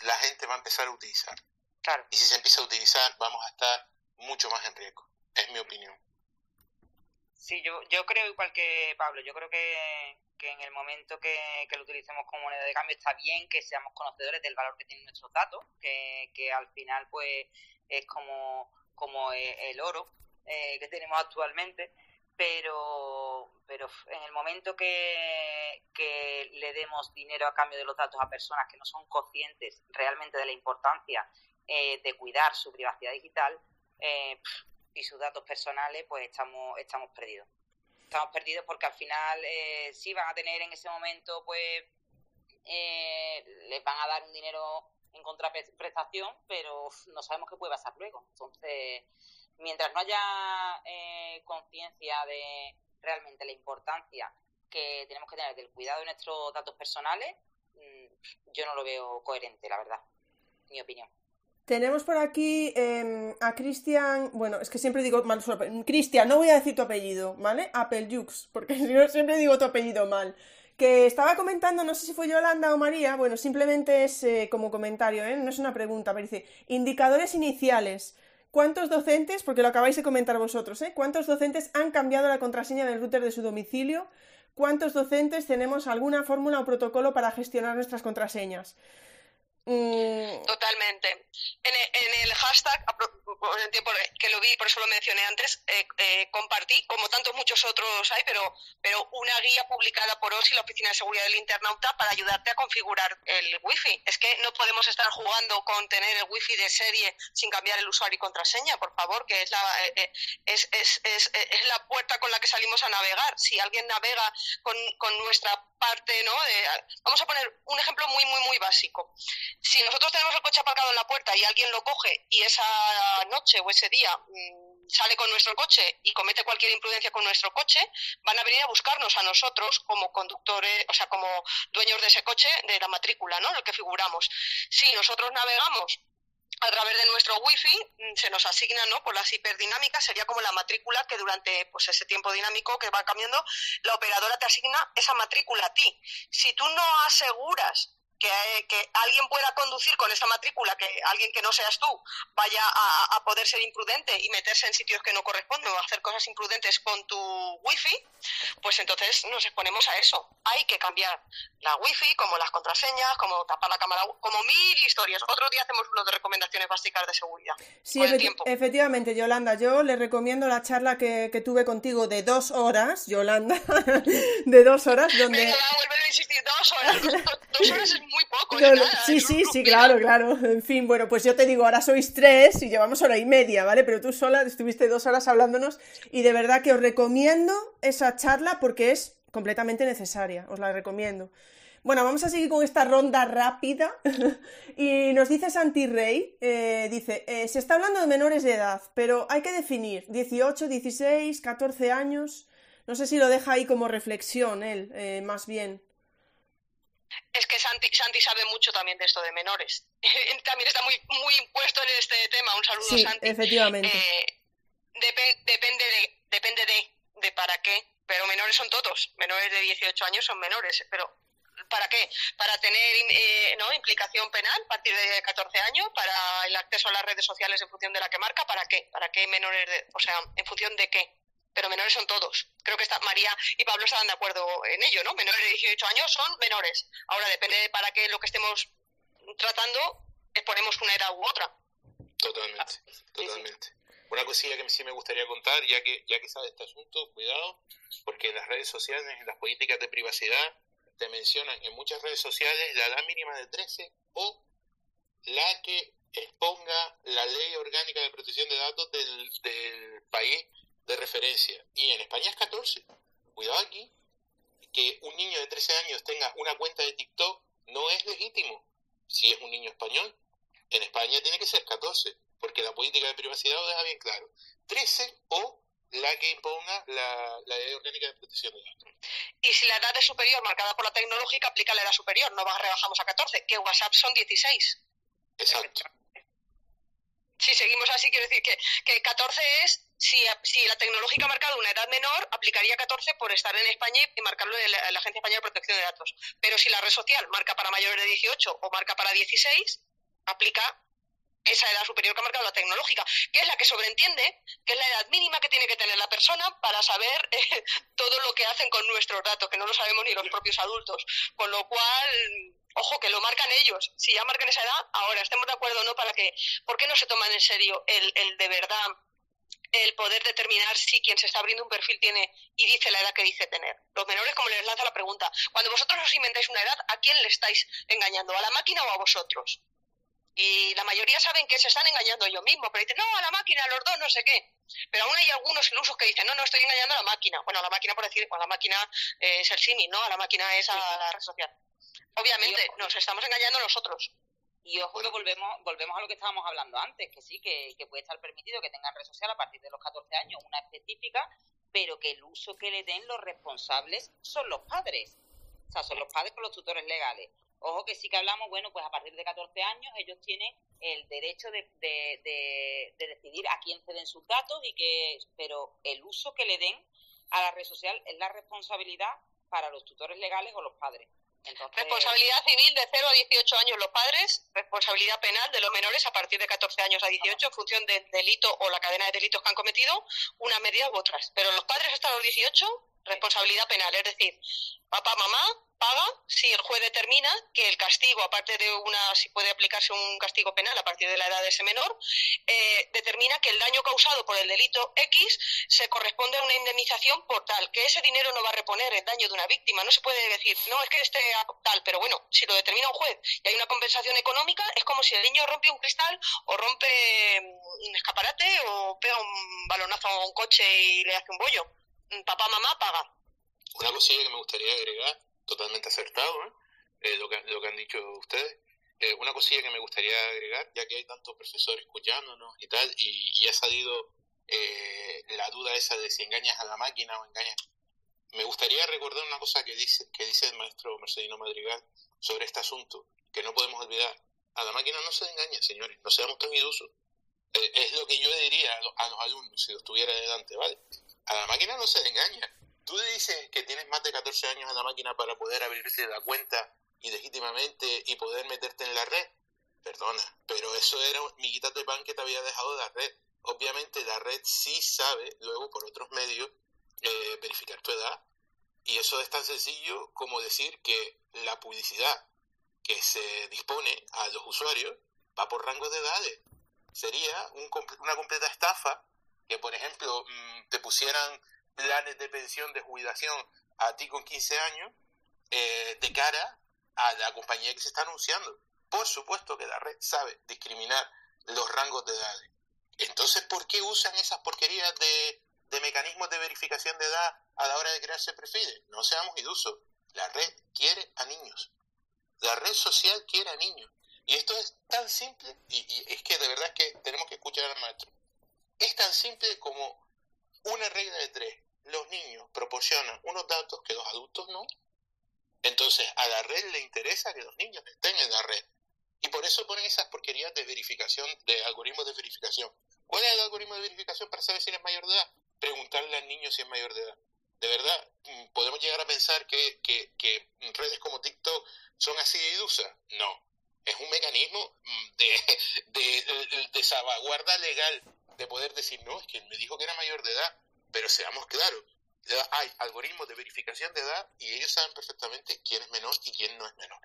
la gente va a empezar a utilizar. Claro. Y si se empieza a utilizar, vamos a estar mucho más en riesgo. Es mi opinión. Sí, yo, yo creo igual que Pablo, yo creo que, que en el momento que, que, lo utilicemos como moneda de cambio está bien que seamos conocedores del valor que tienen nuestros datos, que, que al final pues es como, como el oro eh, que tenemos actualmente, pero, pero en el momento que, que le demos dinero a cambio de los datos a personas que no son conscientes realmente de la importancia eh, de cuidar su privacidad digital, eh, y sus datos personales, pues estamos, estamos perdidos. Estamos perdidos porque al final eh, sí van a tener en ese momento, pues eh, les van a dar un dinero en contraprestación, pero no sabemos qué puede pasar luego. Entonces, mientras no haya eh, conciencia de realmente la importancia que tenemos que tener del cuidado de nuestros datos personales, mmm, yo no lo veo coherente, la verdad, mi opinión. Tenemos por aquí em, a Cristian, bueno, es que siempre digo mal su Cristian, no voy a decir tu apellido, ¿vale? Jux, porque no siempre digo tu apellido mal. Que estaba comentando, no sé si fue Yolanda o María, bueno, simplemente es eh, como comentario, ¿eh? No es una pregunta, pero dice, indicadores iniciales. ¿Cuántos docentes, porque lo acabáis de comentar vosotros, ¿eh? ¿Cuántos docentes han cambiado la contraseña del router de su domicilio? ¿Cuántos docentes tenemos alguna fórmula o protocolo para gestionar nuestras contraseñas? Mm. Totalmente. En el, hashtag, en el tiempo que lo vi, por eso lo mencioné antes, eh, eh, compartí, como tantos muchos otros hay, pero, pero una guía publicada por OSI, la Oficina de Seguridad del Internauta, para ayudarte a configurar el wifi. Es que no podemos estar jugando con tener el wifi de serie sin cambiar el usuario y contraseña, por favor, que es la, eh, es, es, es, la puerta con la que salimos a navegar. Si alguien navega con, con nuestra parte, ¿no? vamos a poner un ejemplo muy, muy, muy básico. Si nosotros tenemos el coche aparcado en la puerta y alguien lo coge y esa noche o ese día mm, sale con nuestro coche y comete cualquier imprudencia con nuestro coche, van a venir a buscarnos a nosotros como conductores, o sea, como dueños de ese coche, de la matrícula, ¿no? En el que figuramos. Si nosotros navegamos a través de nuestro wifi mm, se nos asigna no por las hiperdinámicas sería como la matrícula que durante pues ese tiempo dinámico que va cambiando la operadora te asigna esa matrícula a ti si tú no aseguras que, alguien pueda conducir con esa matrícula, que alguien que no seas tú vaya a, poder ser imprudente y meterse en sitios que no corresponden o hacer cosas imprudentes con tu wifi, pues entonces nos exponemos a eso. Hay que cambiar la wifi, como las contraseñas, como tapar la cámara, como mil historias. Otro día hacemos uno de recomendaciones básicas de seguridad. Sí, efectivamente, Yolanda, yo le recomiendo la charla que, tuve contigo de dos horas, Yolanda, de dos horas, donde... Venga, a insistir, dos horas. Dos, horas es muy poco. sí, sí, sí, claro, claro. En fin, bueno, pues yo te digo, ahora sois tres y llevamos hora y media, ¿vale? Pero tú sola estuviste dos horas hablándonos y de verdad que os recomiendo esa charla porque es completamente necesaria, os la recomiendo. Bueno, vamos a seguir con esta ronda rápida. y nos dice Santi Rey, eh, dice, eh, se está hablando de menores de edad, pero hay que definir 18, 16, 14 años. No sé si lo deja ahí como reflexión él, eh, más bien. Es que Santi, sabe mucho también de esto de menores. también está muy, muy impuesto en este tema. Un saludo, sí, Santi. Efectivamente. Eh, depende de, depende de, de para qué. Pero menores son todos. Menores de 18 años son menores. Pero ¿Para qué? Para tener eh, ¿no? implicación penal a partir de 14 años, para el acceso a las redes sociales en función de la que marca, ¿para qué? ¿Para qué menores? De, o sea, ¿en función de qué? Pero menores son todos. Creo que está, María y Pablo están de acuerdo en ello, ¿no? Menores de 18 años son menores. Ahora depende de para qué lo que estemos tratando, exponemos una edad u otra. Totalmente, totalmente. Una cosilla que sí me gustaría contar, ya que, ya que sabes este asunto, cuidado, porque en las redes sociales, en las políticas de privacidad, te mencionan en muchas redes sociales la edad mínima de 13 o la que exponga la ley orgánica de protección de datos del, del país de referencia. Y en España es 14. Cuidado aquí, que un niño de 13 años tenga una cuenta de TikTok no es legítimo si es un niño español. En España tiene que ser 14, porque la política de privacidad lo deja bien claro. 13 o la que imponga la, ley orgánica de protección de datos. Y si la edad es superior, marcada por la tecnológica, aplica la edad superior, no rebajamos a 14, que WhatsApp son 16. Exacto. Si seguimos así, quiero decir que, que 14 es si, la tecnológica ha marcado una edad menor, aplicaría 14 por estar en España y marcarlo en la, Agencia Española de Protección de Datos. Pero si la red social marca para mayores de 18 o marca para 16, aplica esa edad superior que ha marcado la tecnológica, que es la que sobreentiende que es la edad mínima que tiene que tener la persona para saber todo lo que hacen con nuestros datos, que no lo sabemos ni los propios adultos. Con lo cual, ojo, que lo marcan ellos. Si ya marcan esa edad, ahora estemos de acuerdo no para que, ¿por qué no se toman en serio el de verdad el poder determinar si quien se está abriendo un perfil tiene y dice la edad que dice tener. Los menores, como les lanza la pregunta, cuando vosotros os inventáis una edad, ¿a quién le estáis engañando? ¿A la máquina o a vosotros? Y la mayoría saben que se están engañando ellos mismos, pero dicen, no, a la máquina, a los dos, no sé qué. Pero aún hay algunos ilusos que dicen, no, no, estoy engañando a la máquina. Bueno, a la máquina por decir, a la máquina eh, es el símil, ¿no? A la máquina es a la red social. Obviamente, nos estamos engañando nosotros. Y ojo que volvemos, volvemos a lo que estábamos hablando antes, que sí, que, puede estar permitido que tengan red social a partir de los 14 años, una específica, pero que el uso que le den los responsables son los padres. O sea, son los padres con los tutores legales. Ojo que sí que hablamos, bueno, pues a partir de 14 años ellos tienen el derecho de, de, decidir a quién ceden sus datos y que, pero el uso que le den a la red social es la responsabilidad para los tutores legales o los padres. Responsabilidad civil de 0 a 18 años los padres, responsabilidad penal de los menores a partir de 14 años a 18 en función del delito o la cadena de delitos que han cometido, una medida u otras. Pero los padres hasta los 18, responsabilidad penal, es decir, papá, mamá, paga si el juez determina que el castigo, aparte de una, si puede aplicarse un castigo penal a partir de la edad de ese menor, eh, determina que el daño causado por el delito X se corresponde a una indemnización por tal, que ese dinero no va a reponer el daño de una víctima. No se puede decir, no, es que este tal, pero bueno, si lo determina un juez y hay una compensación económica, es como si el niño rompe un cristal o rompe mm, un escaparate o pega un balonazo a un coche y le hace un bollo. Mm, papá, mamá, paga. Una cosilla que me gustaría agregar totalmente acertado ¿eh? Eh, lo, que, han dicho ustedes. Eh, una cosilla que me gustaría agregar, ya que hay tantos profesores escuchándonos y tal, y, ha salido la duda esa de si engañas a la máquina o engañas. Me gustaría recordar una cosa que dice, que dice el maestro Mercedino Madrigal sobre este asunto, que no podemos olvidar. A la máquina no se engaña, señores, no seamos tan ilusos. es lo que yo diría a los, alumnos si los estuviera delante, ¿vale? A la máquina no se engaña tú dices que tienes más de 14 años en la máquina para poder abrirte la cuenta ilegítimamente y poder meterte en la red. Perdona, pero eso era miguitas de pan que te había dejado la red. Obviamente la red sí sabe luego por otros medios eh, verificar tu edad. Y eso es tan sencillo como decir que la publicidad que se dispone a los usuarios va por rango de edades. Sería una completa estafa que, por ejemplo, mm, te pusieran planes de pensión de jubilación a ti con 15 años eh, de cara a la compañía que se está anunciando. Por supuesto que la red sabe discriminar los rangos de edades. Entonces, ¿por qué usan esas porquerías de, de mecanismos de verificación de edad a la hora de crearse perfiles? No seamos ilusos. La red quiere a niños. La red social quiere a niños. Y esto es tan simple, y, y es que de verdad es que tenemos que escuchar al maestro. Es tan simple como una regla de tres. Los niños proporcionan unos datos que los adultos no. Entonces, a la red le interesa que los niños estén en la red. Y por eso ponen esas porquerías de verificación, de algoritmos de verificación. ¿Cuál es el algoritmo de verificación para saber si eres mayor de edad? Preguntarle al niño si es mayor de edad. De verdad, mm, ¿podemos llegar a pensar que, que, redes como TikTok son así de idusas? No. Es un mecanismo mm, de, de, de salvaguarda legal de poder decir, no, es que él me dijo que era mayor de edad, pero seamos claros, hay algoritmos de verificación de edad y ellos saben perfectamente quién es menor y quién no es menor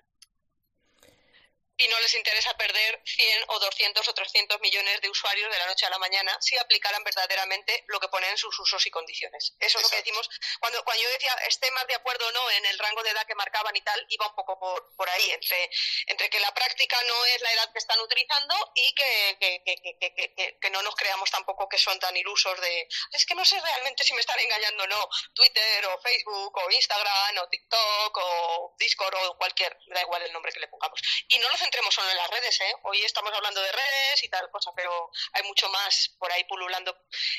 y no les interesa perder 100 o 200 o 300 millones de usuarios de la noche a la mañana si aplicaran verdaderamente lo que ponen en sus usos y condiciones. Eso es lo que decimos. Cuando, cuando yo decía esté más de acuerdo o no en el rango de edad que marcaban y tal, iba un poco por, por ahí, entre, entre que la práctica no es la edad que están utilizando y que, que, que, no nos creamos tampoco que son tan ilusos de es que no sé realmente si me están engañando o no. Twitter o Facebook o Instagram o TikTok o Discord o cualquier, da igual el nombre que le pongamos. Y no lo entremos solo en las redes, ¿eh? Hoy estamos hablando de redes y tal cosa, pero hay mucho más por ahí pululando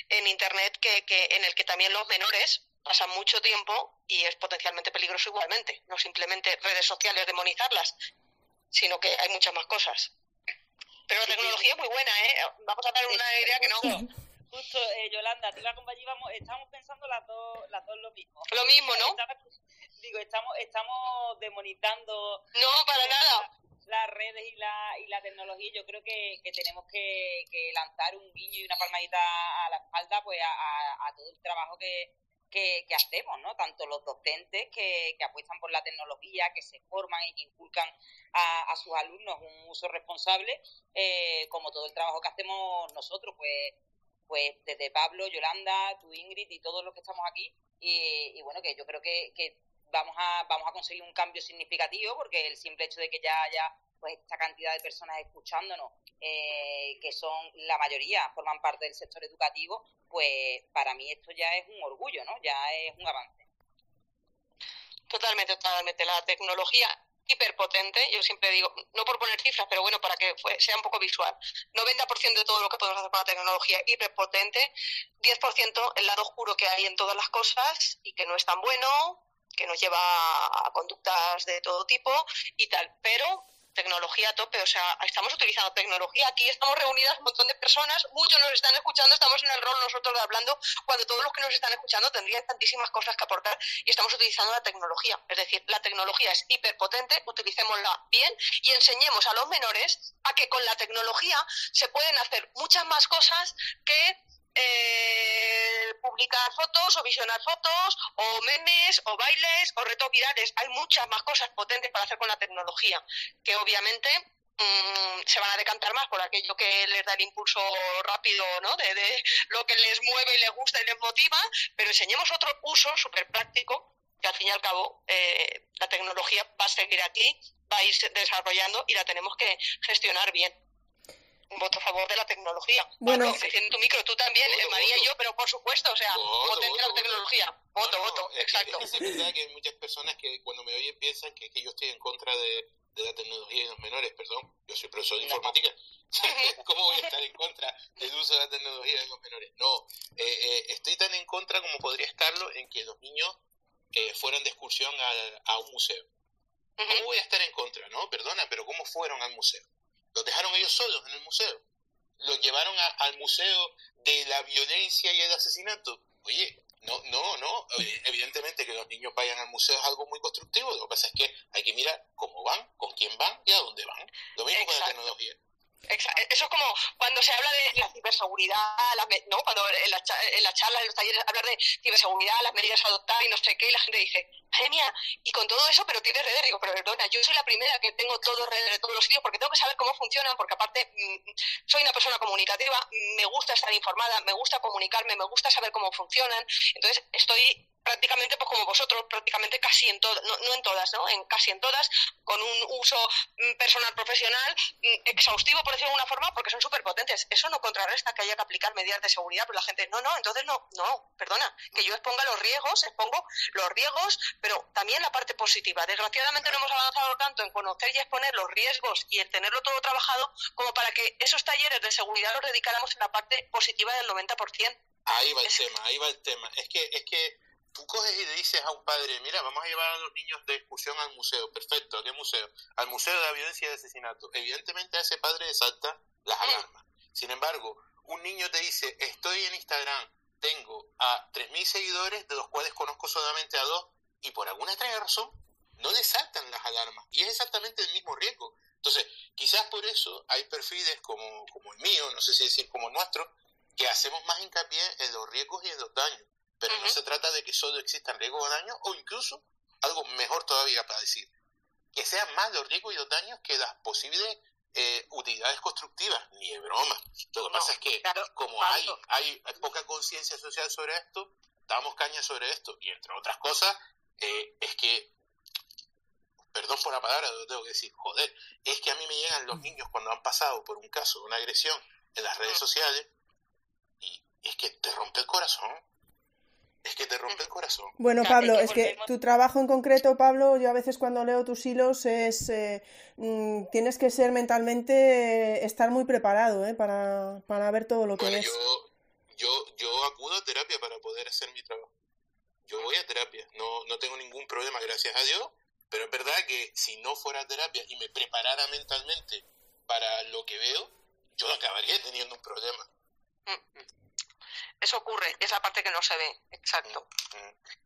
en Internet que, que en el que también los menores pasan mucho tiempo y es potencialmente peligroso igualmente. No simplemente redes sociales demonizarlas, sino que hay muchas más cosas. Pero la tecnología es muy buena, ¿eh? Vamos a dar una idea que no... Justo, eh, Yolanda, te estamos pensando las dos, las dos lo mismo. Lo mismo, ¿no? digo, estamos, estamos demonizando... No, para nada las redes y la, y la tecnología, yo creo que, tenemos que, lanzar un guiño y una palmadita a la espalda pues a, todo el trabajo que, que, hacemos, ¿no? Tanto los docentes que, apuestan por la tecnología, que se forman y que inculcan a, sus alumnos un uso responsable, eh, como todo el trabajo que hacemos nosotros, pues, pues desde Pablo, Yolanda, tú Ingrid y todos los que estamos aquí. Y, bueno, que yo creo que, que vamos a, vamos a conseguir un cambio significativo porque el simple hecho de que ya haya pues esta cantidad de personas escuchándonos, eh, que son la mayoría, forman parte del sector educativo, pues para mí esto ya es un orgullo, ¿no? Ya es un avance. Totalmente, totalmente. La tecnología hiperpotente, yo siempre digo, no por poner cifras, pero bueno, para que sea un poco visual, 90% de todo lo que podemos hacer con la tecnología hiperpotente, 10% el lado oscuro que hay en todas las cosas y que no es tan bueno, que nos lleva a conductas de todo tipo y tal. Pero tecnología a tope, o sea, estamos utilizando tecnología. Aquí estamos reunidas un montón de personas, muchos nos están escuchando, estamos en el rol nosotros hablando, cuando todos los que nos están escuchando tendrían tantísimas cosas que aportar y estamos utilizando la tecnología. Es decir, la tecnología es hiperpotente, utilicémosla bien y enseñemos a los menores a que con la tecnología se pueden hacer muchas más cosas que eh, publicar fotos o visionar fotos o memes o bailes o retos virales. Hay muchas más cosas potentes para hacer con la tecnología que obviamente mm, se van a decantar más por aquello que les da el impulso rápido, ¿no? De, lo que les mueve y les gusta y les motiva, pero enseñemos otro uso súper práctico que al fin y al cabo eh, la tecnología va a seguir aquí, va a ir desarrollando y la tenemos que gestionar bien voto a favor de la tecnología. Bueno, en tu micro, tú también, María y yo, pero por supuesto, o sea, potente la tecnología. Voto, voto, exacto. Es, verdad que hay muchas personas que cuando me oyen piensan que, que yo estoy en contra de, de la tecnología y los menores, perdón, yo soy profesor de informática. ¿Cómo voy a estar en contra del uso de la tecnología de los menores? No, eh, eh, estoy tan en contra como podría estarlo en que los niños eh, fueran de excursión a, a un museo. ¿Cómo voy a estar en contra? No, perdona, pero ¿cómo fueron al museo? Los dejaron ellos solos en el museo. Los llevaron al museo de la violencia y el asesinato. Oye, no, no, no. Evidentemente que los niños vayan al museo es algo muy constructivo. Lo que pasa es que hay que mirar cómo van, con quién van y a dónde van. Lo mismo con la tecnología. Eso es como cuando se habla de la ciberseguridad, ¿no? cuando en la, en la charla, en los talleres, hablar de ciberseguridad, las medidas a adoptar y no sé qué, y la gente dice, genia, y con todo eso, pero tienes redes. Digo, pero perdona, yo soy la primera que tengo todo redes de todos los sitios porque tengo que saber cómo funcionan, porque aparte mm, soy una persona comunicativa, me gusta estar informada, me gusta comunicarme, me gusta saber cómo funcionan. Entonces, estoy prácticamente pues como vosotros, prácticamente casi en todas, no, no, en todas, ¿no? En casi en todas, con un uso mm, personal profesional mm, exhaustivo, por decirlo de alguna forma, porque son súper potentes. Eso no contrarresta que haya que aplicar medidas de seguridad, pero la gente, no, no, entonces no, no, perdona, que yo exponga los riesgos, expongo los riesgos, pero también la parte positiva. Desgraciadamente no hemos avanzado tanto en conocer y exponer los riesgos y en tenerlo todo trabajado como para que esos talleres de seguridad los dedicáramos en la parte positiva del 90%. Ahí va el tema, ahí va el tema. Es que, es que tú coges y le dices a un padre, mira, vamos a llevar a los niños de excursión al museo, perfecto, ¿a qué museo? Al Museo de la Violencia y de Asesinato. Evidentemente a ese padre le salta las alarmas. Sin embargo, un niño te dice, estoy en Instagram, tengo a 3.000 seguidores, de los cuales conozco solamente a dos, y por alguna extraña razón no le saltan las alarmas. Y es exactamente el mismo riesgo. Entonces, quizás por eso hay perfiles como, como el mío, no sé si decir como el nuestro, que hacemos más hincapié en los riesgos y en los daños pero no se trata de que solo existan riesgos o daños, o incluso, algo mejor todavía para decir, que sean más los riesgos y los daños que las posibles eh, utilidades constructivas, ni de broma. Lo que pasa es que como hay, hay, poca conciencia social sobre esto, damos caña sobre esto. Y entre otras cosas, eh, es que, perdón por la palabra, lo tengo que decir, joder, es que a mí me llegan los niños cuando han pasado por un caso una agresión en las redes sociales y es que te rompe el corazón es que te rompe el corazón. Bueno, Pablo, es que tu trabajo en concreto, Pablo, yo a veces cuando leo tus hilos es eh, mm, tienes que ser mentalmente eh, estar muy preparado eh, para, para ver todo lo que ves. Yo, yo, yo acudo a terapia para poder hacer mi trabajo. Yo voy a terapia, no, no tengo ningún problema, gracias a Dios, pero es verdad que si no fuera a terapia y me preparara mentalmente para lo que veo, yo acabaría teniendo un problema. Mm, mm. Eso ocurre, es la parte que no se ve, exacto.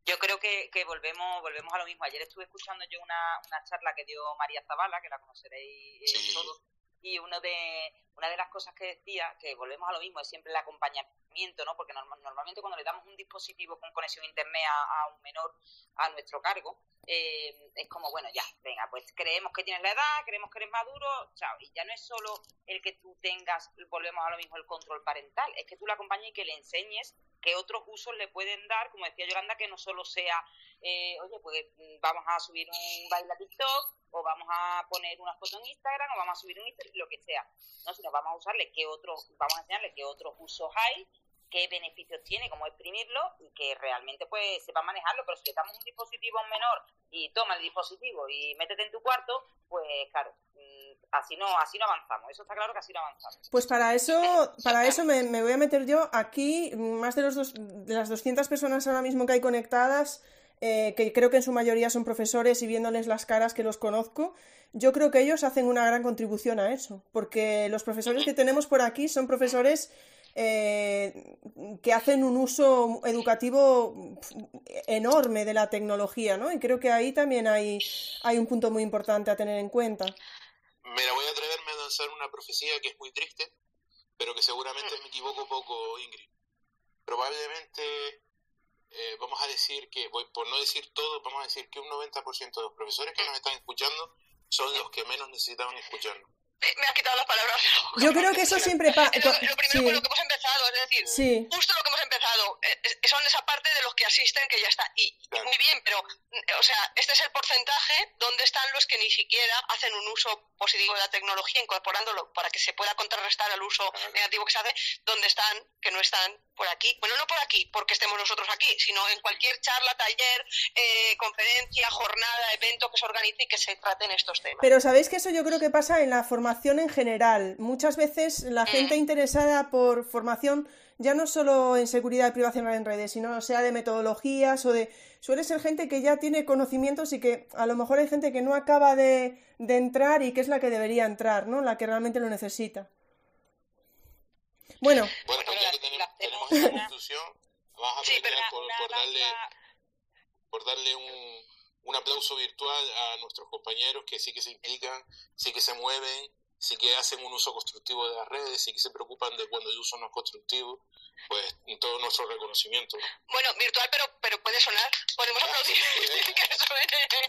Yo creo que, que volvemos volvemos a lo mismo. Ayer estuve escuchando yo una, una charla que dio María Zavala, que la conoceréis eh, todos, y uno de, una de las cosas que decía, que volvemos a lo mismo, es siempre el acompañamiento, ¿no? Porque normalmente cuando le damos un dispositivo con conexión a internet a, un menor a nuestro cargo, eh, es como, bueno, ya, venga, pues creemos que tienes la edad, creemos que eres maduro, chao. Y ya no es solo el que tú tengas, volvemos a lo mismo, el control parental, es que tú le acompañes y que le enseñes qué otros usos le pueden dar, como decía Yolanda, que no solo sea, eh, oye, pues mm, vamos a subir un baile a TikTok, o vamos a poner una foto en Instagram, o vamos a subir un Instagram, lo que sea. No, sino vamos a usarle qué otros, vamos a enseñarle qué otros usos hay, qué beneficios tiene, cómo exprimirlo y que realmente pues sepa manejarlo. Pero si le damos un dispositivo menor y toma el dispositivo y métete en tu cuarto, pues claro, mm, así no, así no avanzamos. Eso está claro que así no avanzamos. Pues para eso, para eso me, me voy a meter yo aquí, más de, los dos, de las 200 personas ahora mismo que hay conectadas, eh, que creo que en su mayoría son profesores y viéndoles las caras que los conozco, yo creo que ellos hacen una gran contribución a eso, porque los profesores que tenemos por aquí son profesores eh, que hacen un uso educativo enorme de la tecnología, ¿no? Y creo que ahí también hay, hay un punto muy importante a tener en cuenta. Mira, voy a atreverme a lanzar una profecía que es muy triste, pero que seguramente me equivoco poco, Ingrid. Probablemente, eh, vamos a decir que, por no decir todo, vamos a decir que un 90% de los profesores que nos están escuchando son los que menos necesitaban escucharnos me has quitado las palabras. Yo creo que eso siempre pasa. Lo, lo, primero con lo que hemos empezado, es decir, justo lo que hemos empezado, eh, son esa parte de los que asisten que ya está. Y, muy bien, pero, o sea, este es el porcentaje donde están los que ni siquiera hacen un uso positivo de la tecnología, incorporándolo para que se pueda contrarrestar al uso negativo que se hace, donde están, que no están por aquí. Bueno, no por aquí, porque estemos nosotros aquí, sino en cualquier charla, taller, eh, conferencia, jornada, evento que se organice y que se traten estos temas. Pero sabéis que eso yo creo que pasa en la formación en general. Muchas veces la mm. gente interesada por formación ya no solo en seguridad y privacidad en redes, sino sea de metodologías o de... Suele ser gente que ya tiene conocimientos y que a lo mejor hay gente que no acaba de, de entrar y que es la que debería entrar, ¿no? La que realmente lo necesita. Bueno. Bueno, pues ya que tenemos, tenemos esta institución, vamos a por, por, darle, por darle un, un aplauso virtual a nuestros compañeros que sí que se implican, sí que se mueven, sí que hacen un uso constructivo de las redes, sí que se preocupan de cuando el uso no es constructivo, pues todo nuestro reconocimiento. Bueno, virtual, pero pero puede sonar, podemos ah, aplaudir que suene,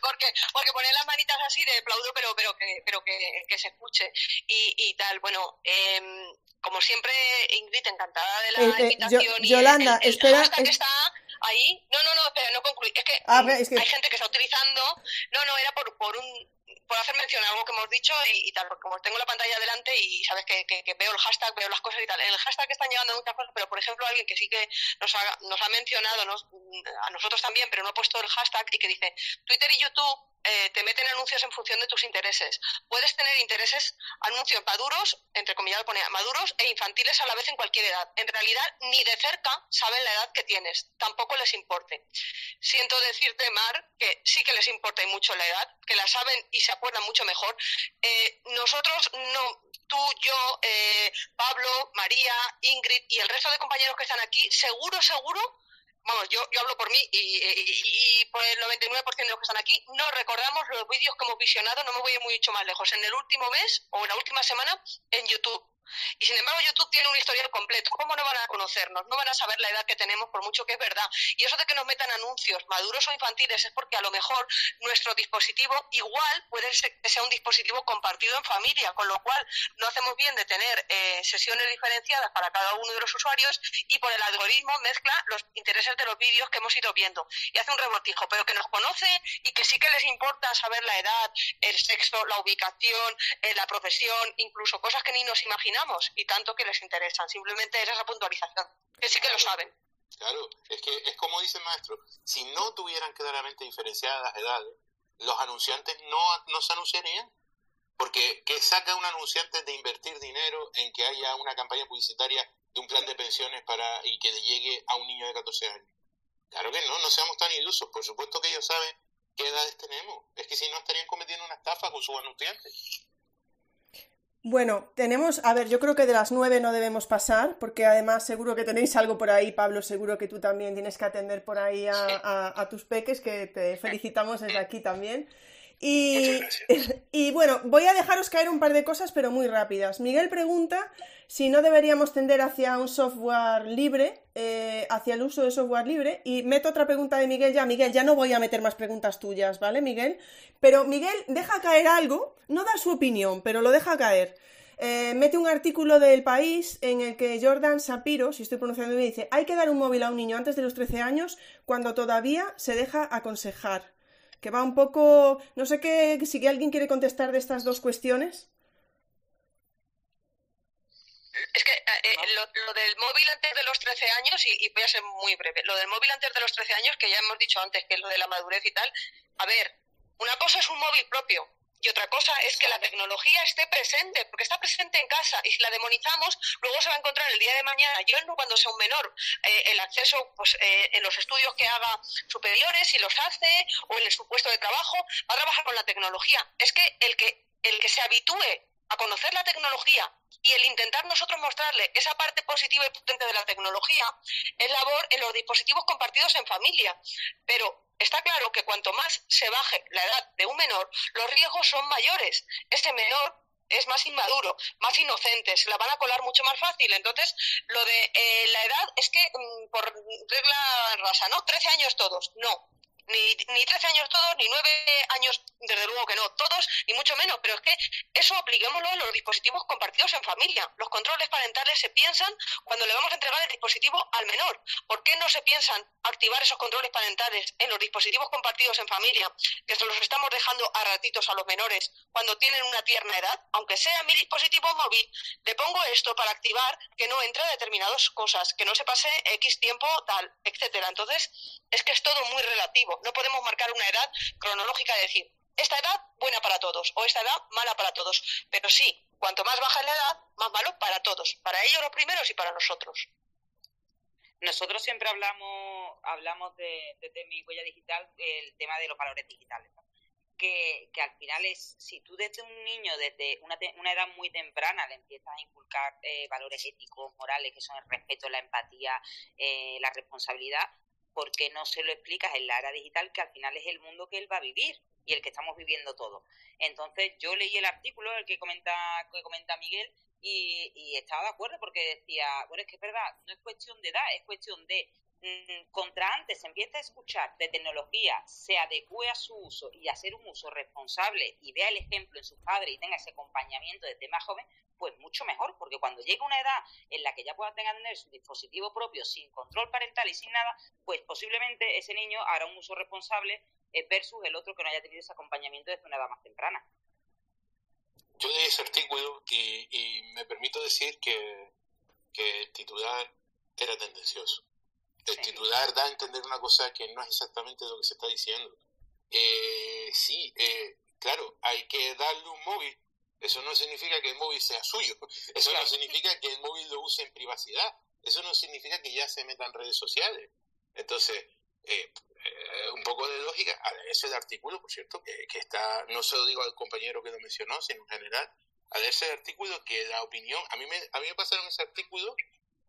porque porque poner las manitas así de aplaudo, pero pero que pero que, que se escuche y, y tal. Bueno, eh, como siempre, Ingrid, encantada de la eh, eh, invitación. Yolanda, y el, espera. que está ahí. No, no, no, espera, no concluí. Es que, ah, hay gente que está utilizando. No, no, era por, por un por hacer mención a algo que hemos dicho y, tal, porque como tengo la pantalla delante y sabes que, veo el hashtag, veo las cosas y tal. En el hashtag están llegando muchas cosas, pero por ejemplo alguien que sí que nos ha, nos ha mencionado, nos, a nosotros también, pero no ha puesto el hashtag y que dice, Twitter y YouTube eh, te meten anuncios en función de tus intereses. Puedes tener intereses, anuncios maduros, entre comillas maduros e infantiles a la vez en cualquier edad. En realidad, ni de cerca saben la edad que tienes, tampoco les importe. Siento decirte, Mar, que sí que les importa y mucho la edad, que la saben y se acuerdan mucho mejor. Eh, nosotros no, tú, yo, eh, Pablo, María, Ingrid y el resto de compañeros que están aquí, seguro, seguro vamos, yo, yo hablo por mí y, por el 99% de los que están aquí, no recordamos los vídeos que hemos visionado, no me voy a ir mucho más lejos, en el último mes o en la última semana en YouTube. Y sin embargo, YouTube tiene un historial completo. ¿Cómo no van a conocernos? No van a saber la edad que tenemos, por mucho que es verdad. Y eso de que nos metan anuncios, maduros o infantiles, es porque a lo mejor nuestro dispositivo igual puede ser que sea un dispositivo compartido en familia, con lo cual no hacemos bien de tener eh, sesiones diferenciadas para cada uno de los usuarios y por el algoritmo mezcla los intereses de los vídeos que hemos ido viendo y hace un rebortijo, pero que nos conoce y que sí que les importa saber la edad, el sexo, la ubicación, eh, la profesión, incluso cosas que ni nos imaginamos y tanto que les interesan. Simplemente es esa puntualización, que sí que lo saben. Claro, es que es como dice el maestro, si no tuvieran claramente diferenciadas las edades, los anunciantes no, no se anunciarían. Porque ¿qué saca un anunciante de invertir dinero en que haya una campaña publicitaria de un plan de pensiones para y que le llegue a un niño de 14 años? Claro que no, no seamos tan ilusos. Por supuesto que ellos saben qué edades tenemos. Es que si no estarían cometiendo una estafa con sus anunciantes. Bueno, tenemos, a ver, yo creo que de las nueve no debemos pasar, porque además seguro que tenéis algo por ahí, Pablo, seguro que tú también tienes que atender por ahí a, tus peques, que te felicitamos desde aquí también. Y, y, bueno, voy a dejaros caer un par de cosas, pero muy rápidas. Miguel pregunta si no deberíamos tender hacia un software libre, eh, hacia el uso de software libre. Y meto otra pregunta de Miguel ya. Miguel, ya no voy a meter más preguntas tuyas, ¿vale, Miguel? Pero Miguel deja caer algo, no da su opinión, pero lo deja caer. Eh, mete un artículo del país en el que Jordan Sapiro, si estoy pronunciando bien, dice, hay que dar un móvil a un niño antes de los 13 años cuando todavía se deja aconsejar. Que va un poco... No sé qué, si alguien quiere contestar de estas dos cuestiones. Es que eh, eh, lo, del móvil antes de los 13 años, y, voy a ser muy breve, lo del móvil antes de los 13 años, que ya hemos dicho antes que es lo de la madurez y tal, a ver, una cosa es un móvil propio, y otra cosa es que la tecnología esté presente, porque está presente en casa y si la demonizamos, luego se va a encontrar el día de mañana, yo no cuando sea un menor, eh, el acceso pues, eh, en los estudios que haga superiores, si los hace, o en su puesto de trabajo, va a trabajar con la tecnología. Es que el que, el que se habitúe a conocer la tecnología y el intentar nosotros mostrarle esa parte positiva y potente de la tecnología es labor en los dispositivos compartidos en familia. Pero está claro que cuanto más se baje la edad de un menor, los riesgos son mayores. Este menor es más inmaduro, más inocente, se la van a colar mucho más fácil. Entonces, lo de eh, la edad es que, mm, por regla rasa, ¿no? 13 años todos. No, ni, ni 13 años todos, ni 9 años, desde luego que no, todos, ni mucho menos, pero es que eso apliquémoslo en los dispositivos compartidos en familia. Los controles parentales se piensan cuando le vamos a entregar el dispositivo al menor. ¿Por qué no se piensan activar esos controles parentales en los dispositivos compartidos en familia, que se los estamos dejando a ratitos a los menores cuando tienen una tierna edad? Aunque sea mi dispositivo móvil, le pongo esto para activar que no entre determinadas cosas, que no se pase X tiempo tal, etcétera. Entonces, es que es todo muy relativo no podemos marcar una edad cronológica de decir, esta edad buena para todos o esta edad mala para todos. Pero sí, cuanto más baja la edad, más malo para todos, para ellos los primeros y para nosotros. Nosotros siempre hablamos, hablamos de, desde mi huella digital, el tema de los valores digitales. Que, que, al final es, si tú desde un niño, desde una, una edad muy temprana, le empiezas a inculcar eh, valores éticos, morales, que son el respeto, la empatía, eh, la responsabilidad, ¿por qué no se lo explicas en la era digital que al final es el mundo que él va a vivir y el que estamos viviendo todos? Entonces yo leí el artículo, el que comenta, que comenta Miguel, y, estaba de acuerdo porque decía, bueno, es que es verdad, no es cuestión de edad, es cuestión de contra antes se empieza a escuchar de tecnología, se adecue a su uso y hacer un uso responsable y vea el ejemplo en sus padres y tenga ese acompañamiento desde más joven, pues mucho mejor, porque cuando llegue una edad en la que ya pueda tener su dispositivo propio sin control parental y sin nada, pues posiblemente ese niño hará un uso responsable eh, versus el otro que no haya tenido ese acompañamiento desde una edad más temprana. Yo leí ese artículo y, me permito decir que, el titular era tendencioso. El titular da a entender una cosa que no es exactamente lo que se está diciendo. Eh, sí, eh, claro, hay que darle un móvil eso no significa que el móvil sea suyo. Eso no significa que el móvil lo use en privacidad. Eso no significa que ya se meta en redes sociales. Entonces, eh, eh, un poco de lógica. Ese el artículo, por cierto, que, que, está, no se lo digo al compañero que lo mencionó, sino en general, a ese artículo que la opinión, a mí me, a mí me pasaron ese artículo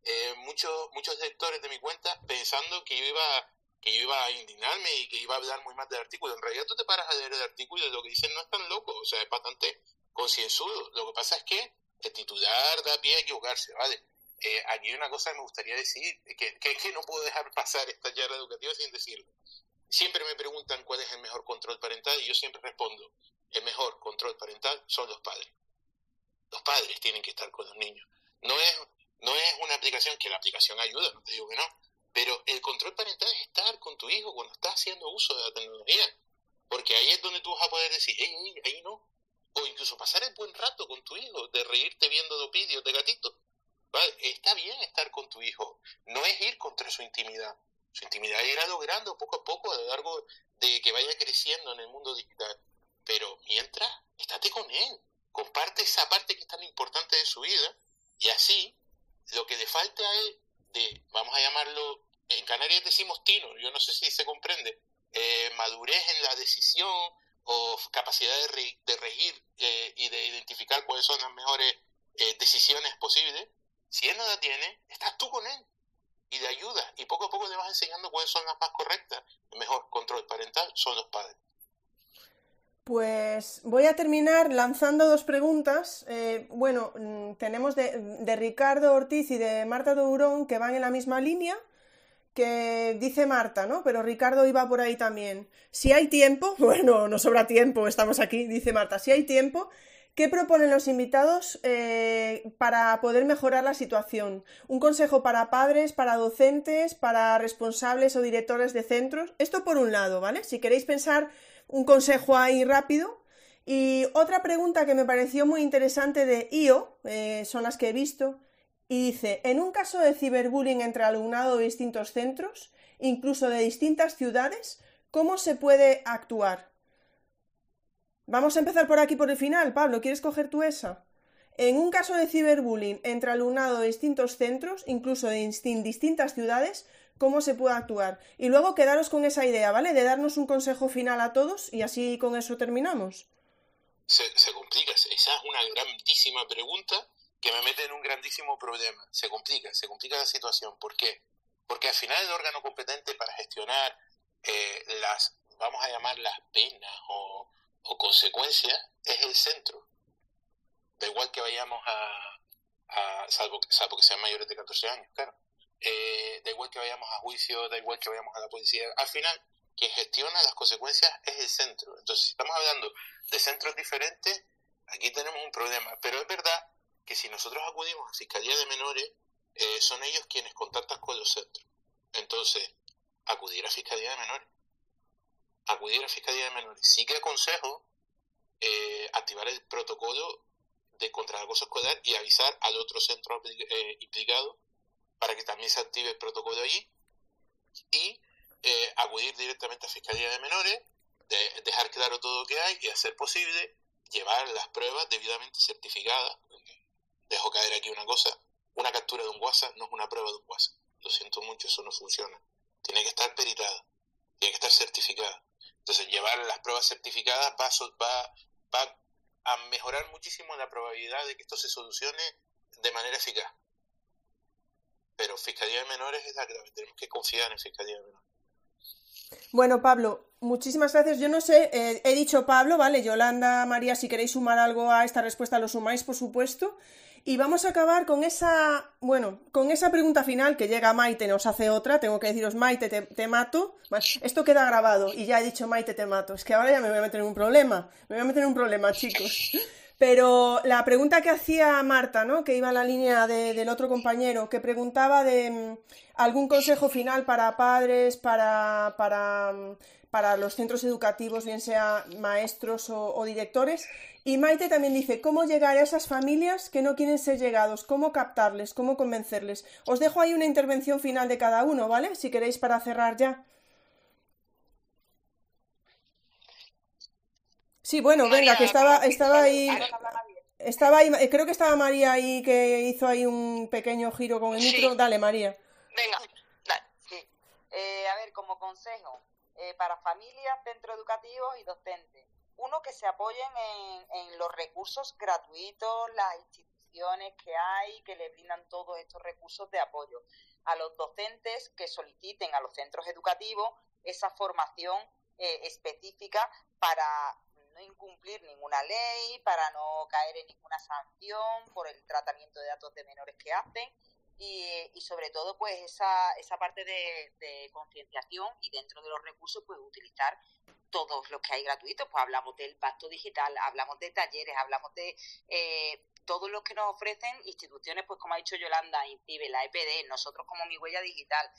eh, muchos muchos lectores de mi cuenta pensando que yo iba que yo iba a indignarme y que iba a hablar muy mal del artículo. En realidad tú te paras a leer el artículo y lo que dicen no es tan loco, o sea, es bastante concienzudo. Lo que pasa es que el titular da pie a equivocarse, ¿vale? Eh, aquí hay una cosa que me gustaría decir, que, que, que no puedo dejar pasar esta charla educativa sin decirlo. Siempre me preguntan cuál es el mejor control parental y yo siempre respondo, el mejor control parental son los padres. Los padres tienen que estar con los niños. No es, no es una aplicación que la aplicación ayuda, no te digo que no, pero el control parental es estar con tu hijo cuando está haciendo uso de la tecnología. Porque ahí es donde tú vas a poder decir, hey, ahí no, o incluso pasar el buen rato con tu hijo, de reírte viendo dos vídeos de gatito. ¿Vale? Está bien estar con tu hijo, no es ir contra su intimidad. Su intimidad irá logrando poco a poco a lo largo de que vaya creciendo en el mundo digital. Pero mientras, estate con él, comparte esa parte que es tan importante de su vida y así lo que le falta a él de, vamos a llamarlo, en Canarias decimos tino, yo no sé si se comprende, eh, madurez en la decisión, o capacidad de, de regir eh, y de identificar cuáles son las mejores eh, decisiones posibles, si él no la tiene, estás tú con él y de ayuda y poco a poco le vas enseñando cuáles son las más correctas. El mejor control parental son los padres. Pues voy a terminar lanzando dos preguntas. Eh, bueno, mm, tenemos de, Ricardo Ortiz y de Marta Dourón que van en la misma línea que dice Marta, ¿no? Pero Ricardo iba por ahí también. Si hay tiempo, bueno, no sobra tiempo, estamos aquí, dice Marta, si hay tiempo, ¿qué proponen los invitados eh, para poder mejorar la situación? Un consejo para padres, para docentes, para responsables o directores de centros. Esto por un lado, ¿vale? Si queréis pensar un consejo ahí rápido. Y otra pregunta que me pareció muy interesante de IO, eh, son las que he visto, y dice, en un caso de ciberbullying entre alumnado de distintos centros, incluso de distintas ciudades, ¿cómo se puede actuar? Vamos a empezar por aquí, por el final. Pablo, ¿quieres coger tú esa? En un caso de ciberbullying entre alumnado de distintos centros, incluso de distintas ciudades, ¿cómo se puede actuar? Y luego quedaros con esa idea, ¿vale? De darnos un consejo final a todos y así con eso terminamos. Se, complica, esa es una grandísima pregunta que me mete en un grandísimo problema. Se complica, se complica la situación. ¿Por qué? Porque al final el órgano competente para gestionar eh, las, vamos a llamar las penas o, o consecuencias, es el centro da igual que vayamos a, salvo, salvo que sean mayores de 14 años, claro, eh, da igual que vayamos a juicio, da igual que vayamos a la policía, al final quien gestiona las consecuencias es el centro. Entonces, si estamos hablando de centros diferentes, aquí tenemos un problema, pero es verdad que si nosotros acudimos a Fiscalía de Menores, eh, son ellos quienes contactan con los centros. Entonces, acudir a Fiscalía de Menores. Acudir a Fiscalía de Menores. Sí que aconsejo eh, activar el protocolo de contra el acoso escolar y avisar al otro centro eh, implicado para que también se active el protocolo allí y eh, acudir directamente a Fiscalía de Menores, de, dejar claro todo lo que hay y hacer posible llevar las pruebas debidamente certificadas. Dejo caer aquí una cosa, una captura de un WhatsApp no es una prueba de un WhatsApp. Lo siento mucho, eso no funciona. Tiene que estar peritada, tiene que estar certificada. Entonces, llevar las pruebas certificadas va, va, va a mejorar muchísimo la probabilidad de que esto se solucione de manera eficaz. Pero Fiscalía de Menores es la tenemos que confiar en Fiscalía de Menores. Bueno, Pablo, muchísimas gracias. Yo no sé, eh, he dicho Pablo, ¿vale? Yolanda, María, si queréis sumar algo a esta respuesta, lo sumáis, por supuesto. Y vamos a acabar con esa, bueno, con esa pregunta final que llega Maite, nos hace otra. Tengo que deciros, Maite, te, mato. esto queda grabado y ya he dicho, Maite, te mato. Es que ahora ya me voy a meter en un problema. Me voy a meter en un problema, chicos. Pero la pregunta que hacía Marta, ¿no? Que iba en la línea del otro compañero, que preguntaba de mm, algún consejo final para padres, para, para, mm, para los centros educativos, bien sea maestros o directores. Y Maite también dice, ¿cómo llegar a esas familias que no quieren ser llegados? ¿Cómo captarles? ¿Cómo convencerles? Os dejo ahí una intervención final de cada uno, ¿vale? Si queréis para cerrar ya. Sí, bueno, venga, que estaba, estaba ahí... Estaba ahí, creo que estaba María ahí que hizo ahí un pequeño giro con el micro. Dale, María. Venga, dale. Eh, a ver, como consejo, eh, para familias, centros educativos y docentes uno, que se apoyen en, los recursos gratuitos, las instituciones que hay, que le brindan todos estos recursos de apoyo. A los docentes que soliciten a los centros educativos esa formación eh, específica para incumplir ninguna ley, para no caer en ninguna sanción por el tratamiento de datos de menores que hacen y, sobre todo pues esa, esa parte de, de concienciación y dentro de los recursos pues utilizar todos los que hay gratuitos, pues hablamos del pacto digital, hablamos de talleres, hablamos de eh, todos los que nos ofrecen instituciones, pues como ha dicho Yolanda, INCIBE, la EPD, nosotros como Mi Huella Digital.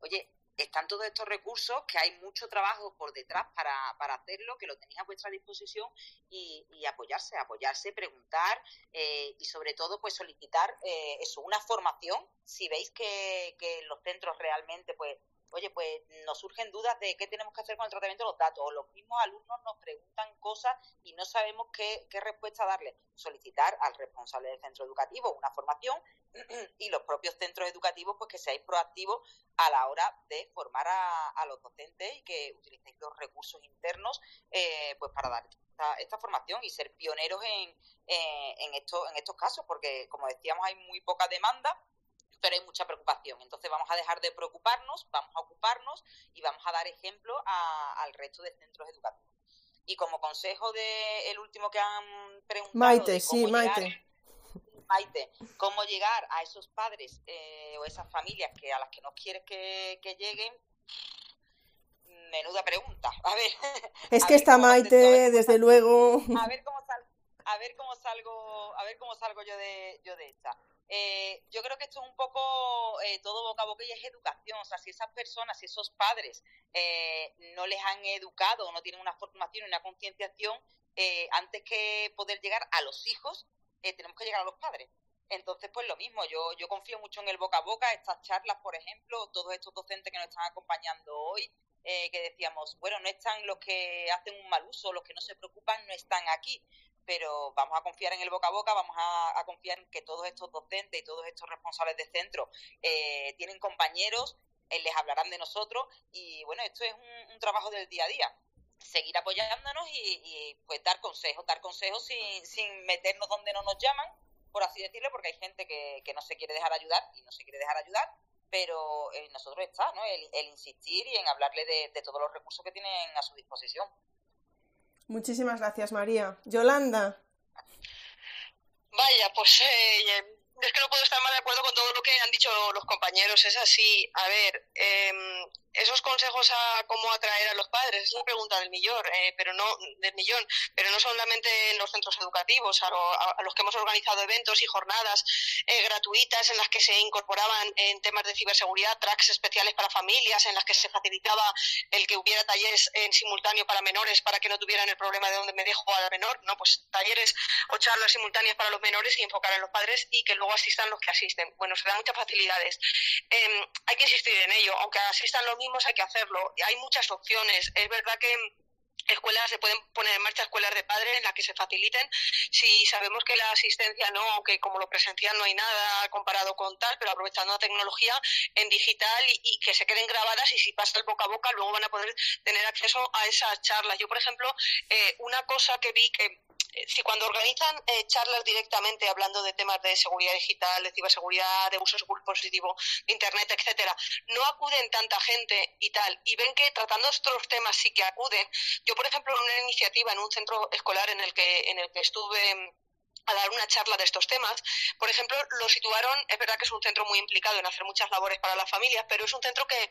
Oye, están todos estos recursos, que hay mucho trabajo por detrás para, para hacerlo, que lo tenéis a vuestra disposición y, apoyarse, apoyarse, preguntar eh, y sobre todo pues solicitar eh, eso, una formación. Si veis que, que los centros realmente pues oye, pues nos surgen dudas de qué tenemos que hacer con el tratamiento de los datos, o los mismos alumnos nos preguntan cosas y no sabemos qué, respuesta darle. Solicitar al responsable del centro educativo una formación y los propios centros educativos, pues que seáis proactivos a la hora de formar a, los docentes y que utilicéis los recursos internos eh, pues para dar esta, formación y ser pioneros en, eh, en, esto, en estos casos, porque como decíamos hay muy poca demanda pero hay mucha preocupación. Entonces vamos a dejar de preocuparnos, vamos a ocuparnos y vamos a dar ejemplo al resto de centros educativos. Y como consejo de el último que han preguntado, Maite, sí, Maite. Maite, cómo llegar a esos padres eh, o esas familias que a las que no quieres que, lleguen, menuda pregunta. A ver. Es que está Maite, desde luego. A ver cómo a ver cómo salgo, a ver cómo salgo yo de yo de esta. Eh, yo creo que esto es un poco eh, todo boca a boca y es educación. O sea, si esas personas, si esos padres eh, no les han educado o no tienen una formación una concienciación, antes que poder llegar a los hijos, tenemos que llegar a los padres. Entonces, pues lo mismo, yo, yo confío mucho en el boca a boca, estas charlas, por ejemplo, todos estos docentes que nos están acompañando hoy, eh, que decíamos, bueno, no están los que hacen un mal uso, los que no se preocupan, no están aquí, pero vamos a confiar en el boca a boca, vamos a, confiar en que todos estos docentes y todos estos responsables de centro eh, tienen compañeros, eh, les hablarán de nosotros y bueno, esto es un, trabajo del día a día seguir apoyándonos y, pues dar consejos, dar consejos sin, sin meternos donde no nos llaman, por así decirlo, porque hay gente que, que no se quiere dejar ayudar y no se quiere dejar ayudar, pero en nosotros está, ¿no? El, insistir y en hablarle de, todos los recursos que tienen a su disposición. Muchísimas gracias, María. Yolanda. Vaya, pues eh, es que no puedo estar más de acuerdo con todo lo que han dicho los compañeros. Es así. A ver, eh, esos consejos a cómo atraer a los padres es la pregunta del millón, eh, pero no del millón, pero no solamente en los centros educativos, a, los que hemos organizado eventos y jornadas eh, gratuitas en las que se incorporaban en temas de ciberseguridad tracks especiales para familias, en las que se facilitaba el que hubiera talleres en simultáneo para menores para que no tuvieran el problema de dónde me dejo a la menor, no, pues talleres o charlas simultáneas para los menores y enfocar a los padres y que luego asistan los que asisten. Bueno, se dan muchas facilidades. Em, hay que insistir en ello, aunque asistan los mismos hay que hacerlo. Hay muchas opciones. Es verdad que escuelas se pueden poner en marcha escuelas de padres en las que se faciliten si sabemos que la asistencia no aunque como lo presencial no hay nada comparado con tal pero aprovechando la tecnología en digital y, que se queden grabadas y si pasa el boca a boca luego van a poder tener acceso a esas charlas yo por ejemplo eh, una cosa que vi que si cuando organizan eh, charlas directamente hablando de temas de seguridad digital, de ciberseguridad, de uso positivo de Internet, etcétera, no acuden tanta gente y tal, y ven que tratando estos temas sí que acuden. Yo, por ejemplo, en una iniciativa en un centro escolar en el que, en el que estuve a dar una charla de estos temas. Por ejemplo, lo situaron, es verdad que es un centro muy implicado en hacer muchas labores para las familias, pero es un centro que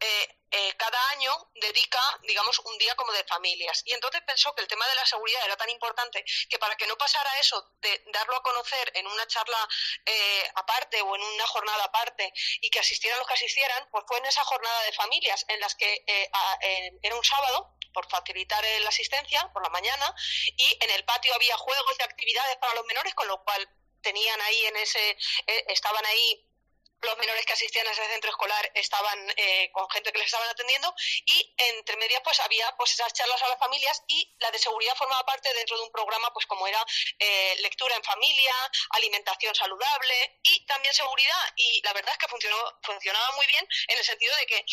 eh, eh, cada año dedica, digamos, un día como de familias. Y entonces pensó que el tema de la seguridad era tan importante que para que no pasara eso de darlo a conocer en una charla eh, aparte o en una jornada aparte y que asistieran los que asistieran, pues fue en esa jornada de familias en las que era un sábado por facilitar la asistencia por la mañana y en el patio había juegos y actividades para los menores, con lo cual tenían ahí en ese, eh, estaban ahí los menores que asistían a ese centro escolar estaban eh, con gente que les estaban atendiendo y entre medias pues había pues esas charlas a las familias y la de seguridad formaba parte dentro de un programa pues como era eh, lectura en familia, alimentación saludable y también seguridad. Y la verdad es que funcionó, funcionaba muy bien en el sentido de que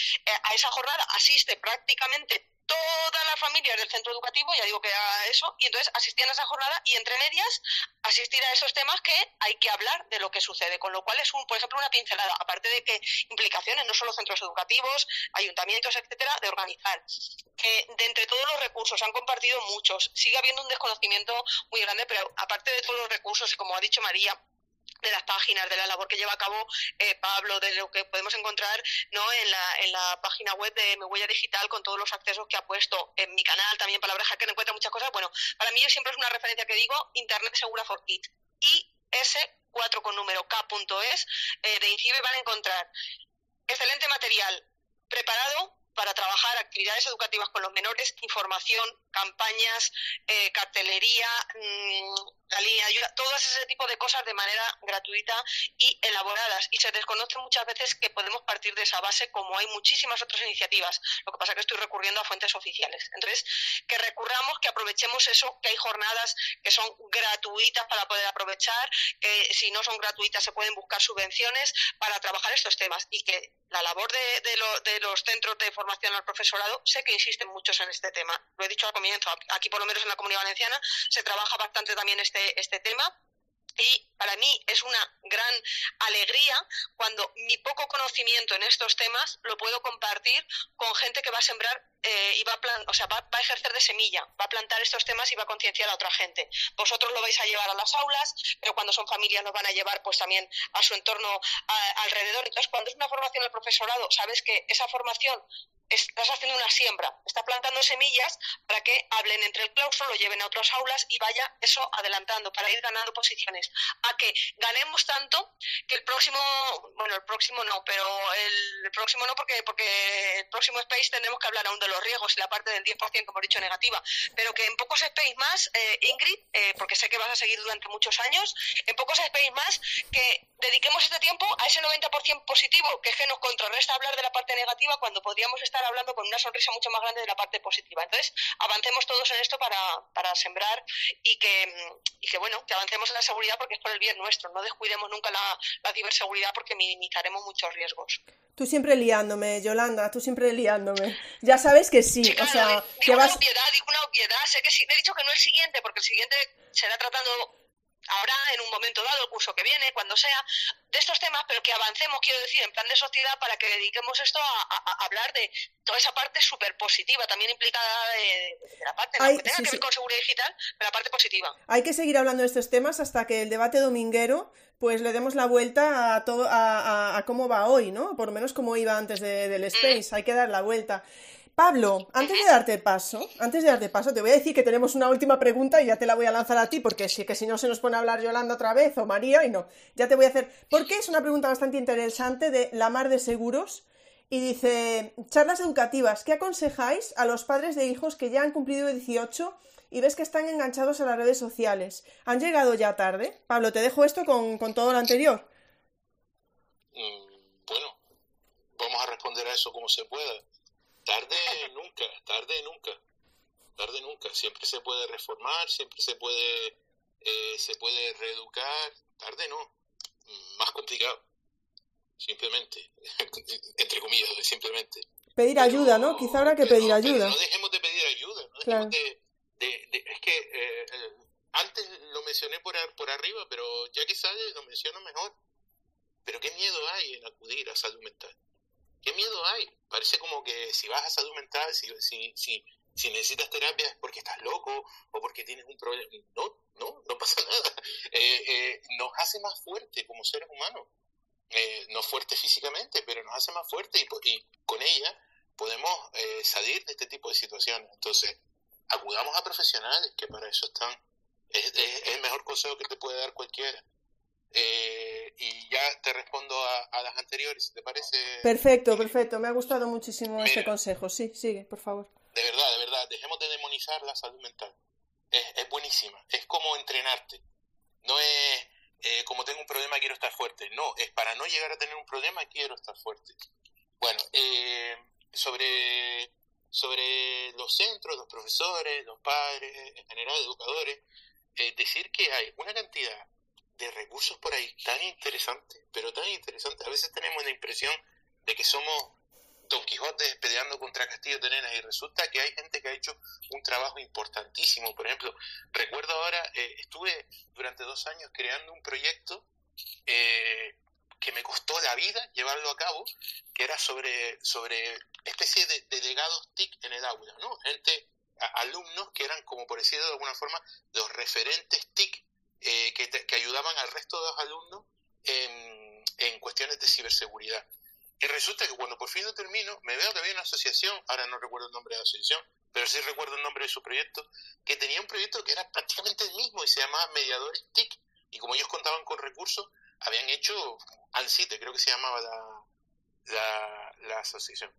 a esa jornada asiste prácticamente todas las familias del centro educativo, ya digo que era eso, y entonces asistían a esa jornada y entre medias asistir a esos temas que hay que hablar de lo que sucede, con lo cual es, un, por ejemplo, una pincelada, aparte de que implicaciones, no solo centros educativos, ayuntamientos, etcétera, de organizar. Que de entre todos los recursos han compartido muchos, sigue habiendo un desconocimiento muy grande, pero aparte de todos los recursos, y como ha dicho María, de las páginas, de la labor que lleva a cabo eh, Pablo, de lo que podemos encontrar ¿no? en, la, en la página web de Mi Huella Digital con todos los accesos que ha puesto en mi canal, también Palabra que encuentra muchas cosas. Bueno, para mí siempre es una referencia que digo, Internet Segura for Kids. Y ese 4 con número K.es eh, de INCIBE van a encontrar excelente material preparado para trabajar actividades educativas con los menores, información, campañas, eh, cartelería, mmm, la línea de ayuda, todo ese tipo de cosas de manera gratuita y elaboradas. Y se desconoce muchas veces que podemos partir de esa base, como hay muchísimas otras iniciativas. Lo que pasa es que estoy recurriendo a fuentes oficiales. Entonces, que recurramos, que aprovechemos eso, que hay jornadas que son gratuitas para poder aprovechar, que si no son gratuitas se pueden buscar subvenciones para trabajar estos temas y que la labor de, de los centros de formación al profesorado, sé que insisten muchos en este tema. Lo he dicho al aquí por lo menos en la Comunidad Valenciana se trabaja bastante también este este, tema. Y para mí es una gran alegría cuando mi poco conocimiento en estos temas lo puedo compartir con gente que va a sembrar eh, y va a, o sea, va, a ejercer de semilla, va a plantar estos temas y va a concienciar a otra gente. Vosotros lo vais a llevar a las aulas, pero cuando son familias lo van a llevar pues también a su entorno alrededor. Entonces, cuando es una formación al profesorado, sabes que esa formación estás haciendo una siembra, estás plantando semillas para que hablen entre el claustro, lo lleven a otras aulas y vaya eso adelantando para ir ganando posiciones. A que ganemos tanto que el próximo, bueno, el próximo no, pero el, próximo no porque, porque el próximo Space tendremos que hablar aún de los riesgos y la parte del 10%, como he dicho, negativa, pero que en pocos Space más, eh, Ingrid, eh, porque sé que vas a seguir durante muchos años, en pocos Space más que dediquemos este tiempo a ese 90% positivo, que es que nos contrarresta hablar de la parte negativa cuando podríamos estar estar hablando con una sonrisa mucho más grande de la parte positiva. Entonces, avancemos todos en esto para, para sembrar y que, y que, bueno, que avancemos en la seguridad porque es por el bien nuestro. No descuidemos nunca la, la ciberseguridad porque minimizaremos muchos riesgos. Tú siempre liándome, Yolanda, tú siempre liándome. Ya sabes que sí, o sea, digo que una obviedad, digo una obviedad. Sé que sí, he dicho que no el siguiente, porque el siguiente será tratando ahora, en un momento dado, el curso que viene, cuando sea, de estos temas, pero que avancemos, quiero decir, en plan de sociedad para que dediquemos esto a, a- a hablar de toda esa parte súper positiva, también implicada de, de la parte, no Ay, que tenga sí, que ver con seguridad digital, pero la parte positiva. Hay que seguir hablando de estos temas hasta que el debate dominguero pues le demos la vuelta a todo a, a- a cómo va hoy, ¿no? Por lo menos como iba antes de- del Space, hay que dar la vuelta. Pablo, antes de darte paso, antes de darte paso, te voy a decir que tenemos una última pregunta y ya te la voy a lanzar a ti, porque sí que si no se nos pone a hablar Yolanda otra vez o María, y no, ya te voy a hacer, porque es una pregunta bastante interesante de la mar de seguros, y dice, charlas educativas, ¿qué aconsejáis a los padres de hijos que ya han cumplido 18 y ves que están enganchados a las redes sociales? ¿Han llegado ya tarde? Pablo, te dejo esto con, con todo lo anterior. Mm, bueno, vamos a responder a eso como se pueda. Tarde nunca, tarde nunca, tarde nunca. Siempre se puede reformar, siempre se puede, eh, se puede reeducar. Tarde no, más complicado. Simplemente, entre comillas, simplemente. Pedir Pero- ayuda, ¿no? Quizá habrá que pero pedir ayuda. no dejemos de pedir ayuda. No Claro. de, de- de- es que eh, eh, antes lo mencioné por, por arriba, pero ya que sale lo menciono mejor. Pero qué miedo hay en acudir a salud mental. ¿Qué miedo hay? Parece como que si vas a salud mental, si, si, si, si necesitas terapia es porque estás loco o porque tienes un problema. No, no, no pasa nada. Eh, eh, nos hace más fuerte como seres humanos. Eh, no fuerte físicamente, pero nos hace más fuerte y, con ella podemos salir de este tipo de situaciones. Entonces, acudamos a profesionales que para eso están. Es, es- es el mejor consejo que te puede dar cualquiera. Eh, y ya te respondo a, a las anteriores, si te parece. Perfecto, perfecto. Me ha gustado muchísimo Mira. este consejo. Sí, sigue, por favor. De verdad, de verdad, dejemos de demonizar la salud mental. Es, es buenísima. Es como entrenarte. No es eh, como tengo un problema, quiero estar fuerte. No, es para no llegar a tener un problema, quiero estar fuerte. Bueno, eh, sobre, sobre los centros, los profesores, los padres, en general, educadores, decir que hay una cantidad de recursos por ahí tan interesantes, pero tan interesantes. A veces tenemos la impresión de que somos Don Quijote peleando contra castillos de nenas y resulta que hay gente que ha hecho un trabajo importantísimo. Por ejemplo, recuerdo ahora, eh, estuve durante dos años creando un proyecto eh, que me costó la vida llevarlo a cabo, que era sobre, sobre especie de delegados TIC en el aula, ¿no? Gente, alumnos que eran, como por decirlo de alguna forma, los referentes TIC eh, que, te- que ayudaban al resto de los alumnos en, en cuestiones de ciberseguridad. Y resulta que cuando por fin lo termino, me veo que había una asociación, ahora no recuerdo el nombre de la asociación, pero sí recuerdo el nombre de su proyecto, que tenía un proyecto que era prácticamente el mismo y se llamaba Mediadores TIC. Y como ellos contaban con recursos, habían hecho ANSITE, creo que se llamaba la, la, la asociación.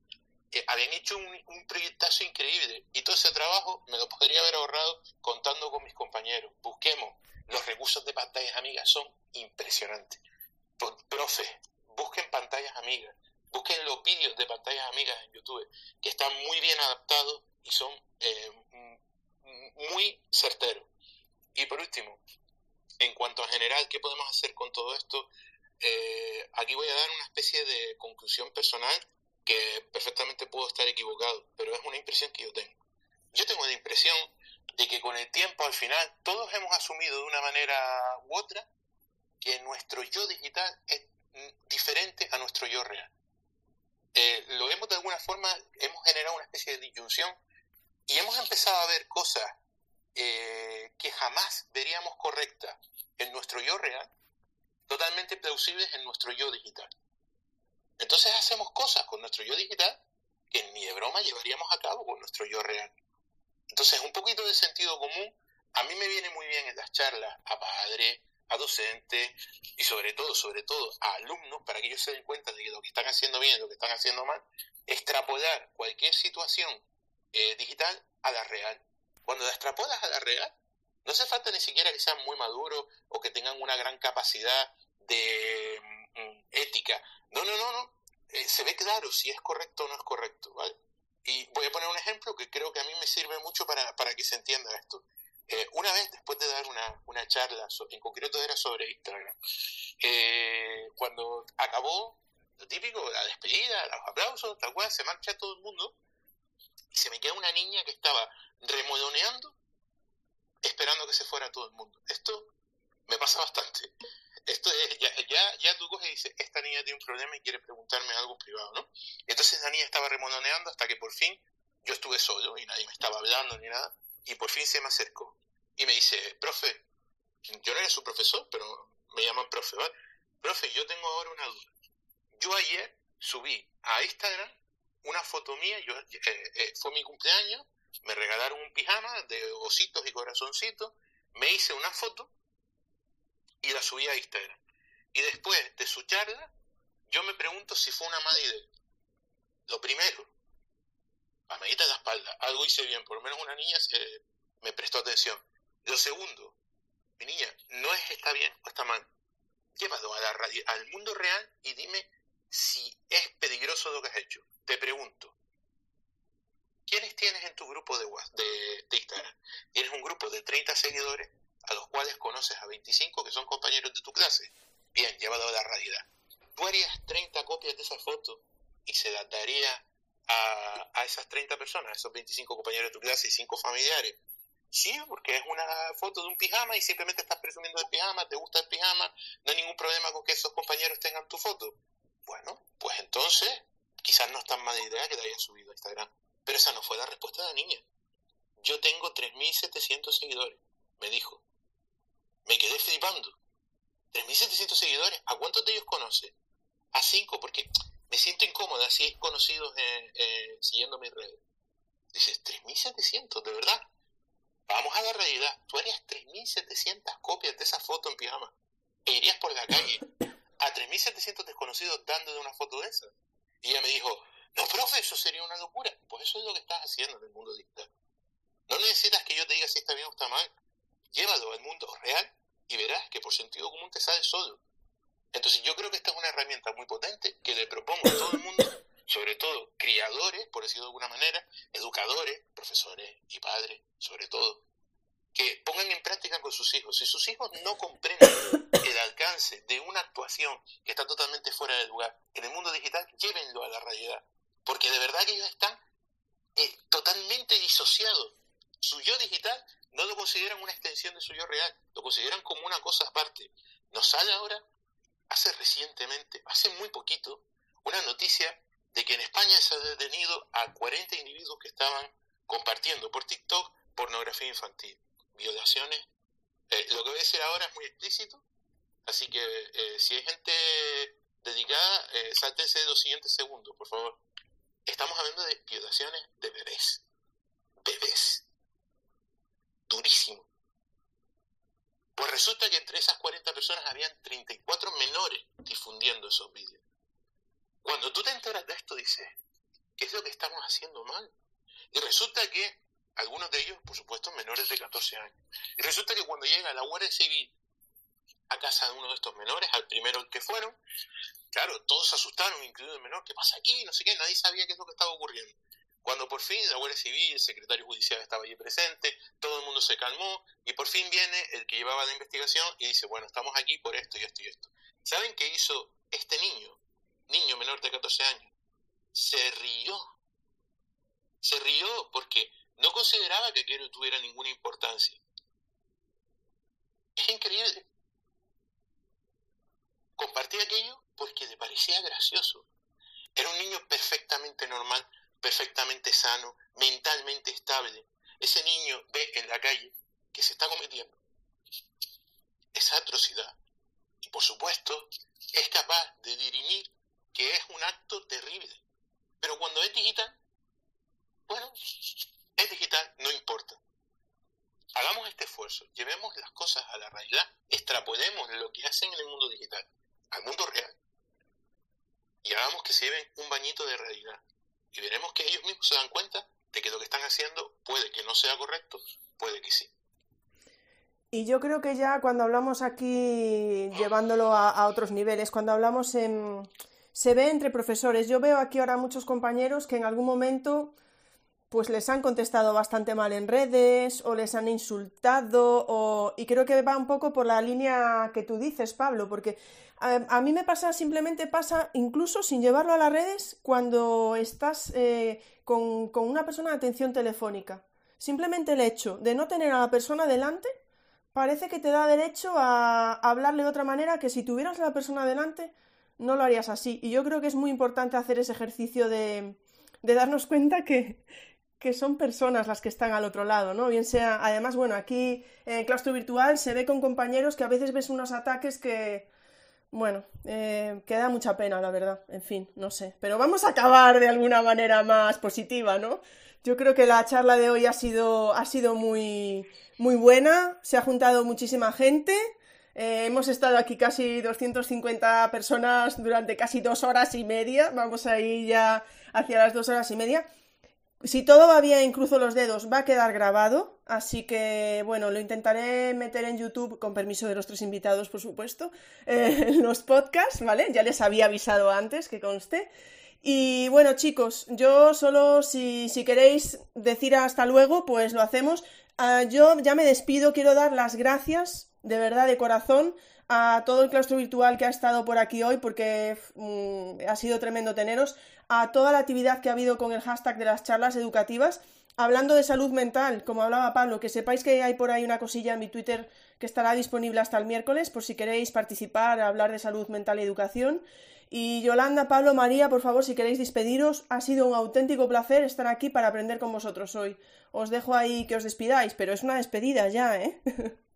Eh, habían hecho un, un proyectazo increíble y todo ese trabajo me lo podría haber ahorrado contando con mis compañeros. Busquemos, los recursos de pantallas amigas son impresionantes. Pro- Profe, busquen pantallas amigas, busquen los vídeos de pantallas amigas en YouTube, que están muy bien adaptados y son eh, muy certeros. Y por último, en cuanto a general, ¿qué podemos hacer con todo esto? Eh, aquí voy a dar una especie de conclusión personal que perfectamente puedo estar equivocado, pero es una impresión que yo tengo. Yo tengo la impresión de que con el tiempo al final todos hemos asumido de una manera u otra que nuestro yo digital es diferente a nuestro yo real. Eh, lo hemos de alguna forma, hemos generado una especie de disyunción y hemos empezado a ver cosas eh, que jamás veríamos correctas en nuestro yo real, totalmente plausibles en nuestro yo digital. Entonces hacemos cosas con nuestro yo digital que ni de broma llevaríamos a cabo con nuestro yo real. Entonces un poquito de sentido común a mí me viene muy bien en las charlas a padres, a docentes y sobre todo, sobre todo a alumnos para que ellos se den cuenta de que lo que están haciendo bien, lo que están haciendo mal, extrapolar cualquier situación eh, digital a la real. Cuando la extrapolas a la real, no hace falta ni siquiera que sean muy maduros o que tengan una gran capacidad de mm, ética. No, no, no, no. Eh, se ve claro si es correcto o no es correcto, ¿vale? Y voy a poner un ejemplo que creo que a mí me sirve mucho para, para que se entienda esto. Eh, una vez, después de dar una, una charla, en concreto era sobre Instagram, eh, cuando acabó, lo típico, la despedida, los aplausos, tal cual, se marcha todo el mundo, y se me queda una niña que estaba remodoneando, esperando que se fuera todo el mundo. Esto me pasa bastante. Esto es, ya, ya, ya tú coges y dices, esta niña tiene un problema y quiere preguntarme algo privado, ¿no? entonces la niña estaba remodoneando hasta que por fin yo estuve solo y nadie me estaba hablando ni nada, y por fin se me acercó y me dice, profe, yo no era su profesor, pero me llaman profe, ¿vale? Profe, yo tengo ahora una duda. Yo ayer subí a Instagram una foto mía, yo, eh, eh, fue mi cumpleaños, me regalaron un pijama de ositos y corazoncitos, me hice una foto y la subí a Instagram. Y después de su charla, yo me pregunto si fue una mala idea. Lo primero, a medita de la espalda, algo hice bien, por lo menos una niña se, me prestó atención. Lo segundo, mi niña, no es está bien o está mal. Llévalo a la radio, al mundo real y dime si es peligroso lo que has hecho. Te pregunto, ¿quiénes tienes en tu grupo de, de, de Instagram? Tienes un grupo de 30 seguidores a los cuales conoces a 25 que son compañeros de tu clase. Bien, llévalo a la realidad. Tú harías 30 copias de esa foto y se las daría a, a esas 30 personas, a esos 25 compañeros de tu clase y 5 familiares. Sí, porque es una foto de un pijama y simplemente estás presumiendo el pijama, te gusta el pijama, no hay ningún problema con que esos compañeros tengan tu foto. Bueno, pues entonces quizás no es tan mala idea que te hayas subido a Instagram. Pero esa no fue la respuesta de la niña. Yo tengo 3.700 seguidores, me dijo. Me quedé flipando. 3.700 seguidores, ¿a cuántos de ellos conoce? A 5, porque me siento incómoda si es conocidos eh, siguiendo mis redes. Dices, 3.700, de verdad. Vamos a la realidad. Tú harías 3.700 copias de esa foto en pijama e irías por la calle a 3.700 desconocidos dando de una foto de esa. Y ella me dijo, no, profe, eso sería una locura. Pues eso es lo que estás haciendo en el mundo digital. No necesitas que yo te diga si está bien o está mal. Llévalo al mundo real y verás que por sentido común te sale solo. Entonces yo creo que esta es una herramienta muy potente que le propongo a todo el mundo sobre todo criadores, por decirlo de alguna manera, educadores, profesores y padres, sobre todo, que pongan en práctica con sus hijos. Si sus hijos no comprenden el alcance de una actuación que está totalmente fuera de lugar en el mundo digital, llévenlo a la realidad, porque de verdad que ellos están eh, totalmente disociados. Su yo digital no lo consideran una extensión de su yo real, lo consideran como una cosa aparte. Nos sale ahora, hace recientemente, hace muy poquito, una noticia de que en España se ha detenido a 40 individuos que estaban compartiendo por TikTok pornografía infantil, violaciones. Eh, lo que voy a decir ahora es muy explícito, así que eh, si hay gente dedicada, eh, sáltense los siguientes segundos, por favor. Estamos hablando de violaciones de bebés. Bebés. Durísimo. Pues resulta que entre esas 40 personas habían 34 menores difundiendo esos vídeos. Cuando tú te enteras de esto, dices, ¿qué es lo que estamos haciendo mal? Y resulta que algunos de ellos, por supuesto, menores de 14 años. Y resulta que cuando llega la Guardia Civil a casa de uno de estos menores, al primero que fueron, claro, todos se asustaron, incluido el menor, ¿qué pasa aquí? No sé qué, nadie sabía qué es lo que estaba ocurriendo. Cuando por fin la Guardia Civil, el secretario judicial estaba allí presente, todo el mundo se calmó y por fin viene el que llevaba la investigación y dice, bueno, estamos aquí por esto y esto y esto. ¿Saben qué hizo este niño? niño menor de 14 años, se rió. Se rió porque no consideraba que aquello tuviera ninguna importancia. Es increíble. Compartí aquello porque le parecía gracioso. Era un niño perfectamente normal, perfectamente sano, mentalmente estable. Ese niño ve en la calle que se está cometiendo esa atrocidad. Y por supuesto, es capaz de dirimir que es un acto terrible. Pero cuando es digital, bueno, es digital, no importa. Hagamos este esfuerzo, llevemos las cosas a la realidad, extrapolemos lo que hacen en el mundo digital al mundo real y hagamos que se lleven un bañito de realidad. Y veremos que ellos mismos se dan cuenta de que lo que están haciendo puede que no sea correcto, puede que sí. Y yo creo que ya cuando hablamos aquí, llevándolo a, otros niveles, cuando hablamos en, se ve entre profesores. Yo veo aquí ahora muchos compañeros que en algún momento pues les han contestado bastante mal en redes o les han insultado o... y creo que va un poco por la línea que tú dices, Pablo, porque a, mí me pasa, simplemente pasa, incluso sin llevarlo a las redes, cuando estás eh, con, con una persona de atención telefónica. Simplemente el hecho de no tener a la persona delante parece que te da derecho a hablarle de otra manera que si tuvieras a la persona delante no lo harías así. Y yo creo que es muy importante hacer ese ejercicio de, de darnos cuenta que, que son personas las que están al otro lado, ¿no? Bien sea, además, bueno, aquí en claustro virtual se ve con compañeros que a veces ves unos ataques que, bueno, eh, que da mucha pena, la verdad. En fin, no sé. Pero vamos a acabar de alguna manera más positiva, ¿no? Yo creo que la charla de hoy ha sido, ha sido muy, muy buena. Se ha juntado muchísima gente. Eh, hemos estado aquí casi 250 personas durante casi dos horas y media. Vamos a ir ya hacia las dos horas y media. Si todo va bien, cruzo los dedos, va a quedar grabado, así que bueno, lo intentaré meter en YouTube, con permiso de los tres invitados, por supuesto, eh, los podcasts, ¿vale? Ya les había avisado antes, que conste. Y bueno, chicos, yo solo si, si queréis decir hasta luego, pues lo hacemos. Ah, yo ya me despido, quiero dar las gracias, de verdad, de corazón, a todo el claustro virtual que ha estado por aquí hoy, porque mm, ha sido tremendo teneros, a toda la actividad que ha habido con el hashtag de las charlas educativas. Hablando de salud mental, como hablaba Pablo, que sepáis que hay por ahí una cosilla en mi Twitter que estará disponible hasta el miércoles, por si queréis participar, hablar de salud mental y educación. Y Yolanda, Pablo, María, por favor, si queréis despediros, ha sido un auténtico placer estar aquí para aprender con vosotros hoy. Os dejo ahí que os despidáis, pero es una despedida ya, ¿eh?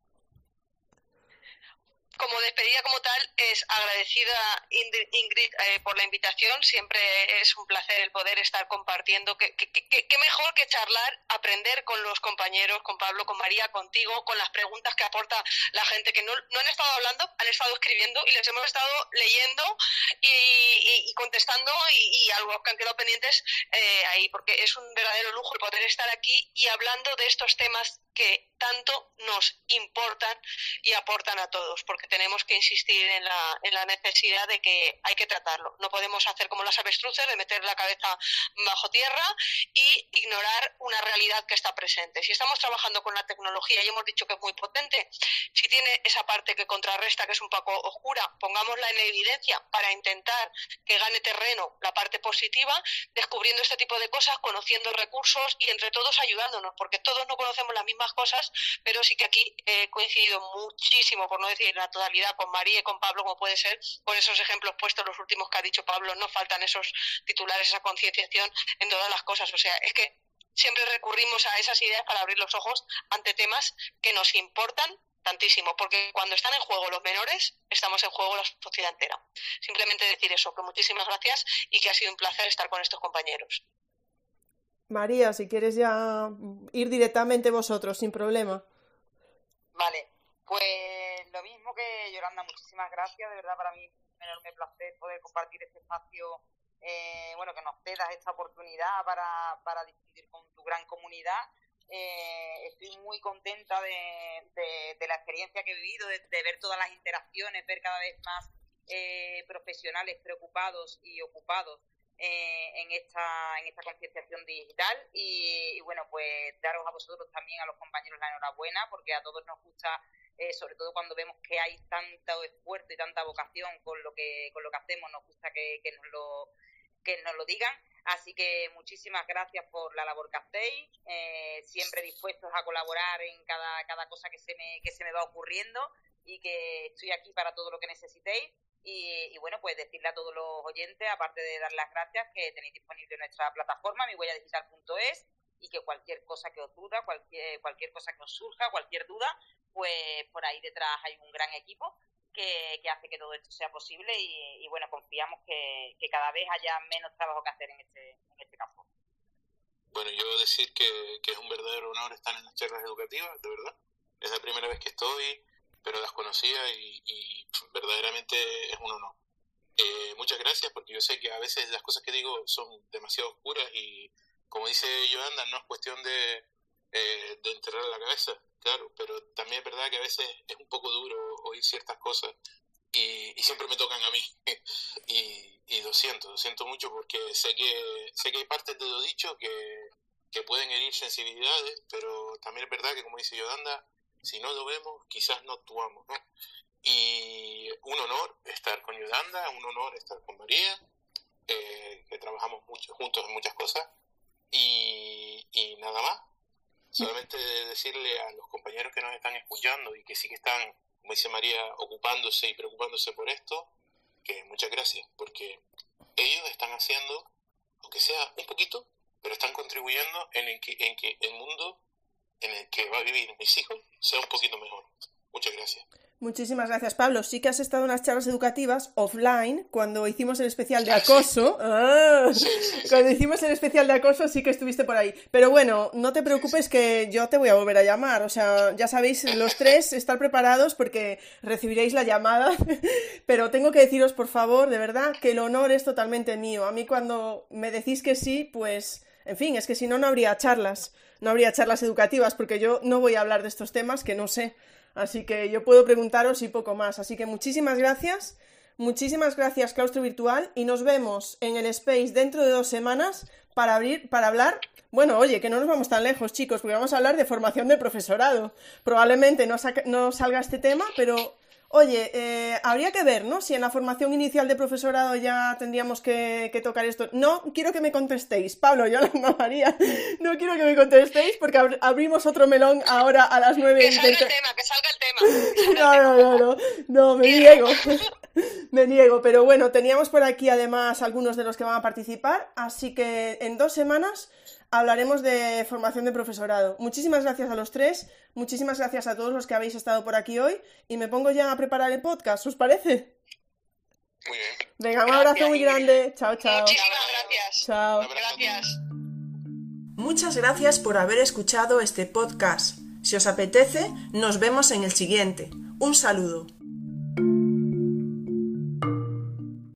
como despedida como tal, es agradecida Ingrid eh, por la invitación. Siempre es un placer el poder estar compartiendo. Qué mejor que charlar, aprender con los compañeros, con Pablo, con María, contigo, con las preguntas que aporta la gente que no, han estado hablando, han estado escribiendo y les hemos estado leyendo y, contestando y, algo que han quedado pendientes eh, ahí, porque es un verdadero lujo el poder estar aquí y hablando de estos temas que tanto nos importan y aportan a todos, porque tenemos que insistir en la, en la necesidad de que hay que tratarlo. No podemos hacer como las avestruces, de meter la cabeza bajo tierra y ignorar una realidad que está presente. Si estamos trabajando con la tecnología y hemos dicho que es muy potente, si tiene esa parte que contrarresta, que es un poco oscura, pongámosla en evidencia para intentar que gane terreno la parte positiva, descubriendo este tipo de cosas, conociendo recursos y entre todos ayudándonos, porque todos no conocemos las mismas cosas, pero sí que aquí he coincidido muchísimo, por no decir la totalidad, con María y con Pablo, como puede ser, con esos ejemplos puestos, los últimos que ha dicho Pablo, no faltan esos titulares, esa concienciación en todas las cosas. O sea, es que siempre recurrimos a esas ideas para abrir los ojos ante temas que nos importan tantísimo, porque cuando están en juego los menores, estamos en juego la sociedad entera. Simplemente decir eso, que muchísimas gracias y que ha sido un placer estar con estos compañeros. María, si quieres ya ir directamente vosotros, sin problema. Vale, pues lo mismo que Yolanda, muchísimas gracias. De verdad, para mí es un enorme placer poder compartir este espacio, eh, bueno, que nos cedas esta oportunidad para, para discutir con tu gran comunidad. Eh, estoy muy contenta de, de, la experiencia que he vivido, de, ver todas las interacciones, ver cada vez más eh, profesionales preocupados y ocupados eh, en esta en esta concienciación digital. Y, bueno pues daros a vosotros también a los compañeros la enhorabuena porque a todos nos gusta eh, sobre todo cuando vemos que hay tanto esfuerzo y tanta vocación con lo que con lo que hacemos nos gusta que, nos lo que nos lo digan. Así que muchísimas gracias por la labor que hacéis eh, siempre dispuestos a colaborar en cada cada cosa que se me que se me va ocurriendo y que estoy aquí para todo lo que necesitéis y, bueno, pues decirle a todos los oyentes, aparte de dar las gracias, que tenéis disponible nuestra plataforma, mihuelladigital.es, y que cualquier cosa que os duda, cualquier, cualquier cosa que os surja, cualquier duda, pues por ahí detrás hay un gran equipo que, hace que todo esto sea posible y, bueno, confiamos que, cada vez haya menos trabajo que hacer en este, en este campo. Bueno, yo decir que, que es un verdadero honor estar en las charlas educativas, de verdad. Es la primera vez que estoy pero las conocía y, verdaderamente es un honor. Eh, muchas gracias porque yo sé que a veces las cosas que digo son demasiado oscuras y como dice Yolanda, no es cuestión de, eh, de enterrar la cabeza, claro, pero también es verdad que a veces es un poco duro oír ciertas cosas y, siempre me tocan a mí y, y, lo siento, lo siento mucho porque sé que sé que hay partes de lo dicho que, que pueden herir sensibilidades, pero también es verdad que, como dice Yolanda, si no lo vemos, quizás no actuamos, ¿no? Y un honor estar con Yolanda, un honor estar con María, eh, que trabajamos mucho, juntos en muchas cosas, y, y nada más. Solamente decirle a los compañeros que nos están escuchando y que sí que están, como dice María, ocupándose y preocupándose por esto, que muchas gracias, porque ellos están haciendo, aunque sea un poquito, pero están contribuyendo en, que, en que el mundo en el que va a vivir mis hijos sea un poquito mejor. Muchas gracias. Muchísimas gracias, Pablo. Sí que has estado en las charlas educativas offline cuando hicimos el especial de acoso. Ah, cuando hicimos el especial de acoso sí que estuviste por ahí. Pero bueno, no te preocupes que yo te voy a volver a llamar. O sea, ya sabéis, los tres estar preparados porque recibiréis la llamada. Pero tengo que deciros, por favor, de verdad, que el honor es totalmente mío. A mí cuando me decís que sí, pues, en fin, es que si no, no habría charlas. No habría charlas educativas porque yo no voy a hablar de estos temas que no sé. Así que yo puedo preguntaros y poco más. Así que muchísimas gracias. Muchísimas gracias, Claustro Virtual, y nos vemos en el Space dentro de dos semanas para abrir, para hablar. Bueno, oye, que no nos vamos tan lejos, chicos, porque vamos a hablar de formación de profesorado. Probablemente no, no salga este tema, pero Oye, eh, habría que ver, ¿no? Si en la formación inicial de profesorado ya tendríamos que, tocar esto. No quiero que me contestéis, Pablo, yo la María, no quiero que me contestéis porque abrimos otro melón ahora a las nueve. Que salga el tema, que salga el tema. no, no, no, no, no, me niego. me niego, pero bueno, teníamos por aquí además algunos de los que van a participar, así que en dos semanas hablaremos de formación de profesorado. Muchísimas gracias a los tres, muchísimas gracias a todos los que habéis estado por aquí hoy y me pongo ya a preparar el podcast, ¿os parece? Muy bien. Venga, un abrazo muy grande. Chao, chao. Muchísimas gracias. Chao. Gracias. Muchas gracias por haber escuchado este podcast. Si os apetece, nos vemos en el siguiente. Un saludo.